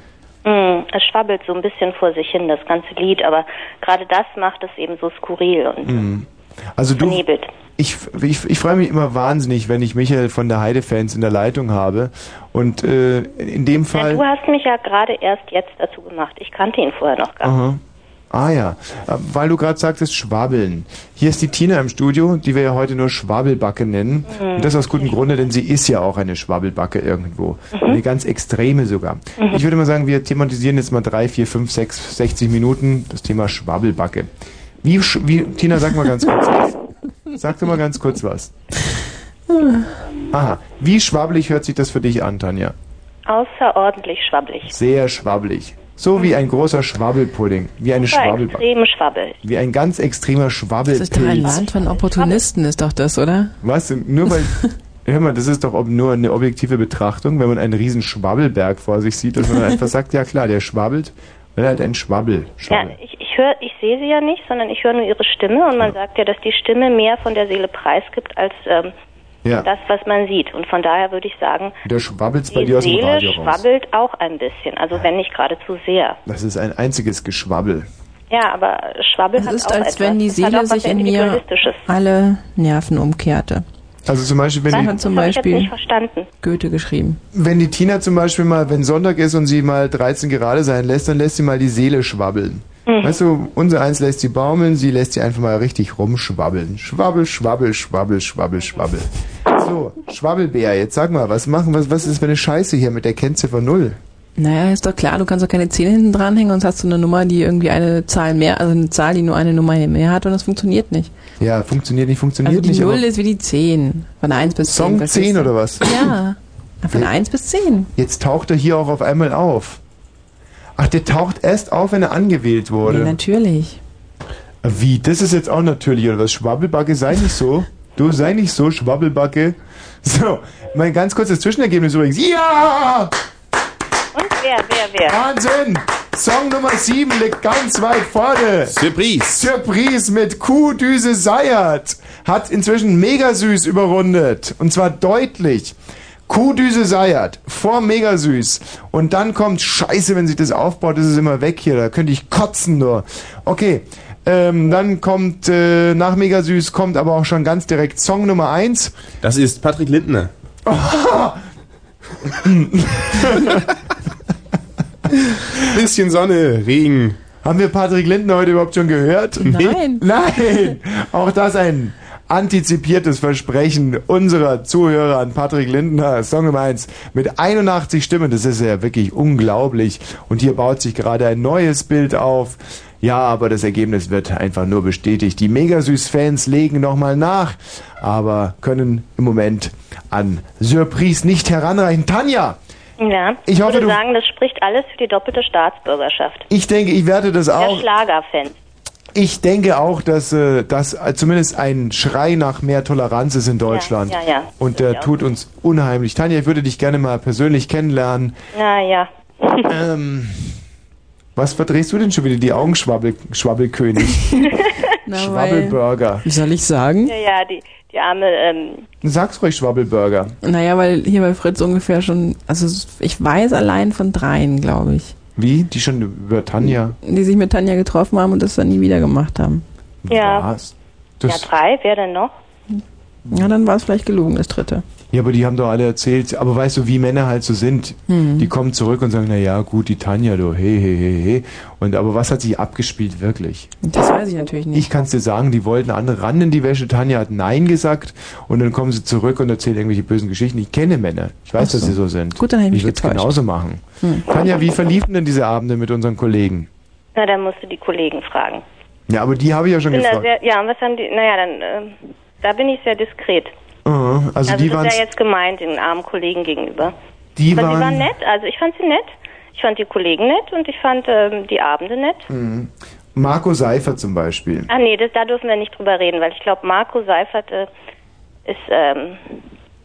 Mm, es schwabbelt so ein bisschen vor sich hin, das ganze Lied, aber gerade das macht es eben so skurril und Mhm. Also du, vernebelt. ich, ich, ich freue mich immer wahnsinnig, wenn ich Michael von der Heide-Fans in der Leitung habe. Und äh, in dem Ja, Fall... du hast mich ja gerade erst jetzt dazu gemacht. Ich kannte ihn vorher noch gar nicht. Ah ja, Äh, weil du gerade sagtest Schwabbeln. Hier ist die Tina im Studio, die wir ja heute nur Schwabbelbacke nennen. Mhm. Und das aus gutem Grunde, denn sie ist ja auch eine Schwabbelbacke irgendwo. Mhm. Eine ganz extreme sogar. Mhm. Ich würde mal sagen, wir thematisieren jetzt mal drei, vier, fünf, sechs, 60 Minuten das Thema Schwabbelbacke. Wie, wie Tina, sag mal ganz kurz was. Sag doch mal ganz kurz was. Aha. Wie schwabbelig hört sich das für dich an, Tanja? Außerordentlich schwabbelig. Sehr schwabbelig. So wie ein großer Schwabbelpudding. Wie eine schwabbel. Wie ein ganz extremer Das ist doch ein Schwabbelpilz. Land von Opportunisten, ist doch das, oder? Was? Nur weil. Hör mal, das ist doch nur eine objektive Betrachtung, wenn man einen riesen Schwabbelberg vor sich sieht und man einfach sagt, ja klar, der schwabbelt, weil er halt ein Schwabbel. Ja, Schwabbel. ich, ich höre, ich sehe sie ja nicht, sondern ich höre nur ihre Stimme und man sagt ja, dass die Stimme mehr von der Seele preisgibt als ähm, Ja. das, was man sieht. Und von daher würde ich sagen, Da schwabbelt's bei die dir aus dem Seele Radio raus. schwabbelt auch ein bisschen, also wenn nicht geradezu sehr. Das ist ein einziges Geschwabbel. Ja, aber Schwabbel Es hat ist, auch als etwas. wenn die Seele was sich in mir alle Nerven umkehrte. Also zum Beispiel, wenn Das die, zum Beispiel nicht verstanden. Goethe geschrieben. wenn die Tina zum Beispiel mal, wenn Sonntag ist und sie mal 13 gerade sein lässt, dann lässt sie mal die Seele schwabbeln. Mhm. Weißt du, unser eins lässt sie baumeln, sie lässt sie einfach mal richtig rumschwabbeln. Schwabbel, schwabbel, schwabbel, schwabbel, schwabbel. So, Schwabbelbär, jetzt sag mal, was machen, was, was ist für eine Scheiße hier mit der Kennziffer Null? Naja, ist doch klar, du kannst doch keine 10 hinten dranhängen und hast du eine Nummer, die irgendwie eine Zahl mehr, also eine Zahl, die nur eine Nummer mehr hat und das funktioniert nicht. Ja, funktioniert nicht, funktioniert Also die nicht. 0 aber- ist wie die 10. Von 1 bis 10. Song verstehst 10 du? oder was? Ja. Von 1 bis 10. Jetzt taucht er hier auch auf einmal auf. Ach, der taucht erst auf, wenn er angewählt wurde. Nee, natürlich. Wie? Das ist jetzt auch natürlich, oder was? Schwabbelbacke, sei nicht so. Du sei nicht so, Schwabbelbacke. So, mein ganz kurzes Zwischenergebnis übrigens. Ja! Und wer, wer, wer? Wahnsinn! Song Nummer 7 liegt ganz weit vorne. Surprise. Surprise mit Kuhdüse Seiert. Hat inzwischen Megasüß überrundet. Und zwar deutlich. Kuhdüse Seiert vor Megasüß. Und dann kommt Scheiße, wenn sich das aufbaut, ist es immer weg hier. Da könnte ich kotzen nur. Okay. Ähm, dann kommt äh, nach Megasüß kommt aber auch schon ganz direkt Song Nummer 1. Das ist Patrick Lindner. Bisschen Sonne, Regen. Haben wir Patrick Lindner heute überhaupt schon gehört? Nein. Nein! Auch das ein antizipiertes Versprechen unserer Zuhörer an Patrick Lindner, Song Nummer 1, mit 81 Stimmen. Das ist ja wirklich unglaublich. Und hier baut sich gerade ein neues Bild auf. Ja, aber das Ergebnis wird einfach nur bestätigt. Die Megasüß-Fans legen nochmal nach, aber können im Moment an Surprise nicht heranreichen. Tanja! Ja, Ich hoffe, würde du- sagen, das spricht alles für die doppelte Staatsbürgerschaft. Ich denke, ich werde das Der auch. Schlagerfans. Ich denke auch, dass äh, das äh, zumindest ein Schrei nach mehr Toleranz ist in Deutschland. Ja, ja, ja. Und der tut uns unheimlich. Tanja, ich würde dich gerne mal persönlich kennenlernen. Na ja. Ähm, was verdrehst du denn schon wieder die Augen, Schwabbel, Schwabbelkönig? Na, Schwabbelburger. Wie soll ich sagen? Ja, ja, die, die arme, ähm, Sag's ruhig, Schwabbelburger. Naja, weil hier bei Fritz ungefähr schon, also ich weiß allein von dreien, glaube ich, Wie? Die schon über Tanja? die sich mit Tanja getroffen haben und das dann nie wieder gemacht haben. ja. Was? Ja, Das, drei, wer denn noch? Ja, dann war es vielleicht gelogen, das dritte. Ja, aber die haben doch alle erzählt. Aber weißt du, wie Männer halt so sind? Hm. Die kommen zurück und sagen, na ja, gut, die Tanja, du, hey, hey, hey, hey. Und aber was hat sich abgespielt wirklich? Das weiß ich natürlich nicht. Ich kann es dir sagen, die wollten andere ran in die Wäsche. Tanja hat Nein gesagt und dann kommen sie zurück und erzählen irgendwelche bösen Geschichten. Ich kenne Männer. Ich weiß, so. dass sie so sind. Gut, dann hab ich mich Ich würde es genauso machen. Hm. Tanja, wie verliefen denn diese Abende mit unseren Kollegen? Na, dann musst du die Kollegen fragen. Ja, aber die habe ich ja schon Bin da gefragt. sehr, ja, und was haben die, naja, dann, ähm, da bin ich sehr diskret. Aha, also, die das waren ist ja jetzt gemeint den armen Kollegen gegenüber. Die Aber sie waren- waren nett, also ich fand sie nett. Ich fand die Kollegen nett und ich fand ähm, die Abende nett. Mhm. Marco Seifer zum Beispiel. Ah nee, das, da dürfen wir nicht drüber reden, weil ich glaube, Marco Seifert äh, ist, ähm,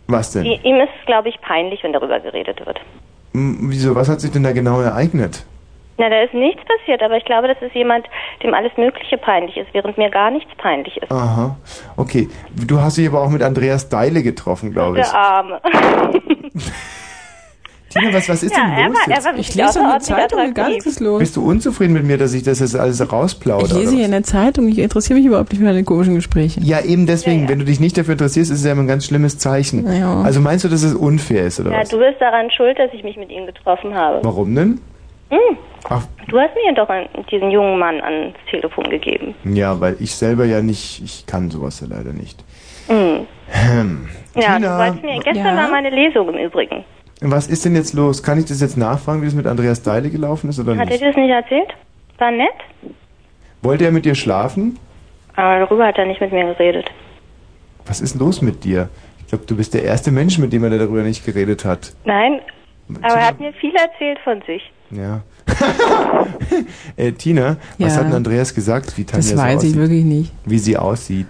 Was denn? ihm ist, glaube ich, peinlich, wenn darüber geredet wird. Hm, Wieso, was hat sich denn da genau ereignet? Na, da ist nichts passiert, aber ich glaube, das ist jemand, dem alles Mögliche peinlich ist, während mir gar nichts peinlich ist. Aha, okay. Du hast dich aber auch mit Andreas Deile getroffen, glaube ich. Der Arme. Tina, was, was ist ja, denn er los war, er jetzt? war Ich lese in der Zeitung, attraktiv. ist los. Bist du unzufrieden mit mir, dass ich das jetzt alles rausplaudere? Ich lese hier in der Zeitung, ich interessiere mich überhaupt nicht für deine komischen Gespräche. Ja, eben deswegen, wenn du dich nicht dafür interessierst, ist es ja immer ein ganz schlimmes Zeichen. Ja. Also meinst du, dass es unfair ist, oder Ja, was? du bist daran schuld, dass ich mich mit ihm getroffen habe. Warum denn? Hm. Ach, Du hast mir doch diesen jungen Mann ans Telefon gegeben. ja, weil ich selber ja nicht, ich kann sowas ja leider nicht. Hm. Hm. Ja, Tina, du wolltest mir, gestern Ja? war meine Lesung im Übrigen. was ist denn jetzt los? Kann ich das jetzt nachfragen, wie es mit Andreas Deile gelaufen ist oder Hat er nicht? dir das nicht erzählt? War nett, Wollte er mit dir schlafen? aber darüber hat er nicht mit mir geredet. Was ist denn los mit dir? Ich glaube, du bist der erste Mensch, mit dem er darüber nicht geredet hat. Nein, aber er hat mir viel erzählt von sich. Ja. äh, Tina, was Ja. hat denn Andreas gesagt, wie Tanja Das so weiß ich aussieht? wirklich nicht. Wie sie aussieht.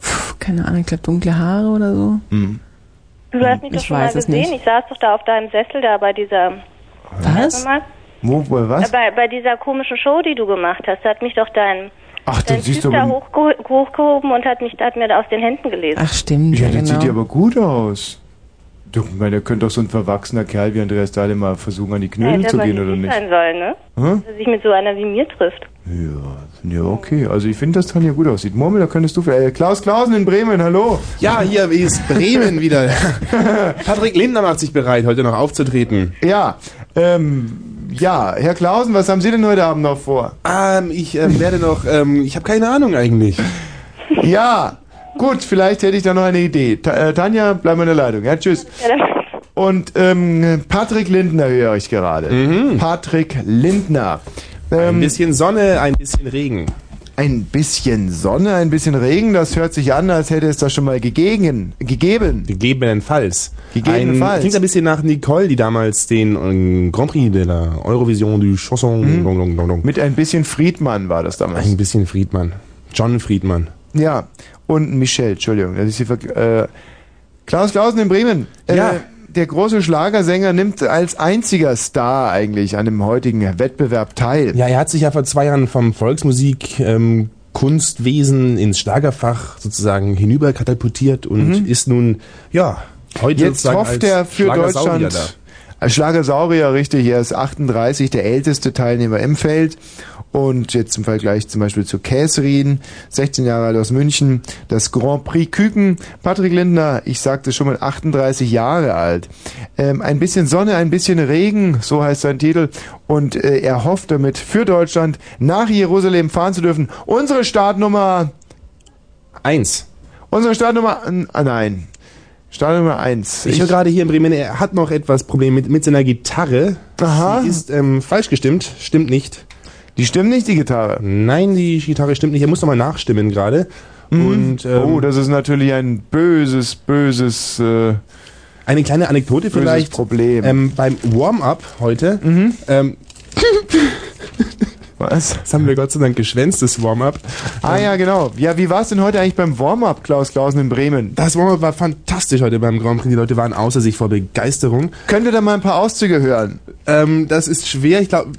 Puh, keine Ahnung, ich glaube dunkle Haare oder so. Hm. Du hast mich doch Ich schon mal weiß es gesehen. nicht. Ich saß doch da auf deinem Sessel da bei dieser. Was? Wo, wo, was? Bei, bei dieser komischen Show, die du gemacht hast, hat mich doch dein, Ach, dann dein siehst du da aber- hochge hochgehoben und hat, mich, hat mir da aus den Händen gelesen. Ach, stimmt. Ja, dann genau. sieht die aber gut aus. Du, meine, da könnte doch so ein verwachsener Kerl wie Andreas Dahle mal versuchen, an die Knödel Hätte zu gehen, nicht oder ich nicht? sein sollen, ne? Hm? Dass er sich mit so einer wie mir trifft. Ja, okay. Also ich finde, dass Tanja gut aussieht. Murmel, da könntest du für... Äh, Klaus Klausen in Bremen, hallo. Ja, hier ist Bremen wieder. Patrick Lindner macht sich bereit, heute noch aufzutreten. Ja, ähm, ja, Herr Klausen, was haben Sie denn heute Abend noch vor? Ähm, ich ähm, werde noch, ähm, ich habe keine Ahnung eigentlich. Ja, gut, vielleicht hätte ich da noch eine Idee. Ta äh, Tanja, bleib mal in der Leitung. Ja, tschüss. Und ähm, Patrick Lindner höre ich gerade. Patrick Lindner. Ein Ähm, bisschen Sonne, ein bisschen Regen. Ein bisschen Sonne, ein bisschen Regen, das hört sich an, als hätte es das schon mal gegeben. gegeben. Gegebenenfalls. Gegebenenfalls. Ein, klingt ein bisschen nach Nicole, die damals den ähm, Grand Prix de la Eurovision du Chanson. Dong, dong, dong, dong. Mit ein bisschen Friedmann war das damals. Ein bisschen Friedmann. John Friedmann. Ja, und Michelle, Entschuldigung. Das ist die Ver äh, Klaus Klausen in Bremen. Äh, Ja. Der große Schlagersänger nimmt als einziger Star eigentlich an dem heutigen Wettbewerb teil. Ja, er hat sich ja vor zwei Jahren vom Volksmusik, ähm, Kunstwesen ins Schlagerfach sozusagen hinüber katapultiert und ist nun, ja, heute Jetzt hofft als er für Deutschland. Als Schlagersaurier, richtig, er ist 38, der älteste Teilnehmer im Feld. Und jetzt im Vergleich zum Beispiel zu Käserin, 16 Jahre alt aus München, das Grand Prix Küken. Patrick Lindner, ich sagte schon mal 38 Jahre alt. Ähm, ein bisschen Sonne, ein bisschen Regen, so heißt sein Titel. Und äh, er hofft damit für Deutschland nach Jerusalem fahren zu dürfen. Unsere Startnummer Eins. Unsere Startnummer, ah, nein. Startnummer eins. Ich höre gerade hier in Bremen, er hat noch etwas Problem mit, mit seiner Gitarre. Aha. Sie ist ähm, falsch gestimmt, stimmt nicht. Die stimmt nicht, die Gitarre? Nein, die Gitarre stimmt nicht. Er muss nochmal nachstimmen gerade. Und, ähm, oh, das ist natürlich ein böses, böses. Äh, eine kleine Anekdote böses vielleicht. Problem. Ähm, beim Warm-up heute. Ähm, Was? Das haben wir Gott sei Dank geschwänzt, das Warm-up. Ah ja, genau. Ja, wie war es denn heute eigentlich beim Warm-up, Klaus Klausen in Bremen? Das Warm-up war fantastisch heute beim Grand Prix. Die Leute waren außer sich vor Begeisterung. Könnt ihr da mal ein paar Auszüge hören? Ähm, das ist schwer. Ich glaube,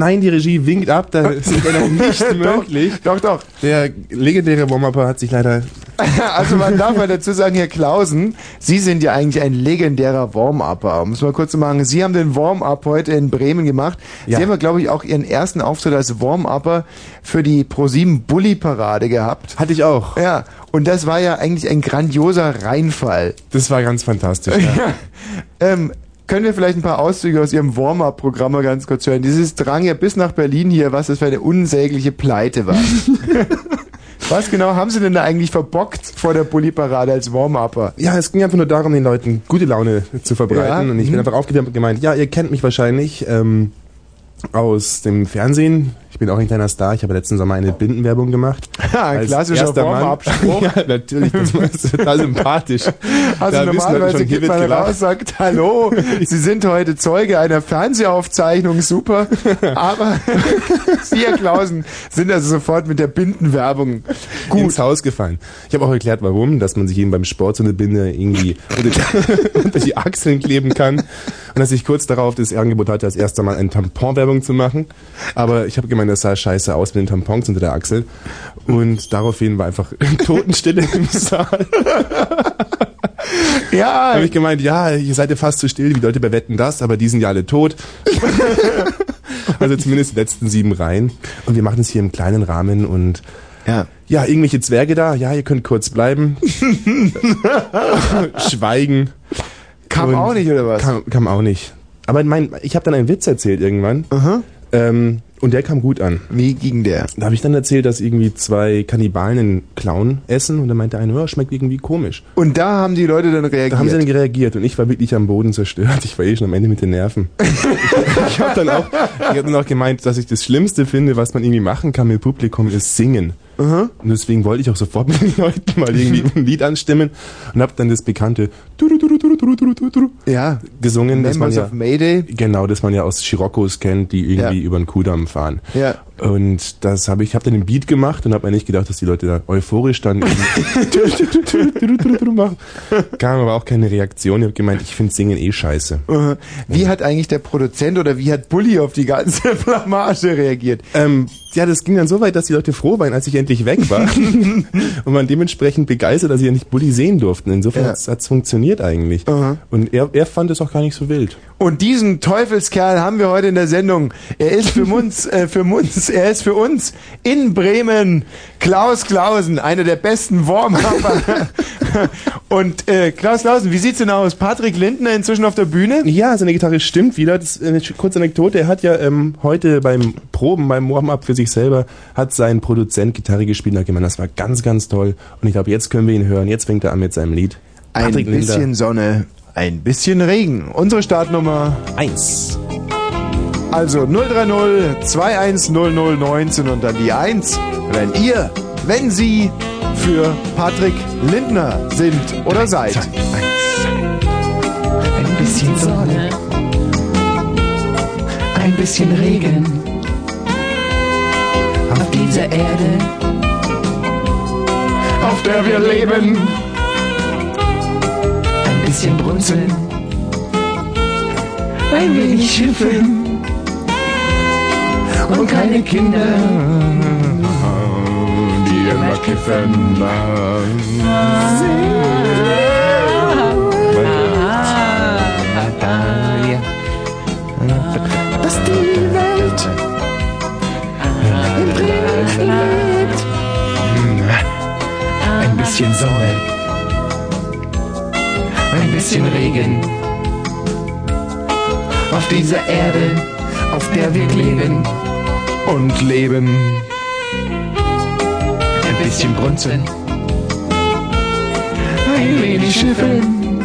nein, die Regie winkt ab. Das ist leider nicht möglich. Doch, doch. Der legendäre Warm-Upper hat sich leider... Also man darf mal dazu sagen, Herr Klausen, Sie sind ja eigentlich ein legendärer Warm-Upper. Es mal kurz zu machen, Sie haben den Warm-Up heute in Bremen gemacht. Ja. Sie haben ja, glaube ich, auch Ihren ersten Auftritt als Warm-Upper für die ProSieben Bully-Parade gehabt. Hatte ich auch. Ja, und das war ja eigentlich ein grandioser Reinfall. Das war ganz fantastisch. Ja. ähm, können wir vielleicht ein paar Auszüge aus Ihrem Warm-Up-Programm mal ganz kurz hören? Dieses drang ja bis nach Berlin hier, was das für eine unsägliche Pleite war. was genau haben Sie denn da eigentlich verbockt vor der Bulli-Parade als Warm-Upper? Ja, es ging einfach nur darum, den Leuten gute Laune zu verbreiten. Ja, Und ich bin mhm. einfach aufgewärmt und gemeint, ja, ihr kennt mich wahrscheinlich ähm, aus dem Fernsehen. Ich bin auch ein kleiner Star. Ich habe letzten Sommer eine Bindenwerbung gemacht. Ja, ein klassischer Mann. Warm-Up-Spruch. ja, natürlich. Das ist total sympathisch. Also Da normalerweise schon, geht man raus, sagt, hallo, Sie sind heute Zeuge einer Fernsehaufzeichnung, super, aber Sie, Herr Klausen, sind also sofort mit der Bindenwerbung gut ins Haus gefallen. Ich habe auch erklärt, warum, dass man sich eben beim Sport so eine Binde irgendwie unter die, Achseln kleben kann und dass ich kurz darauf das Angebot hatte, als erster Mal eine Tamponwerbung zu machen. Aber ich habe gemeint, das sah scheiße aus mit den Tampons unter der Achsel und daraufhin war einfach Totenstille im Saal. Ja. habe ich gemeint, ja, ihr seid ja fast so still wie Leute bei Wetten das, aber die sind ja alle tot. also zumindest die letzten sieben Reihen. Und wir machen es hier im kleinen Rahmen und ja, ja irgendwelche Zwerge da, ja, ihr könnt kurz bleiben. Schweigen. Kam Und auch nicht, oder was? Kam, kam auch nicht. Aber mein, ich habe dann einen Witz erzählt irgendwann. Ähm, und der kam gut an. Wie ging der? Da habe ich dann erzählt, dass irgendwie zwei Kannibalen einen Clown essen und dann meinte einer, ja, schmeckt irgendwie komisch. Und da haben die Leute dann reagiert. Da haben sie dann reagiert und ich war wirklich am Boden zerstört. Ich war eh schon am Ende mit den Nerven. ich habe dann auch, ich hab dann auch gemeint, dass ich das Schlimmste finde, was man irgendwie machen kann mit Publikum, ist singen. Und deswegen wollte ich auch sofort mit den Leuten mal irgendwie ein Lied anstimmen und habe dann das bekannte ja. gesungen, das man Members ja, of Mayday. genau, das man ja aus Chiroccos kennt, die irgendwie Ja. über den Kudamm fahren. Ja. Und das habe ich, habe dann den Beat gemacht und habe mir nicht gedacht, dass die Leute da euphorisch dann machen. Kam aber auch keine Reaktion. Ich habe gemeint, ich finde Singen eh scheiße. Wie hat eigentlich der Produzent oder wie hat Bully auf die ganze Blamage reagiert? Ähm, ja, das ging dann so weit, dass die Leute froh waren, als ich endlich weg war. und man dementsprechend begeistert, dass sie ja nicht Bully sehen durften. Insofern Ja. hat's hat's funktioniert eigentlich. Und er, er fand es auch gar nicht so wild. Und diesen Teufelskerl haben wir heute in der Sendung. Er ist für uns, äh, für uns, er ist für uns in Bremen Klaus Klausen, einer der besten Warm-Upper. Und äh, Klaus Klausen, wie sieht's denn aus? Patrick Lindner inzwischen auf der Bühne? Ja, seine Gitarre stimmt wieder. Das ist eine kurze Anekdote. Er hat ja ähm, heute beim Proben, beim Warm-Up für sich selber, hat sein Produzent Gitarre gespielt und hat gemeint, das war ganz, ganz toll. Und ich glaube, jetzt können wir ihn hören. Jetzt fängt er an mit seinem Lied. Ein Patrick Linder. bisschen Sonne, ein bisschen Regen. Unsere Startnummer 1. Also 030 210019 und dann die 1, wenn ihr, wenn Sie für Patrick Lindner sind oder seid. Ein bisschen Sonne, ein bisschen Regen. Auf dieser Erde, auf der wir leben. Ein bisschen Brunzeln, ein wenig Schiffen und keine Kinder, die immer kiffen. Dass die Welt im Brief lebt. Ein bisschen Sonne, ein bisschen Regen. Auf dieser Erde, auf der wir leben. Und leben. Ein bisschen Brunzeln, ein wenig Schiffen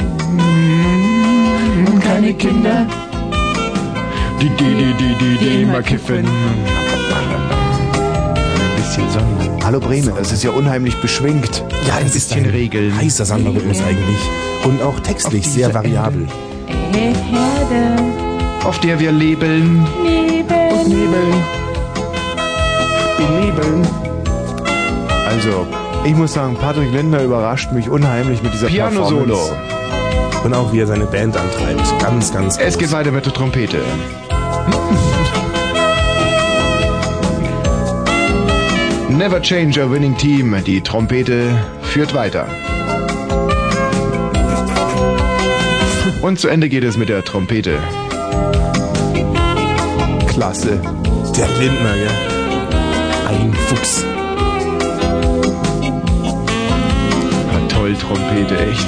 und keine Kinder. Die, die, die, die, die, die immer kiffen. Ein bisschen Sonne. Hallo Bremen, das ist ja unheimlich beschwingt. Ja, ein es ist bisschen ein Regeln. heißer Sandalrhythmus eigentlich. Und auch textlich sehr variabel. Herde, Auf der wir leben. Nebel, Nebeln. Benebeln. Also, ich muss sagen, Patrick Lindner überrascht mich unheimlich mit dieser Piano-Solo. Performance. Und auch wie er seine Band antreibt. Ganz, ganz Es geht weiter mit der Trompete. Never change a winning team. Die Trompete führt weiter. Und zu Ende geht es mit der Trompete. Klasse. Der Lindner, ja. Ein Fuchs. Ah, toll, Trompete, echt.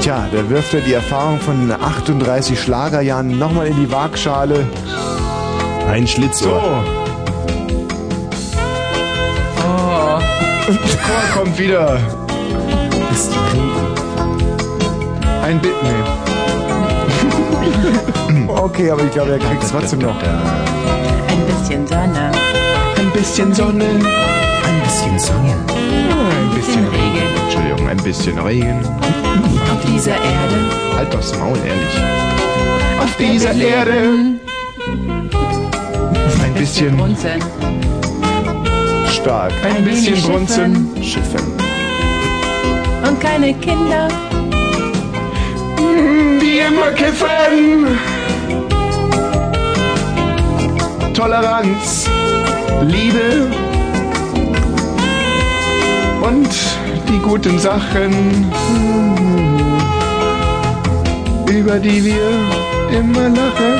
Tja, da wirft er die Erfahrung von 38 Schlagerjahren nochmal in die Waagschale. Ein Schlitzohr. Oh. Chor kommt wieder. Ein Bit, nee. okay, aber ich glaube, er kriegt es trotzdem noch. Ein bisschen Sonne. Ein bisschen Sonne. Ein bisschen Sonne. Ein bisschen Regen. Entschuldigung, ein bisschen Regen. Auf dieser Erde. Halt das Maul, ehrlich. auf dieser Erde. Ein bisschen Brunzeln. stark. Ein bisschen Brunzeln. Schiffen. Und keine Kinder. Die immer kiffen. Toleranz. Liebe. Und die guten Sachen, über die wir immer lachen.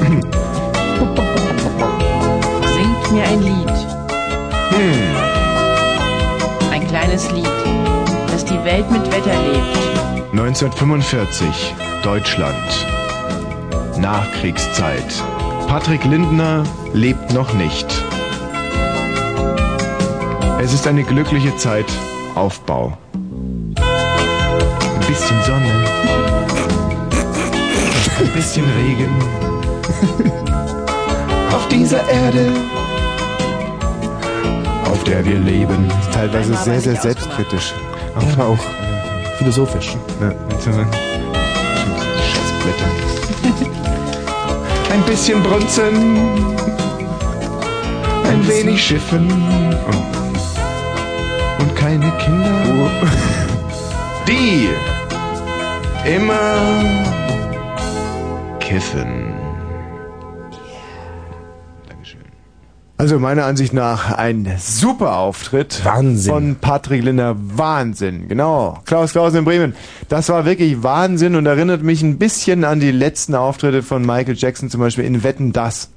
Singt mir ein Lied. Hm. Ein kleines Lied, das die Welt mit Wetter lebt. 1945, Deutschland. Nachkriegszeit. Patrick Lindner lebt noch nicht. Es ist eine glückliche Zeit. Aufbau. Ein bisschen Sonne. Ein bisschen Regen. Auf dieser Erde. Auf der wir leben. Teilweise sehr, sehr selbstkritisch. Aber auch Philosophisch. Ne, bitte. Ein bisschen brunzen, ein wenig schiffen und keine Kinder. Die immer kiffen. Also meiner Ansicht nach ein super Auftritt. Wahnsinn. Von Patrick Linder. Wahnsinn. Genau. Klaus Klausen in Bremen. Das war wirklich Wahnsinn und erinnert mich ein bisschen an die letzten Auftritte von Michael Jackson, zum Beispiel in Wetten Das.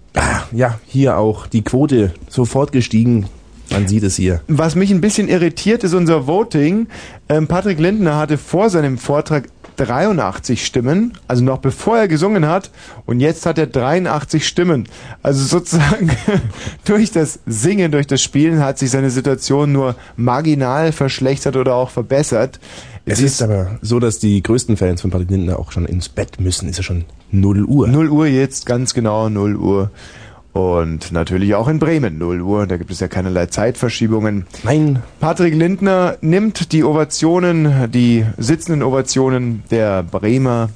Ja, hier auch die Quote sofort gestiegen. Man sieht es hier. Was mich ein bisschen irritiert, ist unser Voting. Ähm, Patrick Lindner hatte vor seinem Vortrag 83 Stimmen, also noch bevor er gesungen hat, und jetzt hat er 83 Stimmen. Also sozusagen durch das Singen, durch das Spielen hat sich seine Situation nur marginal verschlechtert oder auch verbessert. Es ist aber so, dass die größten Fans von Patrick Lindner auch schon ins Bett müssen. Ist ja schon 0 Uhr. 0 Uhr jetzt, ganz genau 0 Uhr. Und natürlich auch in Bremen 0 Uhr. Da gibt es ja keinerlei Zeitverschiebungen. Nein. Patrick Lindner nimmt die Ovationen, die sitzenden Ovationen der Bremer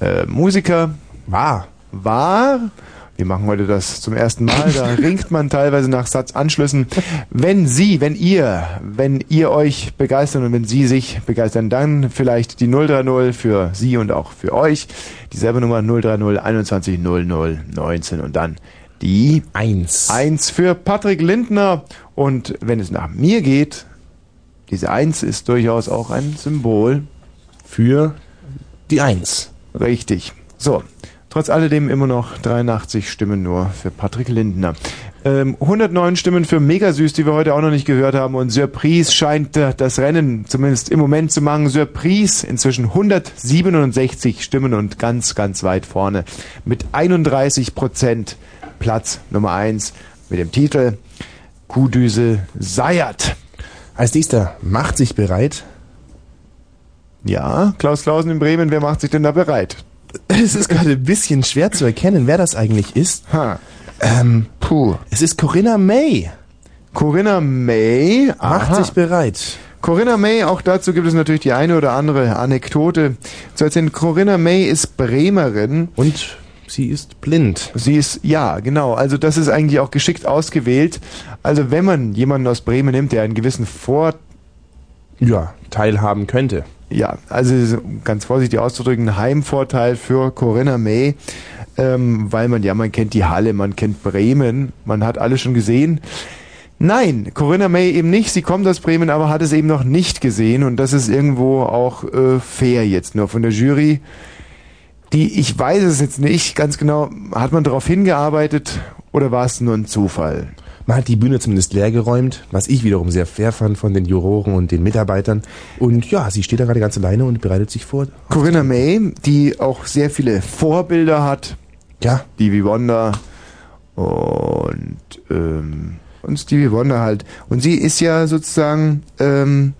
äh, Musiker wahr. Wahr. Wir machen heute das zum ersten Mal. Da ringt man teilweise nach Satzanschlüssen. Wenn Sie, wenn ihr, wenn ihr euch begeistern und wenn Sie sich begeistern, dann vielleicht die 030 für Sie und auch für euch. Dieselbe Nummer 030 21 00 19 und dann die 1. 1 für Patrick Lindner. Und wenn es nach mir geht, diese 1 ist durchaus auch ein Symbol für die 1. Richtig. So. Trotz alledem immer noch 83 Stimmen nur für Patrick Lindner. Ähm, 109 Stimmen für Megasüß, die wir heute auch noch nicht gehört haben. Und Surprise scheint äh, das Rennen zumindest im Moment zu machen. Surprise inzwischen 167 Stimmen und ganz, ganz weit vorne mit 31 Prozent Platz Nummer 1 mit dem Titel Kuhdüse Seiert. Als nächster macht sich bereit. Ja, Klaus Klausen in Bremen, wer macht sich denn da bereit? Es ist gerade ein bisschen schwer zu erkennen, wer das eigentlich ist. Ha. Ähm, puh. Es ist Corinna May. Corinna May Macht aha. sich bereit. Corinna May, auch dazu gibt es natürlich die eine oder andere Anekdote zu erzählen. Corinna May ist Bremerin. Und sie ist blind. Sie ist, ja, genau. Also das ist eigentlich auch geschickt ausgewählt. Also wenn man jemanden aus Bremen nimmt, der einen gewissen Vor... Ja, teilhaben könnte. Ja, also ganz vorsichtig auszudrücken, Heimvorteil für Corinna May, ähm, weil man, ja, man kennt die Halle, man kennt Bremen, man hat alles schon gesehen. Nein, Corinna May eben nicht. Sie kommt aus Bremen, aber hat es eben noch nicht gesehen und das ist irgendwo auch äh, fair jetzt nur von der Jury. Die, ich weiß es jetzt nicht ganz genau, hat man darauf hingearbeitet oder war es nur ein Zufall? Man hat die Bühne zumindest leer geräumt, was ich wiederum sehr fair fand von den Juroren und den Mitarbeitern. Und ja, sie steht da gerade ganz alleine und bereitet sich vor. Corinna May, die auch sehr viele Vorbilder hat. Ja. Stevie Wonder und, ähm, und Stevie Wonder halt. Und sie ist ja sozusagen, ähm,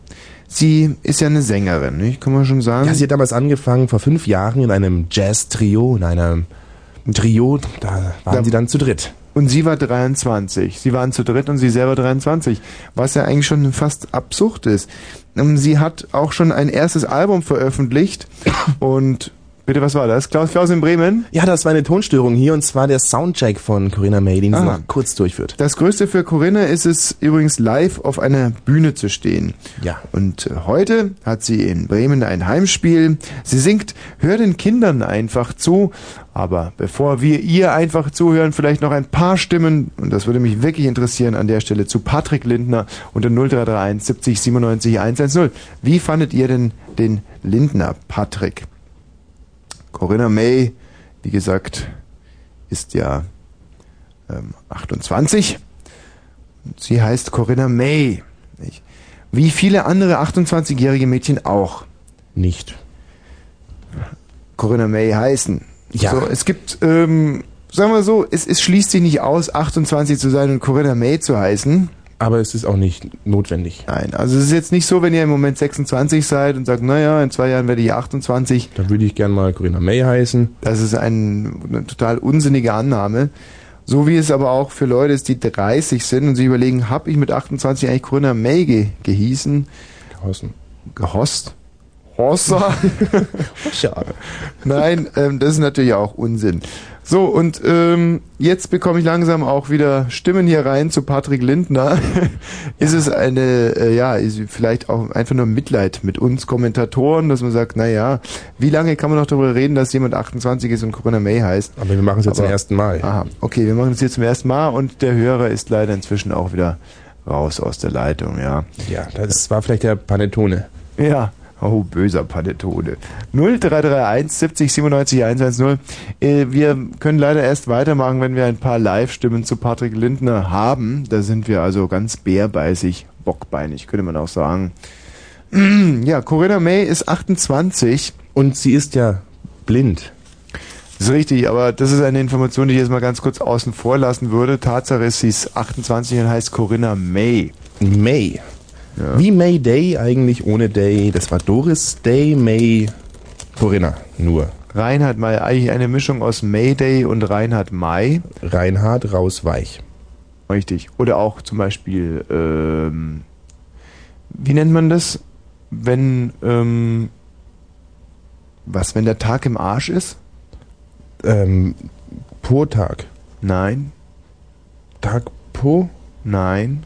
sie ist ja eine Sängerin, nicht? Kann man schon sagen? Ja, sie hat damals angefangen, vor fünf Jahren in einem Jazz-Trio, in einem Trio, da waren Da- sie dann zu dritt. Und sie war 23. Sie waren zu dritt und sie selber 23. Was ja eigentlich schon fast absurd ist. Ähm, Sie hat auch schon ein erstes Album veröffentlicht. Und bitte, was war das? Klaus Klaus in Bremen? Ja, das war eine Tonstörung hier und zwar der Soundcheck von Corinna May, den sie Ah. mal kurz durchführt. Das Größte für Corinna ist es übrigens live auf einer Bühne zu stehen. Ja. Und äh, heute hat sie in Bremen ein Heimspiel. Sie singt Hör den Kindern einfach zu. Aber bevor wir ihr einfach zuhören, vielleicht noch ein paar Stimmen, und das würde mich wirklich interessieren an der Stelle, zu Patrick Lindner unter 0331 70 97 110. Wie fandet ihr denn den Lindner Patrick? Corinna May, wie gesagt, ist ja ähm, 28. Und Sie heißt Corinna May. Nicht? Wie viele andere 28-jährige Mädchen auch. Nicht. Corinna May heißen. Ja. So, es gibt, ähm, sagen wir so, es, es schließt sich nicht aus, 28 zu sein und Corinna May zu heißen. Aber es ist auch nicht notwendig. Nein, also es ist jetzt nicht so, wenn ihr im Moment 26 seid und sagt, naja, in zwei Jahren werde ich 28. Dann würde ich gern mal Corinna May heißen. Das ist ein, eine total unsinnige Annahme. So wie es aber auch für Leute ist, die 30 sind und sich überlegen, habe ich mit 28 eigentlich Corinna May ge gehießen? Gehossen. Gehost? Hossa. Nein, ähm, das ist natürlich auch Unsinn. So, und ähm, jetzt bekomme ich langsam auch wieder Stimmen hier rein zu Patrick Lindner. ist es eine, äh, ja, ist vielleicht auch einfach nur Mitleid mit uns Kommentatoren, dass man sagt, na ja, wie lange kann man noch darüber reden, dass jemand 28 ist und Corinna May heißt? Aber wir machen es jetzt zum ersten Mal. Aha, okay, wir machen es jetzt zum ersten Mal und der Hörer ist leider inzwischen auch wieder raus aus der Leitung, ja. Ja, das war vielleicht der Panettone. Ja. Oh, böser Panettone. 0331 70 97 110. Äh, Wir können leider erst weitermachen, wenn wir ein paar Live-Stimmen zu Patrick Lindner haben. Da sind wir also ganz bärbeißig, bockbeinig, könnte man auch sagen. Ja, Corinna May ist 28. Und sie ist ja blind. Das ist richtig, aber das ist eine Information, die ich jetzt mal ganz kurz außen vor lassen würde. Tatsache ist, sie ist 28 und heißt Corinna May. May. Wie May Day eigentlich ohne Day. Das war Doris Day, May, Corinna. Nur. Reinhard May, eigentlich eine Mischung aus Mayday und Reinhard May. Reinhard raus weich. Richtig. Oder auch zum Beispiel, ähm, wie nennt man das, wenn, ähm, was, wenn der Tag im Arsch ist? Ähm, Po-Tag. Nein. Tag Po? Nein.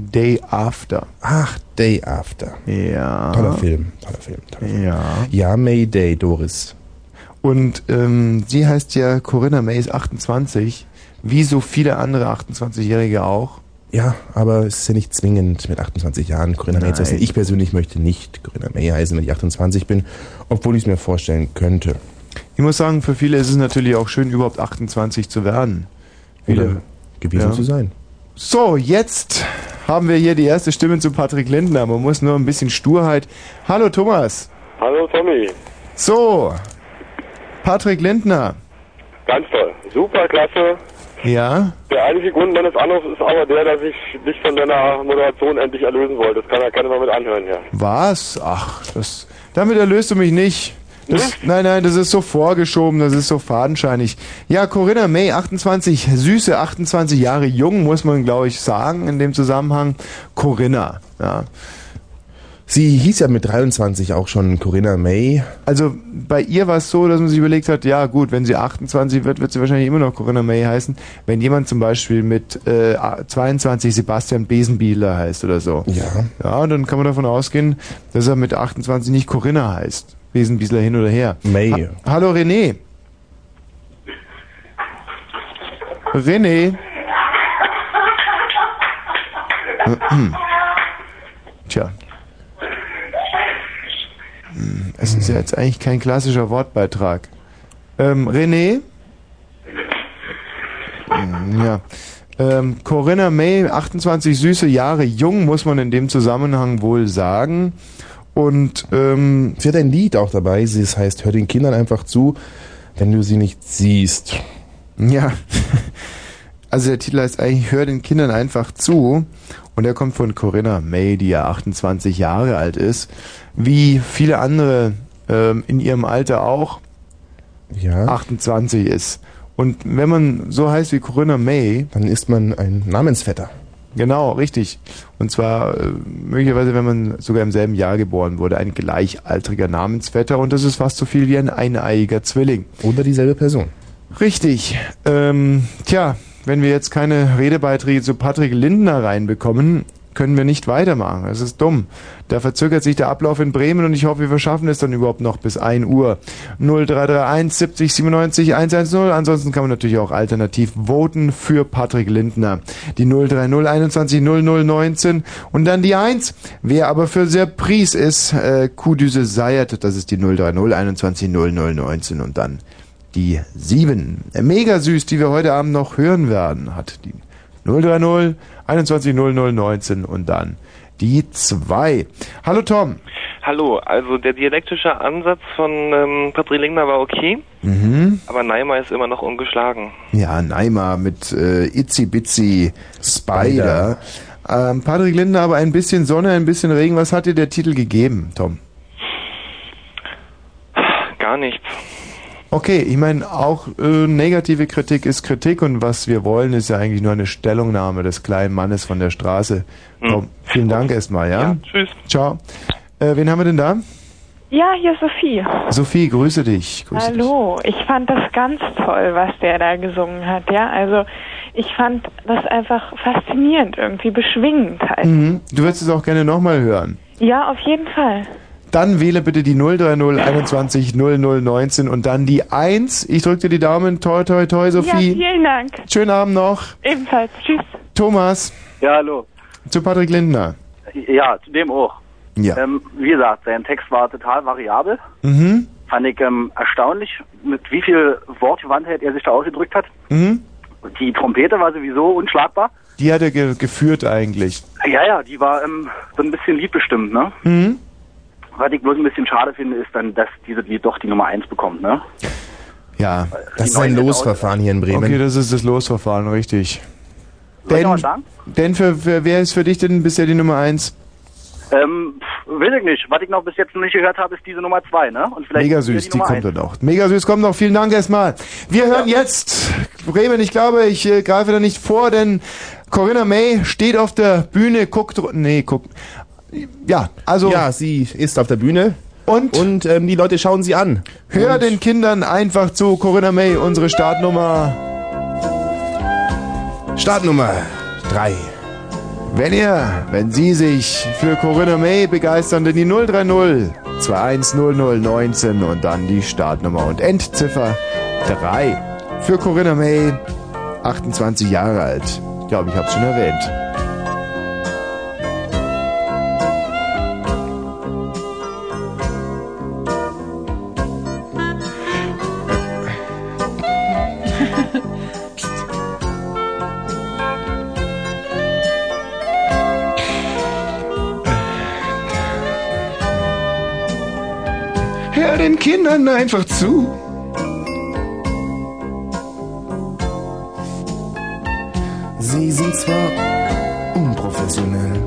Day After. Ach, Day After. Ja. Toller Film, toller Film. Toller Film. Ja. Ja, May Day, Doris. Und ähm, sie heißt ja Corinna May ist 28, wie so viele andere 28-Jährige auch. Ja, aber es ist ja nicht zwingend mit 28 Jahren Corinna May zu heißen. Ich persönlich möchte nicht Corinna May heißen, wenn ich 28 bin, obwohl ich es mir vorstellen könnte. Ich muss sagen, für viele ist es natürlich auch schön, überhaupt 28 zu werden. Oder gewesen Ja. zu sein. So, jetzt haben wir hier die erste Stimme zu Patrick Lindner. Man muss nur ein bisschen Sturheit. Hallo Thomas. Hallo Tommy. So, Patrick Lindner. Ganz toll. Super klasse. Ja? Der einzige Grund meines Anrufs ist aber der, dass ich dich von deiner Moderation endlich erlösen wollte. Das kann ja keiner mal mit anhören, ja. Was? Ach, das, damit erlöst du mich nicht. Das, nein, nein, das ist so vorgeschoben, das ist so fadenscheinig. Ja, Corinna May, 28, süße 28 Jahre jung, muss man, glaube ich, sagen, in dem Zusammenhang. Corinna, ja. Sie hieß ja mit 23 auch schon Corinna May. Also bei ihr war es so, dass man sich überlegt hat, ja gut, wenn sie 28 wird, wird sie wahrscheinlich immer noch Corinna May heißen. Wenn jemand zum Beispiel mit äh, 22 Sebastian Besenbieler heißt oder so. Ja. Ja, dann kann man davon ausgehen, dass er mit 28 nicht Corinna heißt. Besenbiesler hin oder her. May. Ha Hallo René. René. Tja. Hm, Es ist ja jetzt eigentlich kein klassischer Wortbeitrag. Ähm, René? Hm, Ja. Ähm, Corinna May, 28 süße Jahre jung, muss man in dem Zusammenhang wohl sagen. Und ähm, sie hat ein Lied auch dabei, sie es heißt, hör den Kindern einfach zu, wenn du sie nicht siehst. Ja. Also der Titel heißt eigentlich Hör den Kindern einfach zu. Und der kommt von Corinna May, die ja 28 Jahre alt ist. Wie viele andere ähm, in ihrem Alter auch ja. 28 ist. Und wenn man so heißt wie Corinna May, dann ist man ein Namensvetter. Genau, richtig. Und zwar äh, möglicherweise, wenn man sogar im selben Jahr geboren wurde, ein gleichaltriger Namensvetter und das ist fast so viel wie ein eineiiger Zwilling. Oder dieselbe Person. Richtig. Ähm, tja, wenn wir jetzt keine Redebeiträge zu Patrick Lindner reinbekommen, können wir nicht weitermachen. Das ist dumm. Da verzögert sich der Ablauf in Bremen und ich hoffe, wir verschaffen es dann überhaupt noch bis 1 Uhr. 0331 70 97 110. Ansonsten kann man natürlich auch alternativ voten für Patrick Lindner. Die 030 21 00 19 und dann die 1. Wer aber für Surprise ist, äh, Kudüse Seiert, das ist die 030 21 00 19 und dann die 7. Äh, Mega süß, die wir heute Abend noch hören werden, hat die 030 21 00 19 und dann die 2. Hallo Tom. Hallo, also der dialektische Ansatz von ähm, Patrick Lindner war okay, Mhm. aber Neymar ist immer noch ungeschlagen. Ja, Neymar mit äh, Itzy Bitsy Spider. Ähm, Patrick Lindner aber ein bisschen Sonne, ein bisschen Regen. Was hat dir der Titel gegeben, Tom? Gar nichts. Okay, ich meine, auch äh, negative Kritik ist Kritik und was wir wollen, ist ja eigentlich nur eine Stellungnahme des kleinen Mannes von der Straße. Tom, vielen Dank erstmal, ja? Tschüss. Ciao. Äh, wen haben wir denn da? Ja, hier ist Sophie. Sophie, grüße dich. Grüße Hallo, ich fand das ganz toll, was der da gesungen hat, ja. Also ich fand das einfach faszinierend, irgendwie beschwingend halt. dich. Mhm. Du würdest es auch gerne nochmal hören. Ja, auf jeden Fall. Dann wähle bitte die 030 21 0019 und dann die 1. Ich drücke dir die Daumen. Toi, toi, toi, Sophie. Ja, vielen Dank. Schönen Abend noch. Ebenfalls. Tschüss. Thomas, Ja, hallo. zu Patrick Lindner. Ja, zu dem auch. Ja. Ähm, wie gesagt, sein Text war total variabel. Mhm. Fand ich ähm, erstaunlich, mit wie viel Wortgewandtheit er sich da ausgedrückt hat. Mhm. Die Trompete war sowieso unschlagbar. Die hat er ge geführt eigentlich. Ja, ja, die war ähm, so ein bisschen liedbestimmt, ne? Mhm. Was ich bloß ein bisschen schade finde, ist dann, dass dieses Lied doch die Nummer 1 bekommt, ne? Ja. Das ist ein Losverfahren hier in Bremen. Okay, das ist das Losverfahren, richtig. Soll ich noch Denn, was sagen? denn für, für, wer ist für dich denn bisher die Nummer 1? Ähm, weiß ich nicht. Was ich noch bis jetzt noch nicht gehört habe, ist diese Nummer 2, ne? Und vielleicht Mega süß, die Nummer kommt dann auch. Mega süß kommt noch. Vielen Dank erstmal. Wir hören jetzt Bremen. Ich glaube, ich äh, greife da nicht vor, denn Corinna May steht auf der Bühne, guckt. Nee, guckt. Ja, also. Ja, sie ist auf der Bühne. Und? Und ähm, die Leute schauen sie an. Hör Und den Kindern einfach zu. Corinna May, unsere Startnummer. Startnummer 3. Wenn ihr, wenn Sie sich für Corinna May begeistern, dann die 030 210019 und dann die Startnummer und Endziffer 3. Für Corinna May, 28 Jahre alt. Ich glaube, ich habe es schon erwähnt. Kindern einfach zu. Sie sind zwar unprofessionell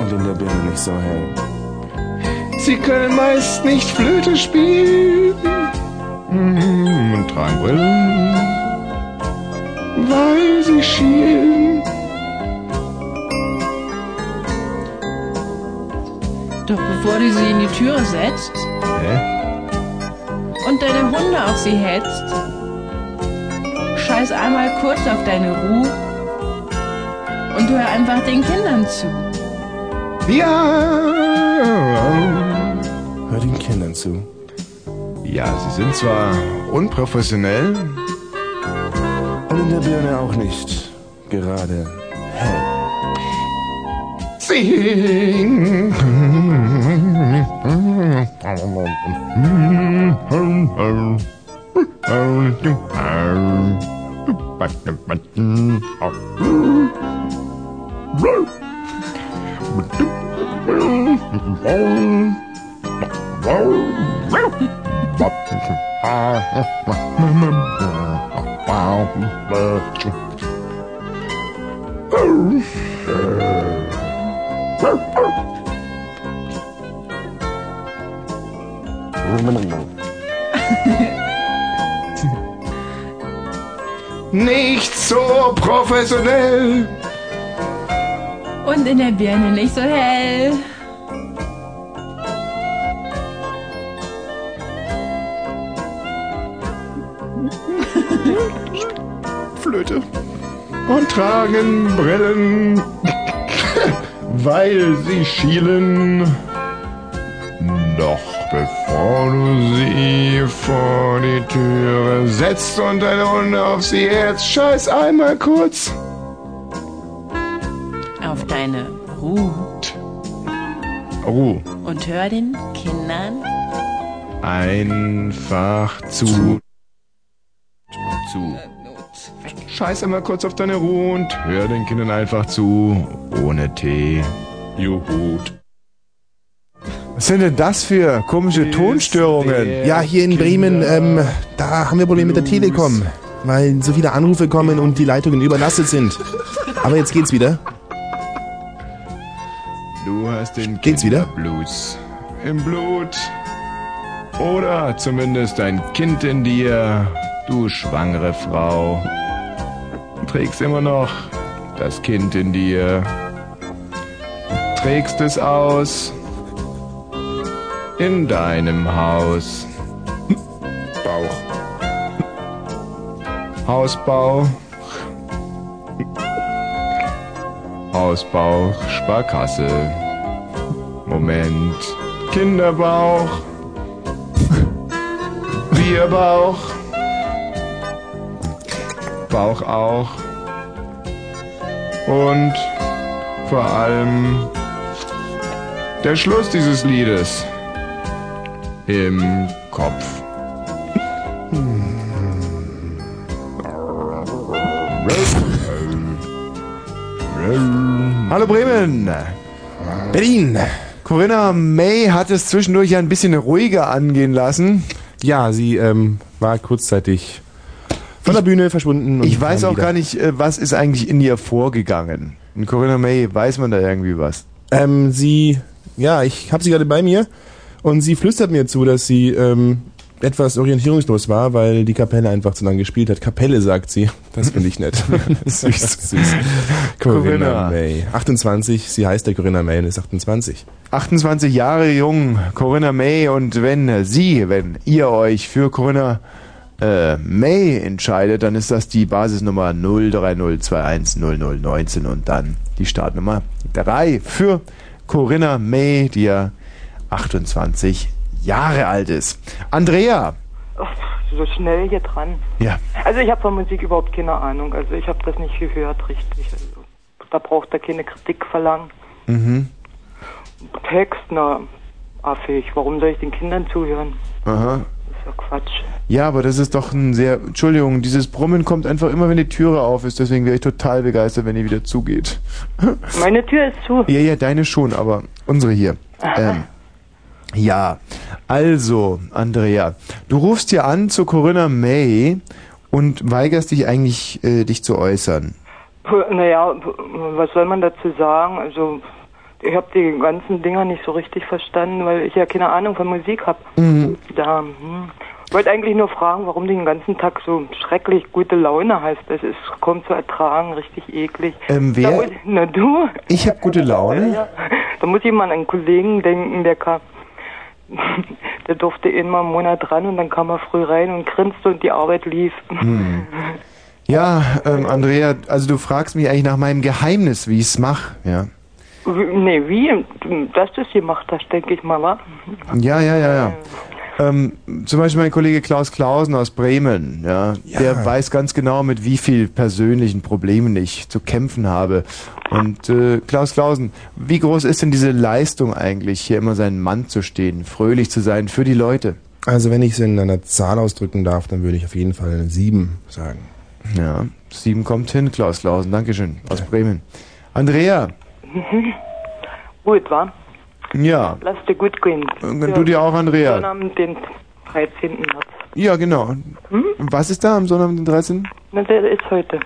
und in der Birne nicht so hell. Sie können meist nicht Flöte spielen Mm, und tragen Brillen, weil sie schielen. Doch bevor du sie in die Türe setzt? Und deine Hunde auf sie hetzt, scheiß einmal kurz auf deine Ruhe und hör einfach den Kindern zu. Ja. Hör den Kindern zu. Ja, sie sind zwar unprofessionell. Und in der Birne auch nicht gerade hell. Sing. Nicht sie schielen. Doch bevor du sie vor die Türe setzt und deine Hunde auf sie jetzt, scheiß einmal kurz. Auf deine Ruhe Ruhe. und hör den Kindern Einfach zu. Zu. Scheiß einmal kurz auf deine Ruhe und hör den Kindern einfach zu. Ohne Tee. Juhut. Was sind denn das für komische Tonstörungen? Ja, hier in Bremen, ähm, da haben wir Probleme mit der Telekom, weil so viele Anrufe kommen und die Leitungen überlastet sind. Aber jetzt geht's wieder. Du hast den Geht's wieder? Blues im Blut. Oder zumindest ein Kind in dir, du schwangere Frau. Du trägst immer noch das Kind in dir. Trägst es aus. in deinem Haus. Bauch. Hausbau. Hausbauch, Sparkasse. Moment. Kinderbauch. Bierbauch. Bauch auch. Und vor allem der Schluss dieses Liedes. Im Kopf. Hallo Bremen. Berlin. Corinna May hat es zwischendurch ja ein bisschen ruhiger angehen lassen. Ja, sie ähm, war kurzzeitig von der Bühne verschwunden. und Ich weiß auch wieder. gar nicht, äh, was ist eigentlich in ihr vorgegangen. In Corinna May weiß man da irgendwie was. Ähm, sie, ja, ich habe sie gerade bei mir und sie flüstert mir zu, dass sie ähm, etwas orientierungslos war, weil die Kapelle einfach zu lange gespielt hat. Kapelle, sagt sie. Das finde ich nett. süß, süß. Corinna, Corinna. May. 28, sie heißt der Corinna May und ist 28. 28 Jahre jung, Corinna May und wenn Sie, wenn ihr euch für Corinna äh, May entscheidet, dann ist das die Basisnummer 030210019 und dann die Startnummer 3 für Corinna May, die ja 28 Jahre alt ist. Andrea, so schnell hier dran. Ja. Also ich habe von Musik überhaupt keine Ahnung. Also ich habe das nicht gehört richtig. Also, da braucht er keine Kritik verlangen. mhm. Text, na, affig. Warum soll ich den Kindern zuhören? aha. Ja Quatsch. Ja, aber das ist doch ein sehr, Entschuldigung, dieses Brummen kommt einfach immer, wenn die Türe auf ist, deswegen wäre ich total begeistert, wenn die wieder zugeht. Meine Tür ist zu. Ja, ja, deine schon, aber unsere hier. Ähm, ja, also, Andrea, du rufst hier an zu Corinna May und weigerst dich eigentlich, äh, dich zu äußern. Naja, was soll man dazu sagen? Also ich habe die ganzen Dinger nicht so richtig verstanden, weil ich ja keine Ahnung von Musik habe. Mhm. Da, hm. wollte eigentlich nur fragen, warum du den ganzen Tag so schrecklich gute Laune hast. Das ist kaum zu ertragen, richtig eklig. Ähm, wer? Muss, na du? Ich habe gute Laune? Ja, da muss ich mal an einen Kollegen denken, der kam, der durfte einmal einen Monat ran und dann kam er früh rein und grinste und die Arbeit lief. Hm. Ja, ähm, Andrea, also du fragst mich eigentlich nach meinem Geheimnis, wie ich's mache, ja. Nee, wie? Dass du es gemacht hast, denke ich mal, wa? Ja, ja, ja, ja. Ähm, zum Beispiel mein Kollege Klaus Klausen aus Bremen, ja, der weiß ganz genau, mit wie viel persönlichen Problemen ich zu kämpfen habe. Und äh, Klaus Klausen, wie groß ist denn diese Leistung eigentlich, hier immer seinen Mann zu stehen, fröhlich zu sein für die Leute? Also wenn ich es in einer Zahl ausdrücken darf, dann würde ich auf jeden Fall sieben sagen. Ja, sieben kommt hin, Klaus Klausen, Dankeschön, aus Bremen. Andrea, Mhm. Gut, wa? ja, Lass dir gut gehen. Und du dir auch, Andrea. Sonnabend, den 13. März. ja, genau. Hm? Was ist da am Sonnabend, den 13.? Na, der ist heute.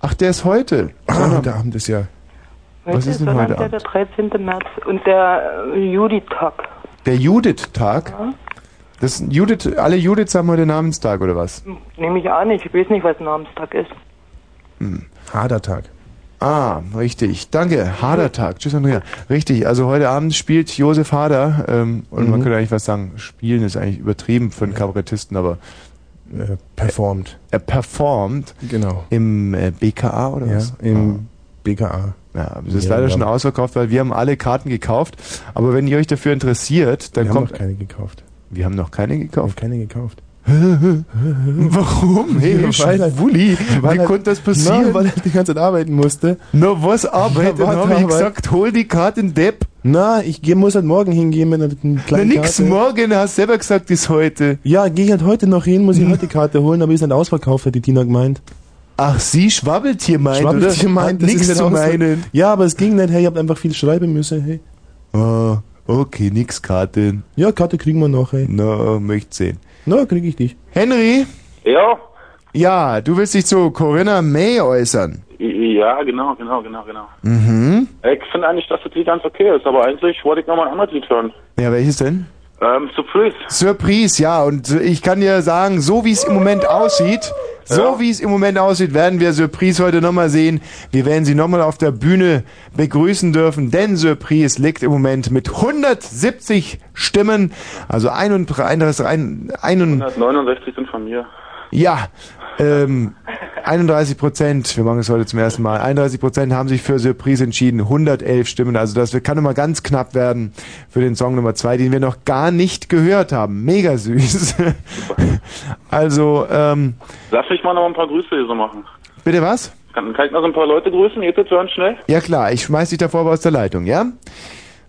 Ach, der ist heute. Ah, der Abend ist ja... Heute Was ist denn Sonnabend, heute der 13. März. Und der äh, Judith-Tag. Der Judith-Tag? Das Judith, alle Judiths haben heute Namenstag, oder was? Nehme ich an, ich weiß nicht, was Namenstag ist. Hm. Hadertag. Ah, richtig. Danke. Hadertag. Tschüss, Andrea. Richtig. Also heute Abend spielt Josef Hader, ähm, und man Mhm. könnte eigentlich was sagen, spielen ist eigentlich übertrieben für einen Kabarettisten, aber äh, performt. Er performt. Genau. Im äh, BKA oder Ja, was? im BKA. Ja, es ist Ja, leider wir schon haben- ausverkauft, weil wir haben alle Karten gekauft. Aber wenn ihr euch dafür interessiert, dann Wir haben kommt. noch keine gekauft. Wir haben noch keine gekauft. keine gekauft. Warum? Hey, weil er, Wulli, weil wie er- konnte das passieren? Na, weil er die ganze Zeit arbeiten musste. Na, was arbeiten? Ja, warte, Hab ich gesagt, hol die Karte Depp. Na, ich geh, muss halt morgen hingehen mit einer Na, kleinen nix Karte. morgen, hast selber gesagt, ist heute. Ja, gehe ich halt heute noch hin, muss ich heute die Karte holen, aber ist nicht ausverkauft, hat die Tina gemeint. Ach, sie meint, Schwabbeltier oder? meint, Hat das nix ist nicht zu meinen. Ja, aber es ging nicht, hey, ich hab einfach viel schreiben müssen, hey. Ah, okay, nix Karte. Ja, Karte kriegen wir noch, hey. Na, möchte sehen. Na, krieg ich dich. Henry? Ja? Ja, du willst dich zu Corinna May äußern. Ja, genau, genau, genau, genau. Mhm. Ich finde eigentlich, dass das Lied ganz okay ist, aber eigentlich wollte ich noch mal ein anderes Lied hören. Ja, welches denn? Ähm, Surprise. Surprise, ja. Und ich kann dir sagen, so wie es im Moment aussieht, so Ja. wie es im Moment aussieht, werden wir Surprise heute nochmal sehen. Wir werden sie nochmal auf der Bühne begrüßen dürfen, denn Surprise liegt im Moment mit 170 Stimmen, also 31, 31, 169 sind von mir. ja, ähm, 31 Prozent, wir machen es heute zum ersten Mal, 31 Prozent haben sich für Surprise entschieden, 111 Stimmen, also das kann immer ganz knapp werden für den Song Nummer zwei, den wir noch gar nicht gehört haben. Mega süß. also, ähm, Lass mich mal noch ein paar Grüße hier so machen. bitte was? Kann, kann ich so ein paar Leute grüßen? Jetzt jetzt hören schnell. Ja klar, ich schmeiß dich davor aber aus der Leitung, ja?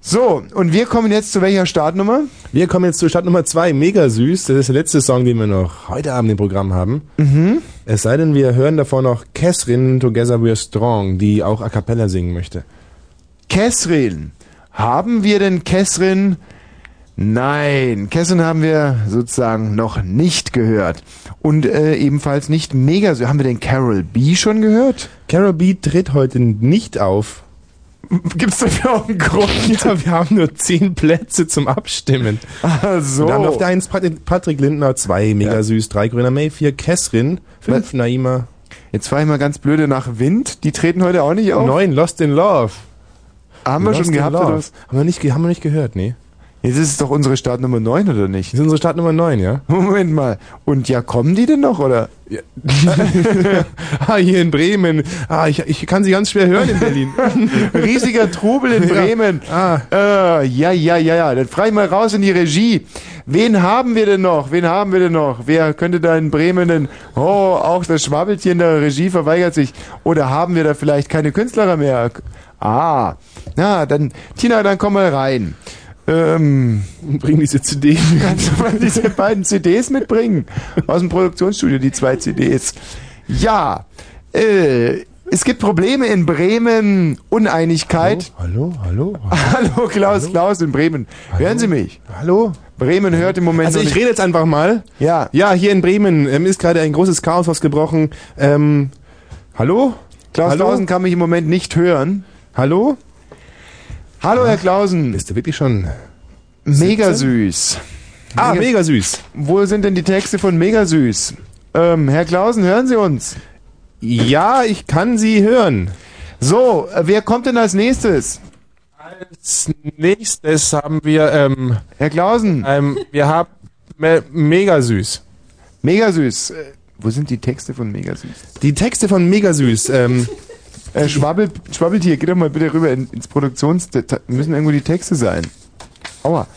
So, und wir kommen jetzt zu welcher Startnummer? Wir kommen jetzt zu Stadt Nummer 2, mega süß. Das ist der letzte Song, den wir noch heute Abend im Programm haben. Mhm. Es sei denn, wir hören davor noch Catherine Together We're Strong, die auch a cappella singen möchte. Kessrin. Haben wir denn Kessrin? Nein, Kessrin haben wir sozusagen noch nicht gehört. Und äh, ebenfalls nicht mega. Haben wir denn Carol B schon gehört? Carol B tritt heute nicht auf. Gibt's dafür auch einen Grund? Ja, wir haben nur zehn Plätze zum Abstimmen. Ach so. Dann auf der 1 Pat- Patrick Lindner, 2 mega Ja. süß, 3 Grüner May, 4 Kessrin, 5 Naima, Jetzt frage ich mal ganz blöde nach Wind. Die treten heute auch nicht auf. 9 Lost in Love. Haben wir Lost schon gehabt oder was? Haben wir nicht, haben wir nicht gehört, nee. Jetzt ist es doch unsere Startnummer 9 oder nicht? Das ist unsere Startnummer 9, ja? Moment mal. Und ja, kommen die denn noch oder? ah, hier in Bremen. Ah, ich, ich kann sie ganz schwer hören in Berlin. Riesiger Trubel in Bremen. Ah. Äh, ja, ja, ja, ja. Dann frage ich mal raus in die Regie. Wen haben wir denn noch? Wen haben wir denn noch? Wer könnte da in Bremen denn? Oh, auch das Schwabbeltier in der Regie verweigert sich. Oder haben wir da vielleicht keine Künstler mehr? Ah, na, dann, Tina, dann komm mal rein. Ähm, Bring diese CD. Kannst du mal diese beiden CDs mitbringen? Aus dem Produktionsstudio, die zwei CDs. Ja, äh, es gibt Probleme in Bremen, Uneinigkeit. Hallo, hallo. Hallo, Klaus, Klaus in Bremen. Hören Sie mich? Hallo? Bremen hört im Moment Also ich rede jetzt einfach mal. Ja. Ja, hier in Bremen ähm, ist gerade ein großes Chaos ausgebrochen. Ähm, hallo? Klaus hallo? Klausen kann mich im Moment nicht hören. Hallo? Hallo, Herr Klausen. Bist du wirklich schon Mega 17? süß. Ah, mega süß. Wo sind denn die Texte von Mega süß? Ähm, Herr Klausen, hören Sie uns? Ja, ich kann Sie hören. So, äh, wer kommt denn als nächstes? Als nächstes haben wir, ähm, Herr Klausen. ähm, wir haben me mega süß. Mega süß. Äh, wo sind die Texte von Mega süß? Die Texte von mega süß. Ähm, Äh, Schwabbel, Schwabbeltier, geh doch mal bitte rüber in, ins Produktions... Müssen irgendwo die Texte sein. Aua.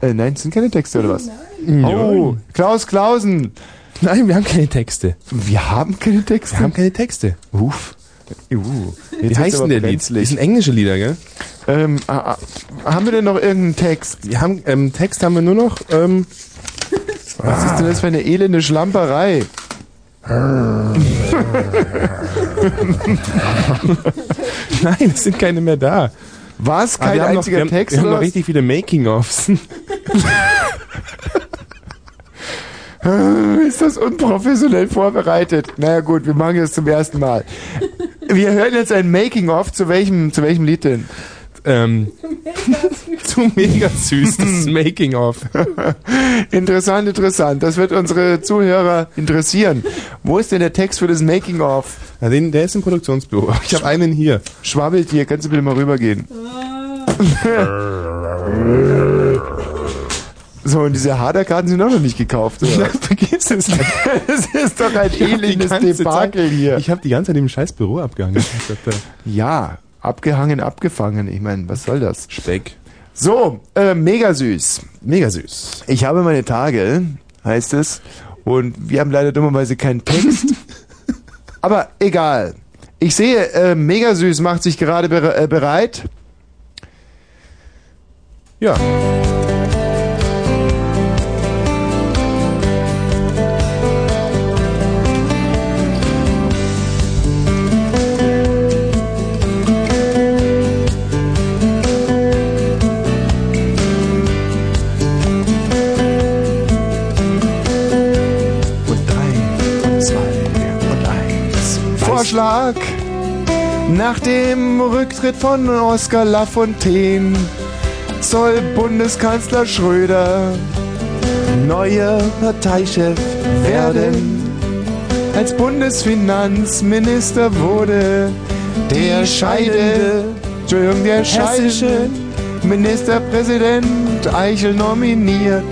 Äh, nein, das sind keine Texte, oder was? Oh, Klaus Klausen. Nein, wir haben keine Texte. Wir haben keine Texte? Wir haben keine Texte. Uff. Uh, Wie heißt denn der Lied? brenzlig. Das sind englische Lieder, gell? Ähm, ah, ah, haben wir denn noch irgendeinen Text? Wir haben, ähm, Text haben wir nur noch, ähm, Was ist denn das für eine elende Schlamperei? Nein, es sind keine mehr da. Was? Aber Kein haben noch, einziger wir haben, Text Wir haben noch richtig viele Making-ofs. Ist das unprofessionell vorbereitet? Naja gut, wir machen das zum ersten Mal. Wir hören jetzt ein Making-of. Zu welchem, zu welchem Lied denn? Ähm, zu mega süß, das Making-of. interessant, interessant. Das wird unsere Zuhörer interessieren. Wo ist denn der Text für das Making-of? Ja, den, der ist im Produktionsbüro. Ich habe einen hier. Schwabbeltier, kannst du bitte mal rübergehen? so, und diese Haderkarten sind auch noch nicht gekauft, oder? Vergiss es. das ist doch ein ganze Debakel Zeit- hier. Ich habe die ganze Zeit im scheiß Büro abgehangen. Ich dachte, Ja, abgehangen, abgefangen. Ich meine, was soll das? Speck. So, äh, mega süß. Mega süß. Ich habe meine Tage, heißt es. Und wir haben leider dummerweise keinen Text. Aber egal. Ich sehe, äh, mega süß macht sich gerade bere äh, bereit. Ja. Nach dem Rücktritt von Oscar Lafontaine soll Bundeskanzler Schröder neuer Parteichef werden. Als Bundesfinanzminister wurde der scheidende, Entschuldigung, der scheidende Ministerpräsident Eichel nominiert.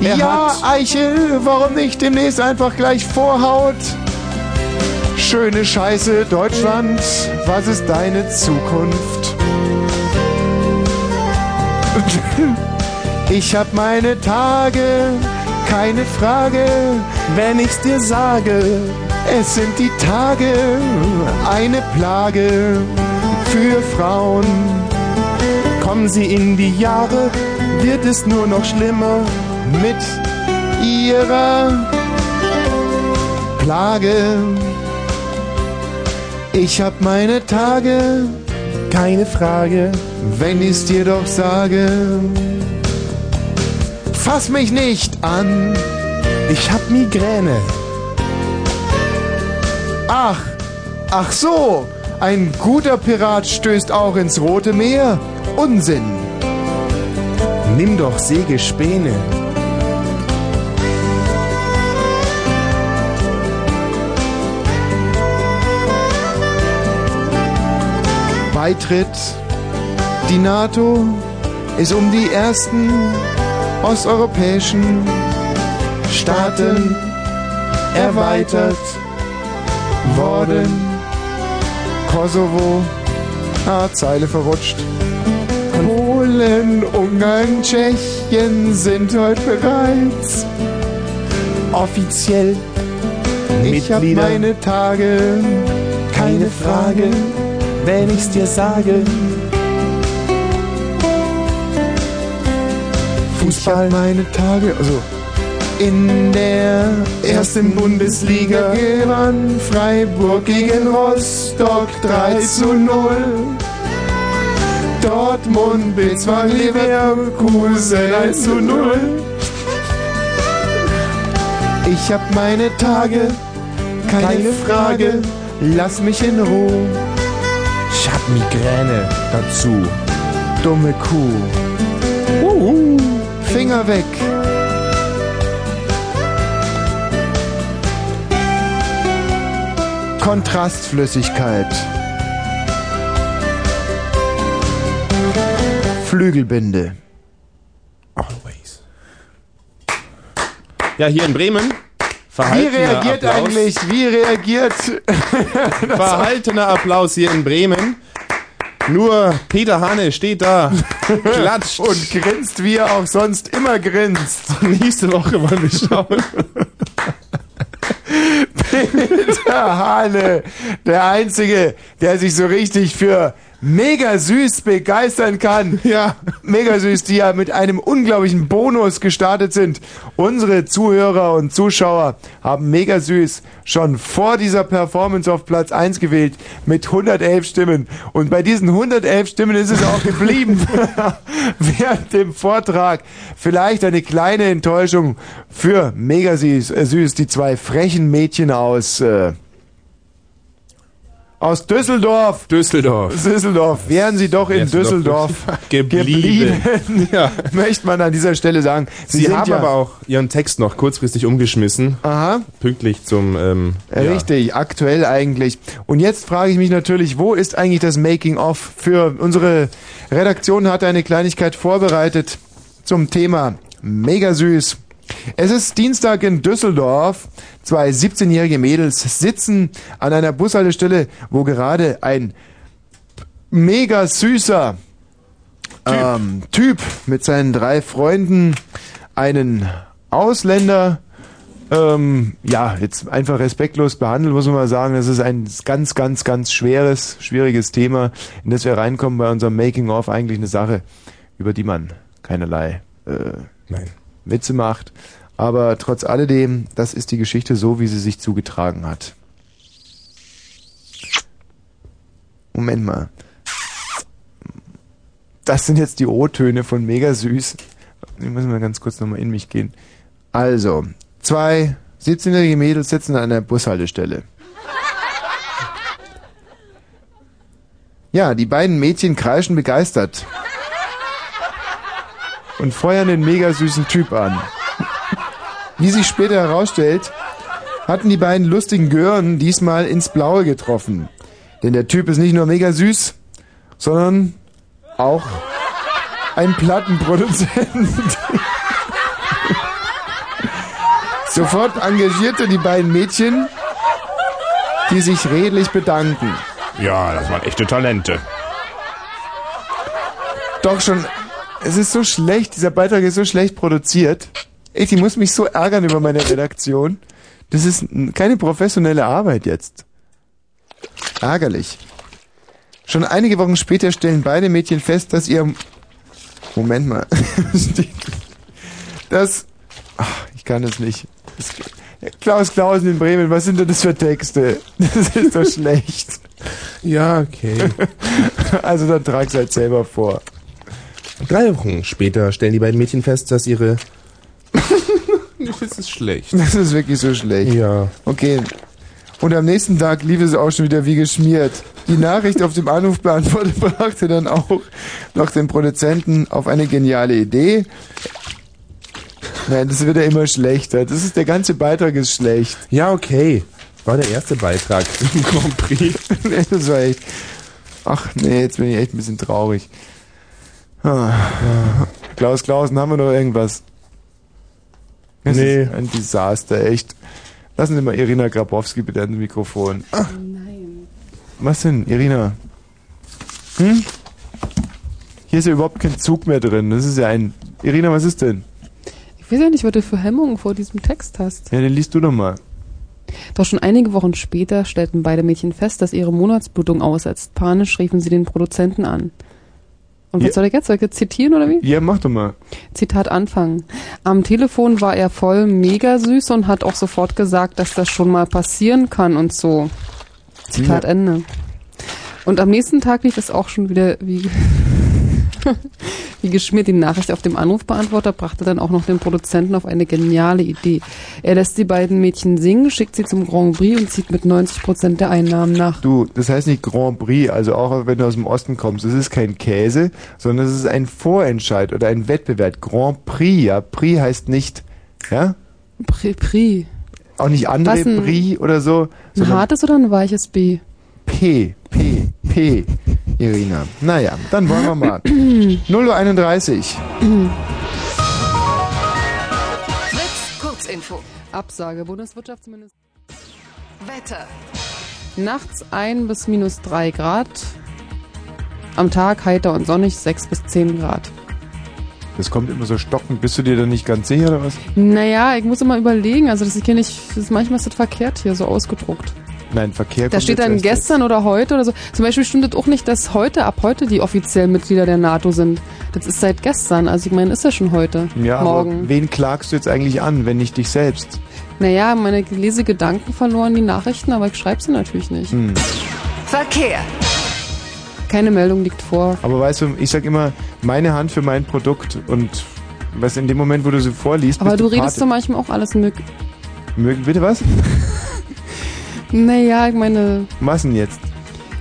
Er ja, Eichel, warum nicht demnächst einfach gleich Vorhaut? Schöne Scheiße, Deutschland, was ist deine Zukunft? Ich hab meine Tage, keine Frage, wenn ich's dir sage. Es sind die Tage, eine Plage für Frauen. Kommen sie in die Jahre, wird es nur noch schlimmer. mit ihrer Plage. Ich hab meine Tage, Keine Frage. wenn ich's dir doch sage. Fass mich nicht an. Ich hab Migräne. Ach, ach so, ein guter Pirat stößt auch ins Rote Meer. Unsinn. Nimm doch Sägespäne. Beitritt. Die NATO ist um die ersten osteuropäischen Staaten erweitert worden. Kosovo, ah, Zeile verrutscht. Polen, Ungarn, Tschechien sind heute bereits offiziell. Ich hab Mitglieder. meine Tage, Keine Frage, wenn ich's dir sage. Fußball meine Tage, also in der ersten Bundesliga gewann Freiburg gegen Rostock 3 zu 0. Dortmund bezwang Leverkusen 1 zu 0. Ich hab meine Tage, keine, Keine Frage, lass mich in Ruhe. Migräne dazu. Dumme Kuh. Uhu. Finger weg. Kontrastflüssigkeit. Flügelbinde. Always. Ja, hier in Bremen. Wie reagiert Applaus. eigentlich, wie reagiert Verhaltener Applaus hier in Bremen. Nur Peter Hane steht da, klatscht. und grinst, wie er auch sonst immer grinst. Nächste Woche wollen wir schauen. Peter Hane, der Einzige, der sich so richtig für mega süß begeistern kann. Ja. Mega süß, die ja mit einem unglaublichen Bonus gestartet sind. Unsere Zuhörer und Zuschauer haben mega süß schon vor dieser Performance auf Platz 1 gewählt mit 111 Stimmen. Und bei diesen 111 Stimmen ist es auch geblieben während dem Vortrag. Vielleicht eine kleine Enttäuschung für mega süß, äh, süß die zwei frechen Mädchen aus äh, aus Düsseldorf. Düsseldorf. Düsseldorf. Wären Sie doch in doch Düsseldorf geblieben. geblieben, Ja. möchte man an dieser Stelle sagen. Sie, sind haben ja, aber auch Ihren Text noch kurzfristig umgeschmissen. Aha. Pünktlich zum... Ähm, ja. Richtig, aktuell eigentlich. Und jetzt frage ich mich natürlich, wo ist eigentlich das Making-of für unsere Redaktion hat eine Kleinigkeit vorbereitet zum Thema mega süß. Es ist Dienstag in Düsseldorf. Zwei 17-jährige Mädels sitzen an einer Bushaltestelle, wo gerade ein mega süßer typ. Ähm, typ mit seinen drei Freunden einen Ausländer ähm, ja, jetzt einfach respektlos behandelt, muss man mal sagen. Das ist ein ganz, ganz, ganz schweres, schwieriges Thema, in das wir reinkommen bei unserem Making-of. Eigentlich eine Sache, über die man keinerlei äh, Nein. Witze macht. Aber trotz alledem, das ist die Geschichte so, wie sie sich zugetragen hat. Moment mal. Das sind jetzt die O-Töne von Mega Süß. Ich muss mal ganz kurz nochmal in mich gehen. Also, zwei 17-jährige Mädels sitzen an einer Bushaltestelle. Ja, die beiden Mädchen kreischen begeistert. und feuern den mega süßen Typ an. Wie sich später herausstellt, hatten die beiden lustigen Gören diesmal ins Blaue getroffen. Denn der Typ ist nicht nur mega süß, sondern auch ein Plattenproduzent. Sofort engagierte die beiden Mädchen, die sich redlich bedanken. Ja, das waren echte Talente. Doch schon, es ist so schlecht, dieser Beitrag ist so schlecht produziert. Ich, muss mich so ärgern über meine Redaktion. Das ist keine professionelle Arbeit jetzt. Ärgerlich. Schon einige Wochen später stellen beide Mädchen fest, dass ihr... Moment mal. das... Ach, ich kann es nicht. Das, Klaus Klausen in Bremen, was sind denn das für Texte? Das ist doch schlecht. Ja, okay. Also dann trag's halt selber vor. Drei Wochen später stellen die beiden Mädchen fest, dass ihre... das ist schlecht. Das ist wirklich so schlecht. Ja. Okay. Und am nächsten Tag lief es auch schon wieder wie geschmiert. Die Nachricht auf dem Anrufbeantworter brachte dann auch noch den Produzenten auf eine geniale Idee. Nein, das wird ja immer schlechter. Das ist, der ganze Beitrag ist schlecht. Ja, okay. War der erste Beitrag im Grand Prix. nee, das war echt. Ach nee, jetzt bin ich echt ein bisschen traurig. Ah. Klaus Klausen, haben wir noch irgendwas? Das Nee. ist ein Desaster, echt. Lassen Sie mal Irina Grabowski bitte ans Mikrofon. Nein. Was denn, Irina? Hm? Hier ist ja überhaupt kein Zug mehr drin. Das ist ja ein. Irina, was ist denn? Ich weiß ja nicht, was du für Hemmungen vor diesem Text hast. Ja, den liest du doch mal. Doch schon einige Wochen später stellten beide Mädchen fest, dass ihre Monatsblutung aussetzt. Panisch riefen sie den Produzenten an. Und was Ja. soll ich jetzt? Soll ich jetzt zitieren oder wie? Ja, mach doch mal. Zitat Anfang. Am Telefon war er voll mega süß und hat auch sofort gesagt, dass das schon mal passieren kann und so. Zitat Ja. Ende. Und am nächsten Tag lief es auch schon wieder wie, wie geschmiert. Die Nachricht auf dem Anrufbeantworter brachte dann auch noch den Produzenten auf eine geniale Idee. Er lässt die beiden Mädchen singen, schickt sie zum Grand Prix und zieht mit 90 Prozent der Einnahmen nach. Du, das heißt nicht Grand Prix, also auch wenn du aus dem Osten kommst. Es ist kein Käse, sondern es ist ein Vorentscheid oder ein Wettbewerb. Grand Prix, ja. Prix heißt nicht, ja? Prix. Prix. Auch nicht andere ein- Prix oder so, Ein hartes oder ein weiches B? P, P, P, Irina. Naja, dann wollen wir mal. 0.31 Fritz, Kurzinfo. Absage. Bundeswirtschaftsminister. Wetter. Nachts 1 bis minus 3 Grad. Am Tag heiter und sonnig 6 bis 10 Grad. Das kommt immer so stockend. Bist du dir da nicht ganz sicher oder was? Naja, ich muss immer überlegen. Also das ist hier nicht, das ist manchmal ist das verkehrt hier so ausgedruckt. Nein, Verkehr Da kommt steht dann gestern oder heute oder so. Zum Beispiel stimmt es auch nicht, dass heute, ab heute die offiziellen Mitglieder der NATO sind. Das ist seit gestern. Also ich meine, ist ja schon heute. Ja, Morgen. aber wen klagst du jetzt eigentlich an, wenn nicht dich selbst? Naja, meine Lesegedanken verloren die Nachrichten, aber ich schreibe sie natürlich nicht. Hm. Verkehr. Keine Meldung liegt vor. Aber weißt du, ich sag immer, meine Hand für mein Produkt und was in dem Moment, wo du sie vorliest, Aber bist du du redest so manchmal auch alles möglich. Mögen, bitte was? Naja, ich meine, Was denn jetzt?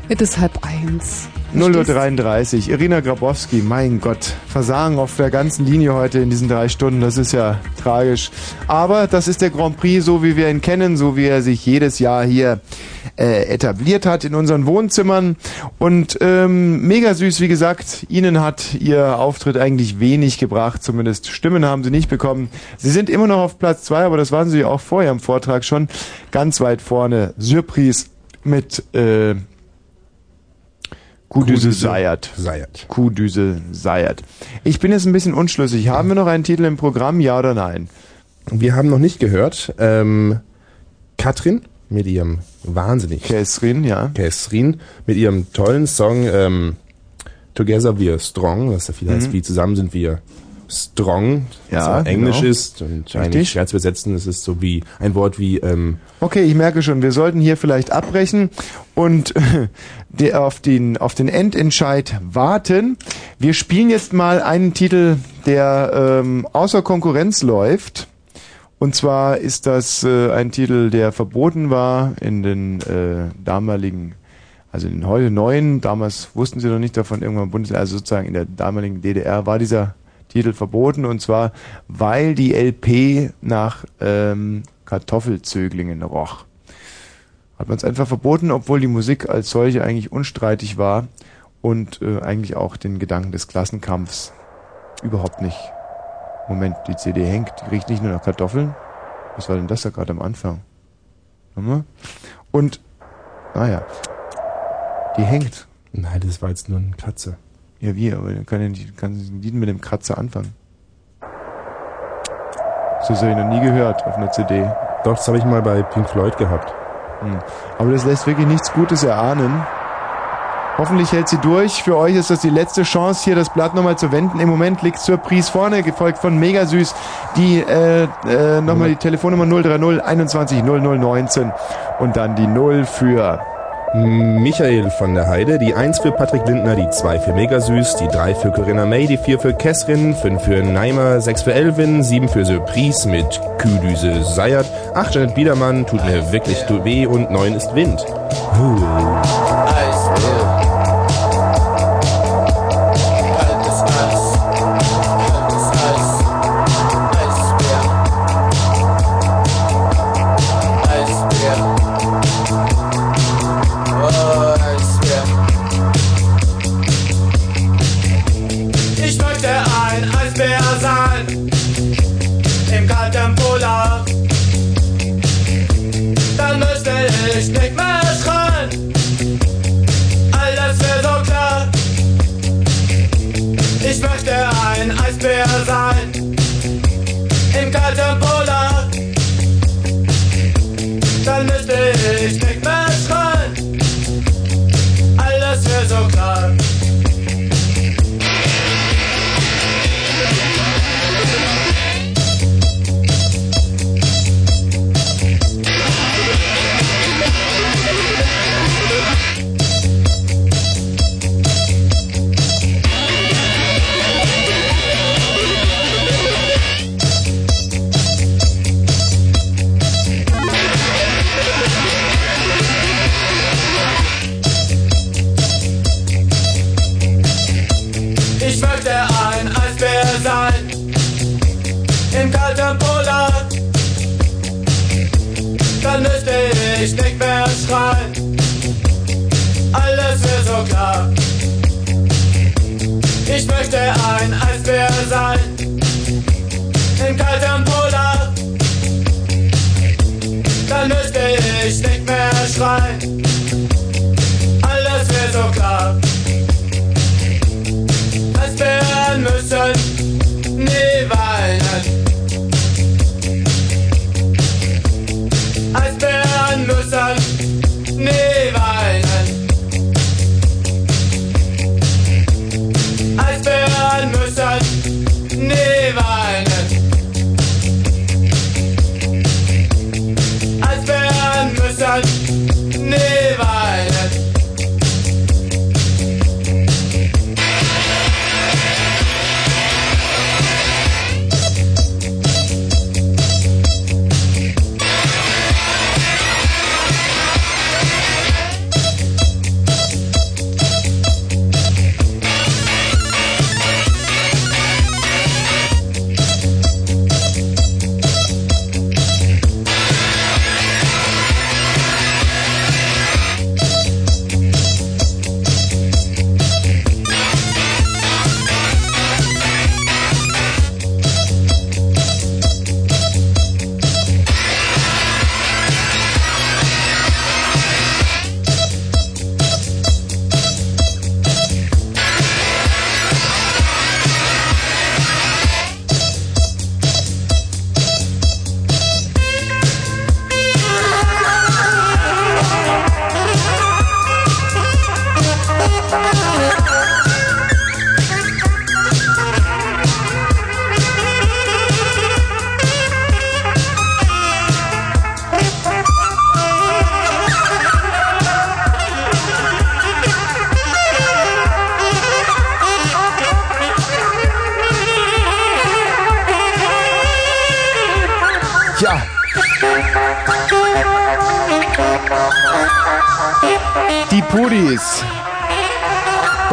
es ist halb eins. 0.33 Uhr. Irina Grabowski, mein Gott. Versagen auf der ganzen Linie heute in diesen drei Stunden. Das ist ja tragisch. Aber das ist der Grand Prix, so wie wir ihn kennen, so wie er sich jedes Jahr hier äh, etabliert hat in unseren Wohnzimmern. Und ähm, mega süß, wie gesagt, Ihnen hat Ihr Auftritt eigentlich wenig gebracht. Zumindest Stimmen haben Sie nicht bekommen. Sie sind immer noch auf Platz zwei, aber das waren Sie auch vorher im Vortrag schon. Ganz weit vorne. Surprise mit... Äh, Kuhdüse Seiert. Seiert. Kuhdüse Seiert. Ich bin jetzt ein bisschen unschlüssig. Haben wir noch einen Titel im Programm, ja oder nein? Wir haben noch nicht gehört. Ähm, Katrin mit ihrem wahnsinnig. Käsrin, ja. Käsrin mit ihrem tollen Song ähm, Together We Are Strong, was ja viel heißt, Mhm. wie zusammen sind wir strong, was Ja, auch Englisch genau. ist und eigentlich schwer zu übersetzen. Es ist so wie ein Wort wie ähm, Okay, ich merke schon, wir sollten hier vielleicht abbrechen und der auf den, auf den Endentscheid warten. Wir spielen jetzt mal einen Titel, der ähm, außer Konkurrenz läuft. Und zwar ist das äh, ein Titel, der verboten war in den äh, damaligen, also in den heute neuen, damals wussten sie noch nicht davon, irgendwann Bundes, also sozusagen in der damaligen DDR war dieser Titel verboten und zwar, weil die LP nach ähm, Kartoffelzöglingen roch. Hat man es einfach verboten, obwohl die Musik als solche eigentlich unstreitig war und äh, eigentlich auch den Gedanken des Klassenkampfs überhaupt nicht. Moment, die CD hängt, die riecht nicht nur nach Kartoffeln. Was war denn das da gerade am Anfang? Und, naja, die hängt. Nein, das war jetzt nur eine Katze. Ja, wie, aber dann kann ja nicht, kann Lied mit dem Kratzer anfangen. Das habe ich noch nie gehört auf einer CD. Doch, das habe ich mal bei Pink Floyd gehabt. Hm. Aber das lässt wirklich nichts Gutes erahnen. Hoffentlich hält sie durch. Für euch ist das die letzte Chance, hier das Blatt nochmal zu wenden. Im Moment liegt Surprise vorne, gefolgt von Mega Süß. Die, äh, äh, nochmal die Telefonnummer 030 21 0019 und dann die 0 für Michael von der Heide, die 1 für Patrick Lindner, die 2 für Megasüß, die 3 für Corinna May, die 4 für Kessrin, 5 für Neimer, 6 für Elvin, 7 für Surprise mit Kühdüse Seiert, 8 Janet Biedermann, tut mir wirklich weh und 9 ist Wind. Huh.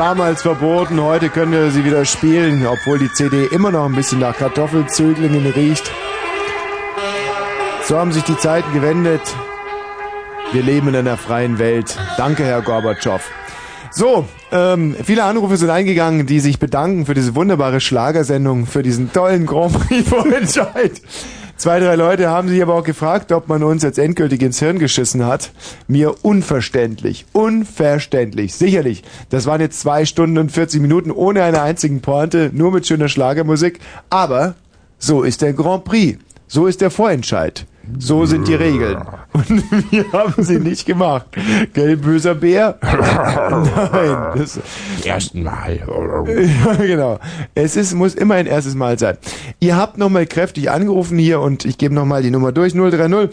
Damals verboten, heute können wir sie wieder spielen, obwohl die CD immer noch ein bisschen nach Kartoffelzöglingen riecht. So haben sich die Zeiten gewendet. Wir leben in einer freien Welt. Danke, Herr Gorbatschow. So, ähm, viele Anrufe sind eingegangen, die sich bedanken für diese wunderbare Schlagersendung, für diesen tollen Grand Prix Vorentscheid. Zwei, drei Leute haben sich aber auch gefragt, ob man uns jetzt endgültig ins Hirn geschissen hat. Mir unverständlich. Unverständlich. Sicherlich. Das waren jetzt zwei Stunden und 40 Minuten ohne eine einzigen Pointe, nur mit schöner Schlagermusik. Aber so ist der Grand Prix. So ist der Vorentscheid. So sind die Regeln. Und wir haben sie nicht gemacht. Gell, böser Bär? Nein. Das, Ersten Mal. ja, genau. Es ist, muss immer ein erstes Mal sein. Ihr habt nochmal kräftig angerufen hier und ich gebe nochmal die Nummer durch. 030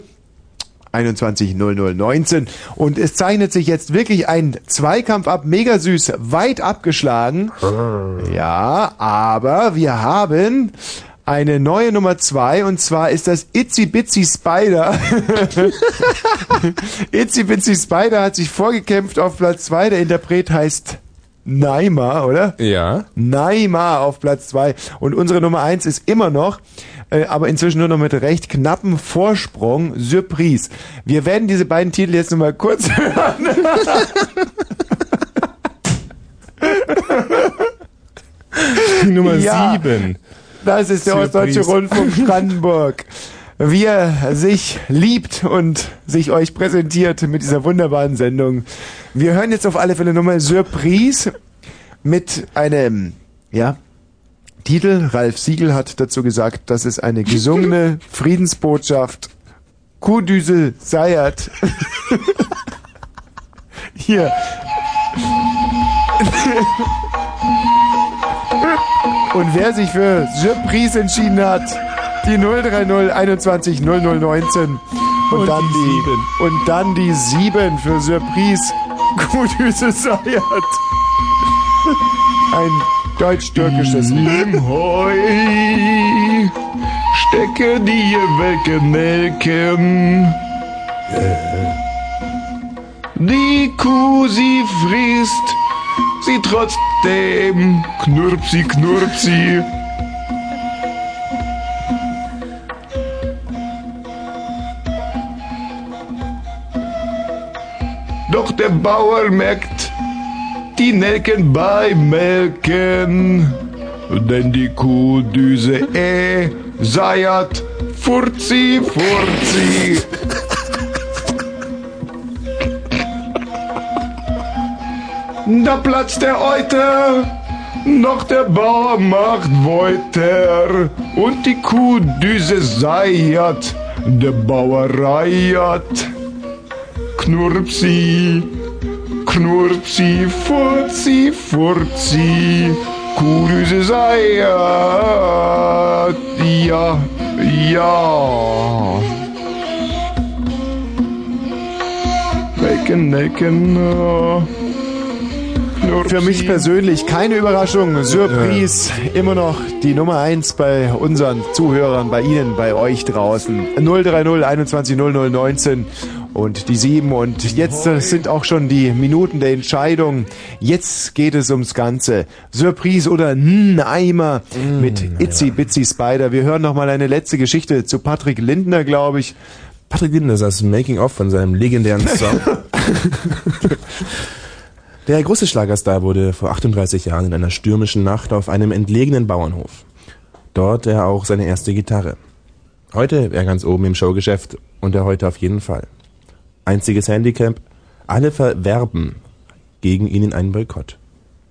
21 0019. Und es zeichnet sich jetzt wirklich ein Zweikampf ab. Mega süß. Weit abgeschlagen. Ja, aber wir haben eine neue Nummer zwei und zwar ist das Itzy Bitsy Spider. Itzy Bitsy Spider hat sich vorgekämpft auf Platz zwei. Der Interpret heißt Naima, oder? Ja. Naima auf Platz zwei Und unsere Nummer eins ist immer noch, äh, aber inzwischen nur noch mit recht knappem Vorsprung, Surprise. Wir werden diese beiden Titel jetzt nochmal kurz hören. Nummer Ja. sieben. Das ist der. Ostdeutsche Rundfunk Brandenburg. Wie er sich liebt und sich euch präsentiert mit dieser wunderbaren Sendung. Wir hören jetzt auf alle Fälle nochmal Surprise mit einem, ja, Titel. Ralf Siegel hat dazu gesagt, das ist eine gesungene Friedensbotschaft. Kuhdüsel Seiert. Hier. Und wer sich für Surprise entschieden hat, die 030 21 0019 und, dann die, und dann die 7 für Surprise Kuhdüse Seiert. Ein deutsch-türkisches Lied. Heu, stecke die welke Nelken. Die Kuh, sie frisst, sie trotzdem knurpsi, knurpsi. Doch der Bauer merkt die Nelken beim Melken, denn die Kuhdüse eh seiert furzi, furzi. Da platzt der Euter, noch der Bauer macht Wolter und die Kuhdüse seiert, der Bauer reiert. Knurpsi, Knurpsi, Furzi, Furzi, Kuhdüse seiert, ja, ja. Nelken, Nelken, oh. Für mich persönlich keine Überraschung. Surprise. Immer noch die Nummer 1 bei unseren Zuhörern, bei Ihnen, bei euch draußen. 030 21 0019 und die 7. Und jetzt sind auch schon die Minuten der Entscheidung. Jetzt geht es ums Ganze. Surprise oder N Eimer mit Itzy Bitsy Spider. Wir hören noch mal eine letzte Geschichte zu Patrick Lindner, glaube ich. Patrick Lindner saß Making-of von seinem legendären Song. Der große Schlagerstar wurde vor 38 Jahren in einer stürmischen Nacht auf einem entlegenen Bauernhof. Dort er auch seine erste Gitarre. Heute er ganz oben im Showgeschäft und er heute auf jeden Fall. Einziges Handicap, alle verwerben gegen ihn in einen Boykott.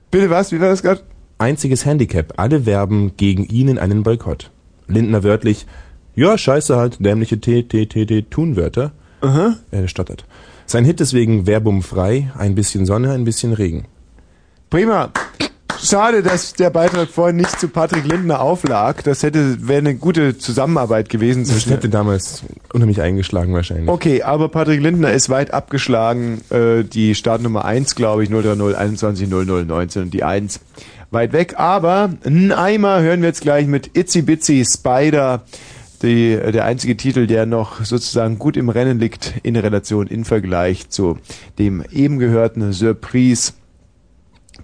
Bitte was? Wie war das gerade? Einziges Handicap, alle werben gegen ihn in einen Boykott. Lindner wörtlich, ja, scheiße halt, dämliche T, T, T, T, Tunwörter. Aha. Er stottert. Sein Hit deswegen Werbung frei, ein bisschen Sonne, ein bisschen Regen. Prima. Schade, dass der Beitrag vorhin nicht zu Patrick Lindner auflag. Das hätte wäre eine gute Zusammenarbeit gewesen Das hätte damals unheimlich eingeschlagen wahrscheinlich. Okay, aber Patrick Lindner ist weit abgeschlagen. Äh, die Startnummer 1, glaube ich, 030 21 00 19 und die 1 weit weg. Aber ein Eimer hören wir jetzt gleich mit Itzy Bitsy Spider. Die, der einzige Titel, der noch sozusagen gut im Rennen liegt in Relation, in Vergleich zu dem eben gehörten Surprise.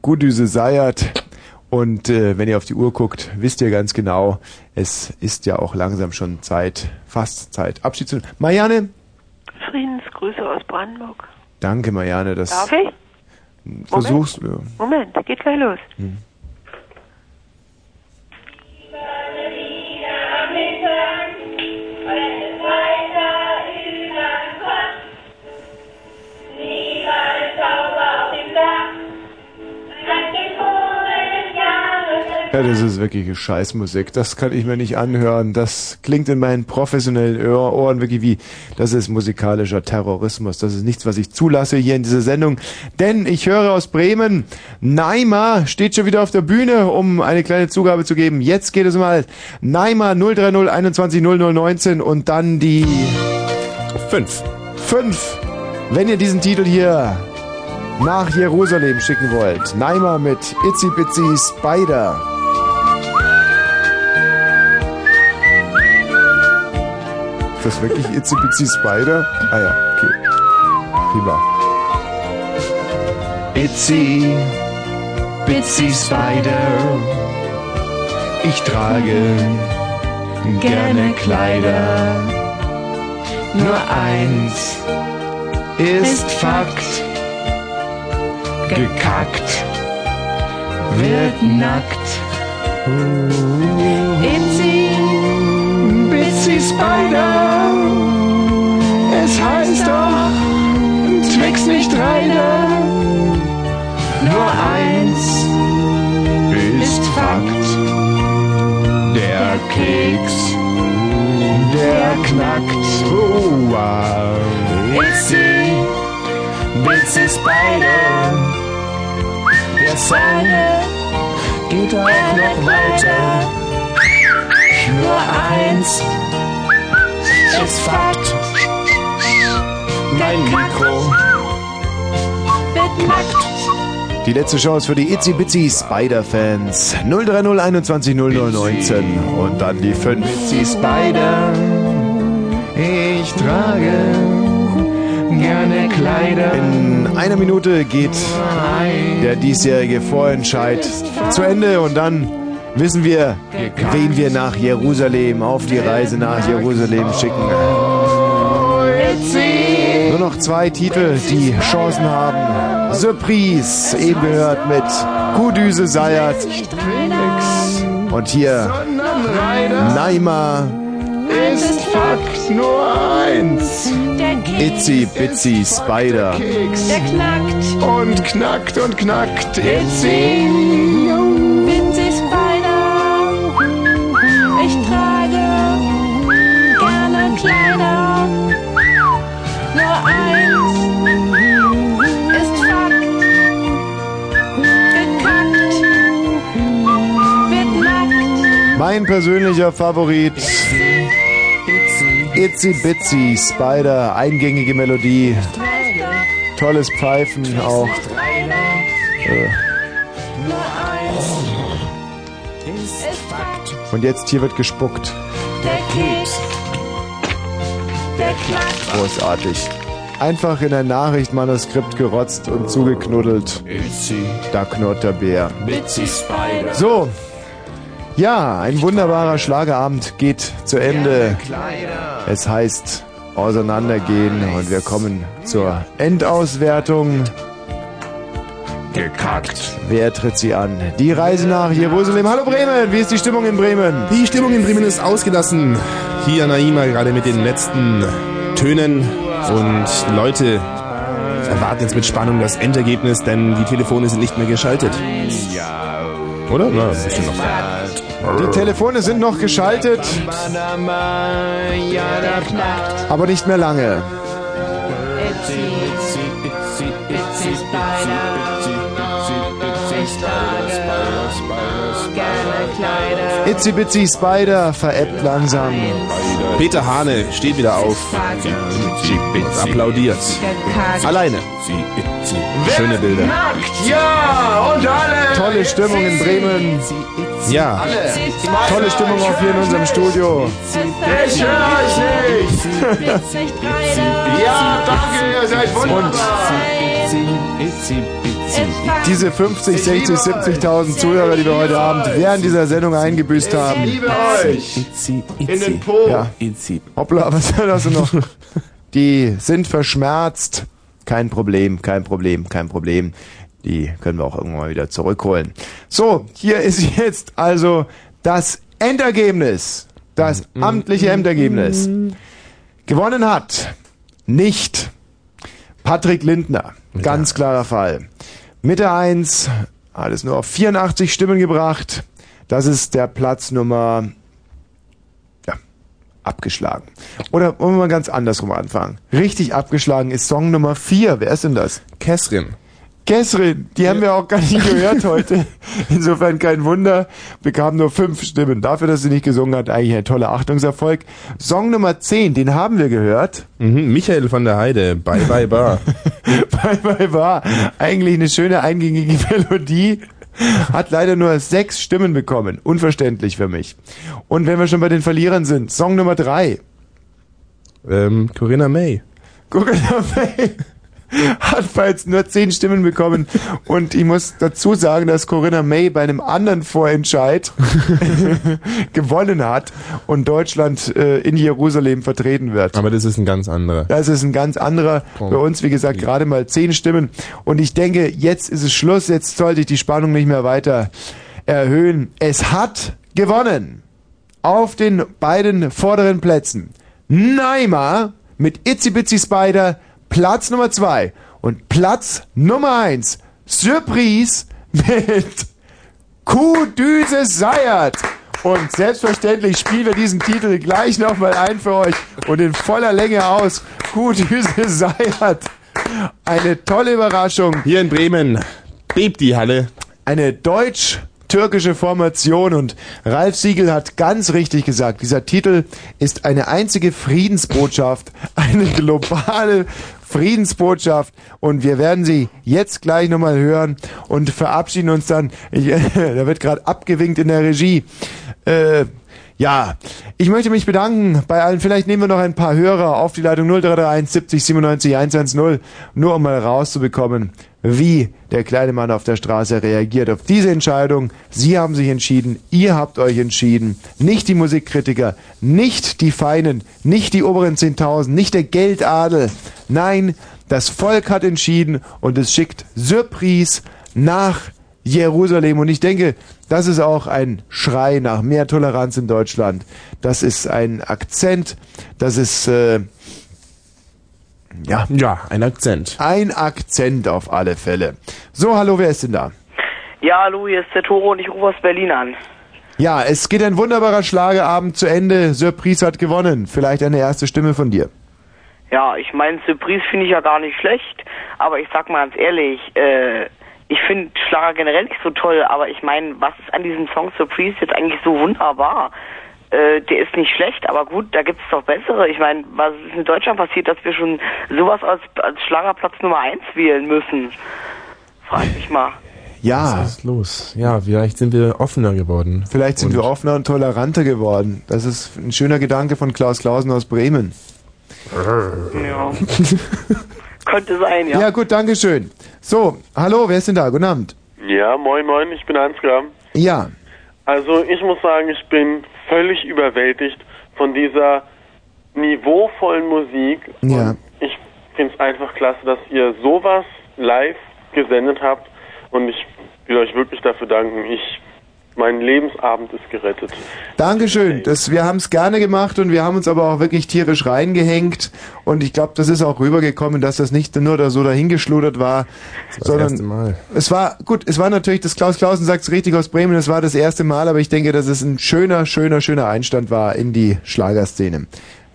Gudüse Sayat. Und äh, wenn ihr auf die Uhr guckt, wisst ihr ganz genau, es ist ja auch langsam schon Zeit, fast Zeit, Abschied zu nehmen. Marianne, Friedensgrüße aus Brandenburg. danke Marianne, das Darf ich? versuchst du. Ja. Moment, geht gleich los. Ja, das ist wirkliche Scheißmusik. Das kann ich mir nicht anhören. Das klingt in meinen professionellen Ohr- Ohren wirklich wie, das ist musikalischer Terrorismus. Das ist nichts, was ich zulasse hier in dieser Sendung. Denn ich höre aus Bremen, Naima steht schon wieder auf der Bühne, um eine kleine Zugabe zu geben. Jetzt geht es mal. Naima 030 21 0019 und dann die 5. 5. Wenn ihr diesen Titel hier nach Jerusalem schicken wollt. Naima mit Itzy Bitsy Spider. Ist das wirklich Itzy Bitsy Spider? Ah ja, okay. Prima. Itsy, Bitsy Spider. Ich trage gerne Kleider. Nur eins ist Fakt. Gekackt wird nackt. Itsy, Bitsy Spider. Es heißt doch Twix nicht Reiter. Nur eins ist Fakt. Der Keks, der knackt. Oh, wow. Itsy, Bitsy Spider. Der Song geht auch noch weiter. Nur eins ist Fakt. Mein Mikro wird nackt. Die letzte Chance für die Itzy Bitsy Spider Fans. 030 21 0019 und dann die 5. Bitsy Spider. Ich trage gerne Kleider. In einer Minute geht der diesjährige Vorentscheid zu Ende und dann wissen wir, wen wir nach Jerusalem, auf die Reise nach Jerusalem schicken. Nur noch zwei Titel, die Chancen haben. Surprise, eben gehört mit Kudüse Sayat. Und hier Naima ist Fakt nur eins. Itzy Bitsy Spider. Der knackt und knackt und knackt. Itzy. Mein persönlicher Favorit. Itzy Bitsy Spider, eingängige Melodie. Tolles Pfeifen auch. Äh. Und jetzt hier wird gespuckt. Der Keks. Der knackt. Großartig. Einfach in ein Nachrichtmanuskript gerotzt und zugeknuddelt. Da knurrt der Bär. So. Ja, ein wunderbarer Schlagerabend geht zu Ende. Es heißt auseinandergehen und wir kommen zur Endauswertung. Gekackt. Wer tritt sie an? Die Reise nach Jerusalem. Hallo Bremen, wie ist die Stimmung in Bremen? Die Stimmung in Bremen ist ausgelassen. Hier Naima gerade mit den letzten Tönen und Leute erwarten jetzt mit Spannung das Endergebnis, denn die Telefone sind nicht mehr geschaltet. Oder? Na, ein bisschen noch. Die Telefone sind noch geschaltet, aber nicht mehr lange. Itzy Bitsy Spider veräppt langsam. Peter Hane steht wieder auf und applaudiert. Alleine. Schöne Bilder. Ja, und alle. Tolle Stimmung in Bremen. Ja. Tolle Stimmung auch hier in unserem Studio. Ich höre euch nicht. ja, danke, ihr seid wunderbar. Diese 50, 60, 70.000 Zuhörer, die wir heute Abend während dieser Sendung eingebüßt haben. Ich liebe euch. In den Po. Ja. Hoppla, was hast du noch? Die sind verschmerzt. Kein Problem, kein Problem, kein Problem. Die können wir auch irgendwann mal wieder zurückholen. So, hier ist jetzt also das Endergebnis. Das amtliche Endergebnis. Gewonnen hat nicht Patrick Lindner. Ganz klarer Fall. Mitte 1 hat es nur auf 84 Stimmen gebracht. Das ist der Platz Nummer ja, abgeschlagen. Oder wollen wir mal ganz andersrum anfangen? Richtig abgeschlagen ist Song Nummer 4. Wer ist denn das? Kessrin. Kessrin, die haben wir auch gar nicht gehört heute. Insofern kein Wunder, bekam nur fünf Stimmen. Dafür, dass sie nicht gesungen hat, eigentlich ein toller Achtungserfolg. Song Nummer 10, den haben wir gehört. Mhm, Michael von der Heide, Bye Bye Bar. Bye Bye Bar. Eigentlich eine schöne eingängige Melodie. Hat leider nur sechs Stimmen bekommen. Unverständlich für mich. Und wenn wir schon bei den Verlierern sind, Song Nummer 3. Ähm, Corinna May. Corinna May hat bereits nur zehn Stimmen bekommen. Und ich muss dazu sagen, dass Corinna May bei einem anderen Vorentscheid gewonnen hat und Deutschland äh, in Jerusalem vertreten wird. Aber das ist ein ganz anderer. Das ist ein ganz anderer. Bei uns, wie gesagt, gerade mal zehn Stimmen. Und ich denke, jetzt ist es Schluss. Jetzt sollte ich die Spannung nicht mehr weiter erhöhen. Es hat gewonnen. Auf den beiden vorderen Plätzen. Naima mit Itzy Bitsy Spider Platz Nummer zwei und Platz Nummer eins. Surprise mit Kuhdüse Seiert. Und selbstverständlich spielen wir diesen Titel gleich nochmal ein für euch und in voller Länge aus. Kuhdüse Seiert. Eine tolle Überraschung. Hier in Bremen bebt die Halle. Eine deutsch-türkische Formation und Ralf Siegel hat ganz richtig gesagt, dieser Titel ist eine einzige Friedensbotschaft, eine globale Friedensbotschaft und wir werden sie jetzt gleich nochmal hören und verabschieden uns dann. Ich, da wird gerade abgewinkt in der Regie. Äh, ja, ich möchte mich bedanken bei allen. Vielleicht nehmen wir noch ein paar Hörer auf die Leitung 0331 70 97 110, nur um mal rauszubekommen, wie der kleine Mann auf der Straße reagiert auf diese Entscheidung. Sie haben sich entschieden, ihr habt euch entschieden, nicht die Musikkritiker, nicht die Feinen, nicht die oberen 10.000, nicht der Geldadel. Nein, das Volk hat entschieden und es schickt Surprise nach Jerusalem. Und ich denke, das ist auch ein Schrei nach mehr Toleranz in Deutschland. Das ist ein Akzent, das ist äh, ja. Ja, ein Akzent. Ein Akzent auf alle Fälle. So, hallo, wer ist denn da? Ja, hallo, hier ist der Toro und ich rufe aus Berlin an. Ja, es geht ein wunderbarer Schlagerabend zu Ende. Surprise hat gewonnen. Vielleicht eine erste Stimme von dir. Ja, ich meine, Surprise finde ich ja gar nicht schlecht, aber ich sag mal ganz ehrlich, äh, ich finde Schlager generell nicht so toll, aber ich meine, was ist an diesem Song Surprise jetzt eigentlich so wunderbar? Äh, der ist nicht schlecht, aber gut, da gibt's doch bessere. Ich meine, was ist in Deutschland passiert, dass wir schon sowas als, als Schlagerplatz Nummer eins wählen müssen? Frag mich mal. Ja. Was ist los? Ja, vielleicht sind wir offener geworden. Vielleicht sind wir offener und toleranter geworden. Das ist ein schöner Gedanke von Klaus Klausen aus Bremen. Ja. Könnte sein, ja. Ja, gut, danke schön. So, hallo, wer ist denn da? Guten Abend. Ja, moin moin, ich bin Ansgar. Ja. Also ich muss sagen, ich bin völlig überwältigt von dieser niveauvollen Musik. Ja. Ich finde es einfach klasse, dass ihr sowas live gesendet habt und ich will euch wirklich dafür danken. Ich, mein Lebensabend ist gerettet. Dankeschön. Das, wir haben es gerne gemacht und wir haben uns aber auch wirklich tierisch reingehängt. Und ich glaube, das ist auch rübergekommen, dass das nicht nur da so dahingeschludert war, Das sondern erste Mal. es war gut. Es war natürlich, das Klaus Klausen sagt es richtig aus Bremen. Es war das erste Mal, aber ich denke, dass es ein schöner, schöner, schöner Einstand war in die Schlagerszene.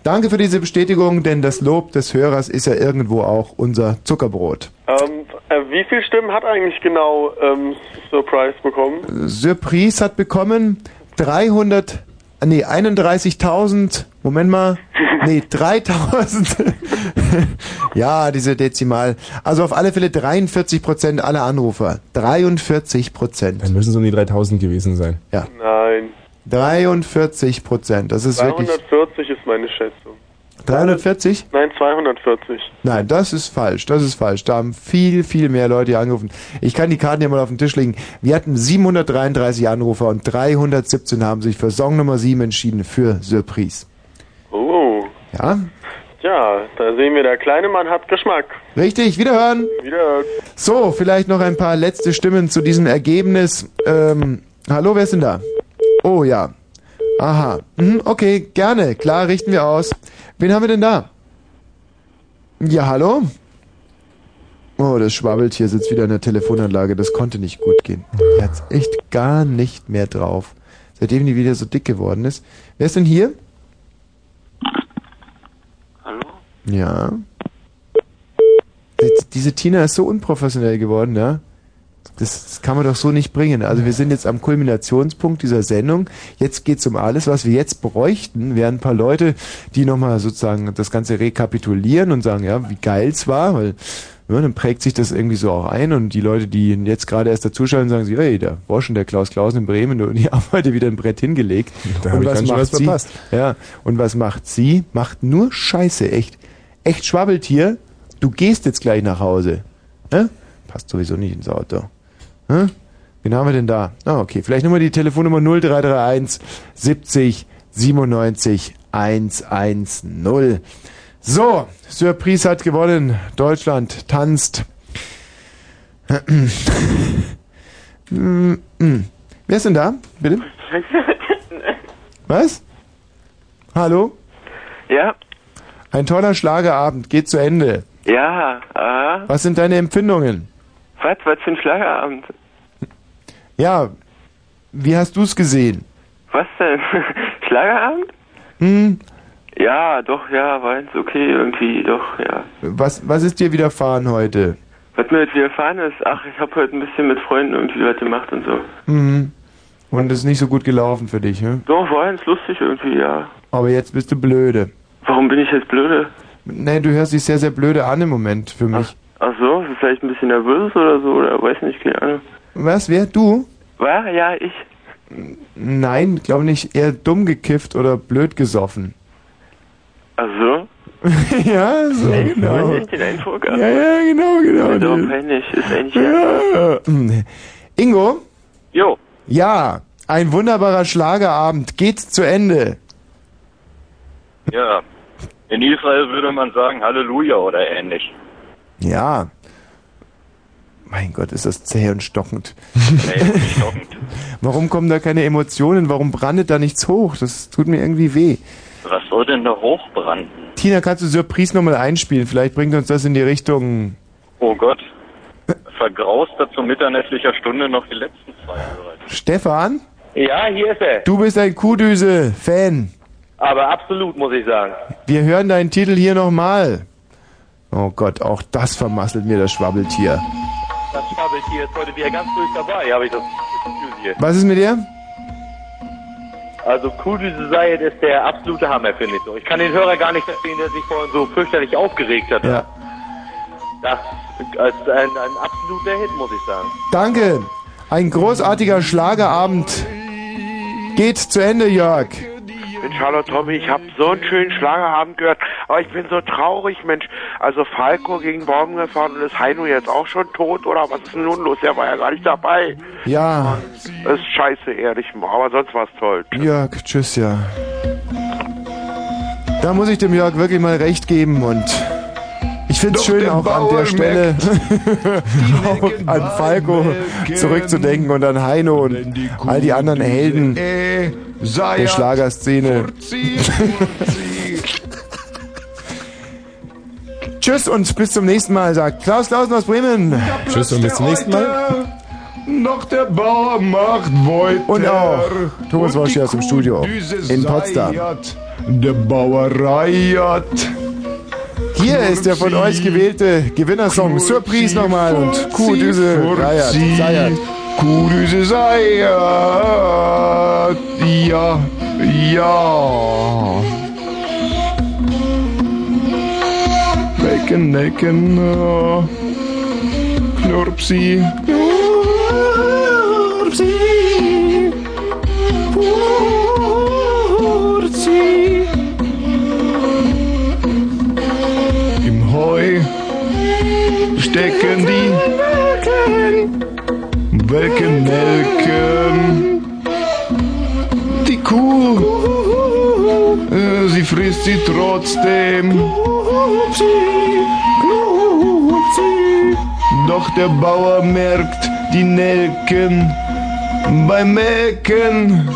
Danke für diese Bestätigung, denn das Lob des Hörers ist ja irgendwo auch unser Zuckerbrot. Ähm, äh, wie viele Stimmen hat eigentlich genau ähm, Surprise bekommen? Surprise hat bekommen 300, nee, 31.000, Moment mal, nee, 3.000, ja, diese Dezimal, also auf alle Fälle 43 Prozent aller Anrufer, 43 Prozent. Dann müssen es um die 3000 gewesen sein. Ja, Nein. 43 Prozent, das ist wirklich 340 ist meine Schätzung. 340? Nein, 240. Nein, das ist falsch. Das ist falsch. Da haben viel, viel mehr Leute hier angerufen. Ich kann die Karten hier mal auf den Tisch legen. Wir hatten 733 Anrufer und 317 haben sich für Song Nummer 7 entschieden für Surprise. Oh. Ja? Ja, da sehen wir, der kleine Mann hat Geschmack. Richtig, wiederhören. Wieder. So, vielleicht noch ein paar letzte Stimmen zu diesem Ergebnis. Ähm, hallo, wer ist denn da? Oh ja. Aha. Mhm, okay, gerne. Klar, richten wir aus. Wen haben wir denn da? Ja, hallo? Oh, das schwabbelt hier, sitzt wieder in der Telefonanlage. Das konnte nicht gut gehen. Er hat's echt gar nicht mehr drauf. Seitdem die wieder so dick geworden ist. Wer ist denn hier? Hallo? Ja. Die- Diese Tina ist so unprofessionell geworden, ja. Das, das kann man doch so nicht bringen. Also wir sind jetzt am Kulminationspunkt dieser Sendung. Jetzt geht's um alles, was wir jetzt bräuchten, wären ein paar Leute, die nochmal sozusagen das Ganze rekapitulieren und sagen, ja, wie geil's war, weil ja, dann prägt sich das irgendwie so auch ein und die Leute, die jetzt gerade erst dazuschalten, sagen sich, hey, da war schon der Klaus Klausen in Bremen und die haben heute wieder ein Brett hingelegt. Da und ganz schön was sie? verpasst. Ja, und was macht sie? Macht nur Scheiße, echt. Echt Schwabbeltier, du gehst jetzt gleich nach Hause. Hä? Passt sowieso nicht ins Auto. Hä? Wen haben wir denn da? Ah, okay. Vielleicht nochmal die Telefonnummer 0331 70 97 110. So, Surprise hat gewonnen. Deutschland tanzt. Wer ist denn da? Bitte? Was? Hallo? Ja, Ein toller Schlagerabend geht zu Ende. ja, ah. Was sind deine Empfindungen? Was, was für ein Schlagerabend? Ja, wie hast du es gesehen? Was denn? Schlagerabend? Hm, Ja, doch, ja, war jetzt okay, irgendwie, doch, ja. was, was ist dir widerfahren heute? Was mir jetzt widerfahren ist, ach, ich habe heute ein bisschen mit Freunden irgendwie was gemacht und so. Hm. Und es ist nicht so gut gelaufen für dich, ne? Doch, war ganz lustig irgendwie, ja. Aber jetzt bist du blöde. Warum bin ich jetzt blöde? Nee, du hörst dich sehr, sehr blöde an im Moment für mich. Ach so, ist vielleicht ein bisschen nervös oder so, oder weiß nicht, keine Ahnung. Was, wer? Du? War? Ja, ich. Nein, glaube nicht. Eher dumm gekifft oder blöd gesoffen. Ach so? ja, so Echt? genau. Ich den Eindruck? Ja, ja, genau, genau. Ist doch peinlich, ist eigentlich Ja. Ingo? Jo. Ja, ein wunderbarer Schlagerabend geht zu Ende. Ja, in Israel würde man sagen Halleluja oder ähnlich. Ja. Mein Gott, ist das zäh und stockend. Nee, stockend. Warum kommen da keine Emotionen? Warum brandet da nichts hoch? Das tut mir irgendwie weh. Was soll denn da hochbranden? Tina, kannst du Surprise nochmal einspielen? Vielleicht bringt uns das in die Richtung. Oh Gott. Vergraust er zu mitternächtlicher Stunde noch die letzten zwei Hörer. Stefan? Ja, hier ist er. Du bist ein Kuhdüse-Fan. Aber absolut, muss ich sagen. Wir hören deinen Titel hier nochmal. Oh Gott, auch das vermasselt mir das Schwabbeltier. Das Schwabbeltier ist heute wieder ganz durch dabei, habe ich das Gefühl hier. Was ist mit dir? Also Kudüse Sayed ist der absolute Hammer, finde ich so. Ich kann den Hörer gar nicht verstehen, der sich vorhin so fürchterlich aufgeregt hat. Ja. Das ist ein, ein absoluter Hit, muss ich sagen. Danke. Ein großartiger Schlagerabend geht zu Ende, Jörg. Mensch, hallo Tommy, ich habe so einen schönen Schlagerabend gehört, aber ich bin so traurig, Mensch. Also Falco gegen Baum gefahren und ist Heino jetzt auch schon tot oder was ist denn nun los? Der war ja gar nicht dabei. Ja, Das ist scheiße, ehrlich, aber sonst war's toll. Jörg, tschüss, ja. Da muss ich dem Jörg wirklich mal recht geben und ich finde es schön, auch an der Stelle auch an Falco zurückzudenken und an Heino und all die anderen Helden der Schlagerszene. Tschüss und bis zum nächsten Mal, sagt Klaus Klausen aus Bremen. Tschüss und bis zum nächsten Mal. Noch der Bauer macht Beute. Und auch Thomas Walsch hier aus dem Studio in Potsdam. Der Bauer reiert. Hier ist der von euch gewählte Gewinnersong. Surprise nochmal und Kuhdüse Reiert. Seiert. Kuhdüse Seiert. Ja, ja. Necken, Necken. äh, Knurpsi. Knurpsi. Stecken die Welken melken. Die Kuh, äh, sie frisst sie trotzdem. Doch der Bauer merkt die Nelken beim Melken.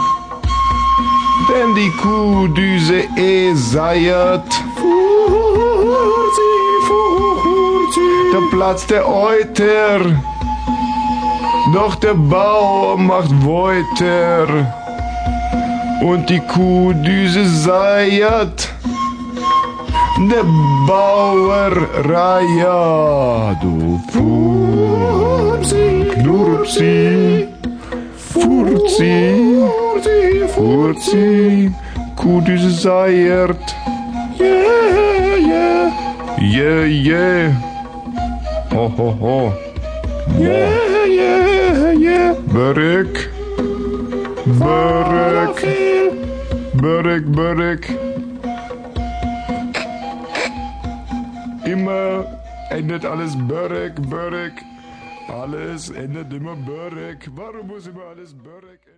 Denn die Kuhdüse eh seiert. Da platzt der Euter. Doch der Bauer macht Wolter. Und die Kuhdüse seiert. Der Bauer reiert. Du Furzi, Knurzi, Furzi, Furzi, Kuhdüse seiert. Yeah, yeah, yeah, yeah. Ho, ho, ho. Yeah, yeah, yeah. Börek. Börek. Börek, Börek. Immer endet alles Börek, Börek. Alles endet immer Börek. Warum muss immer alles Börek enden?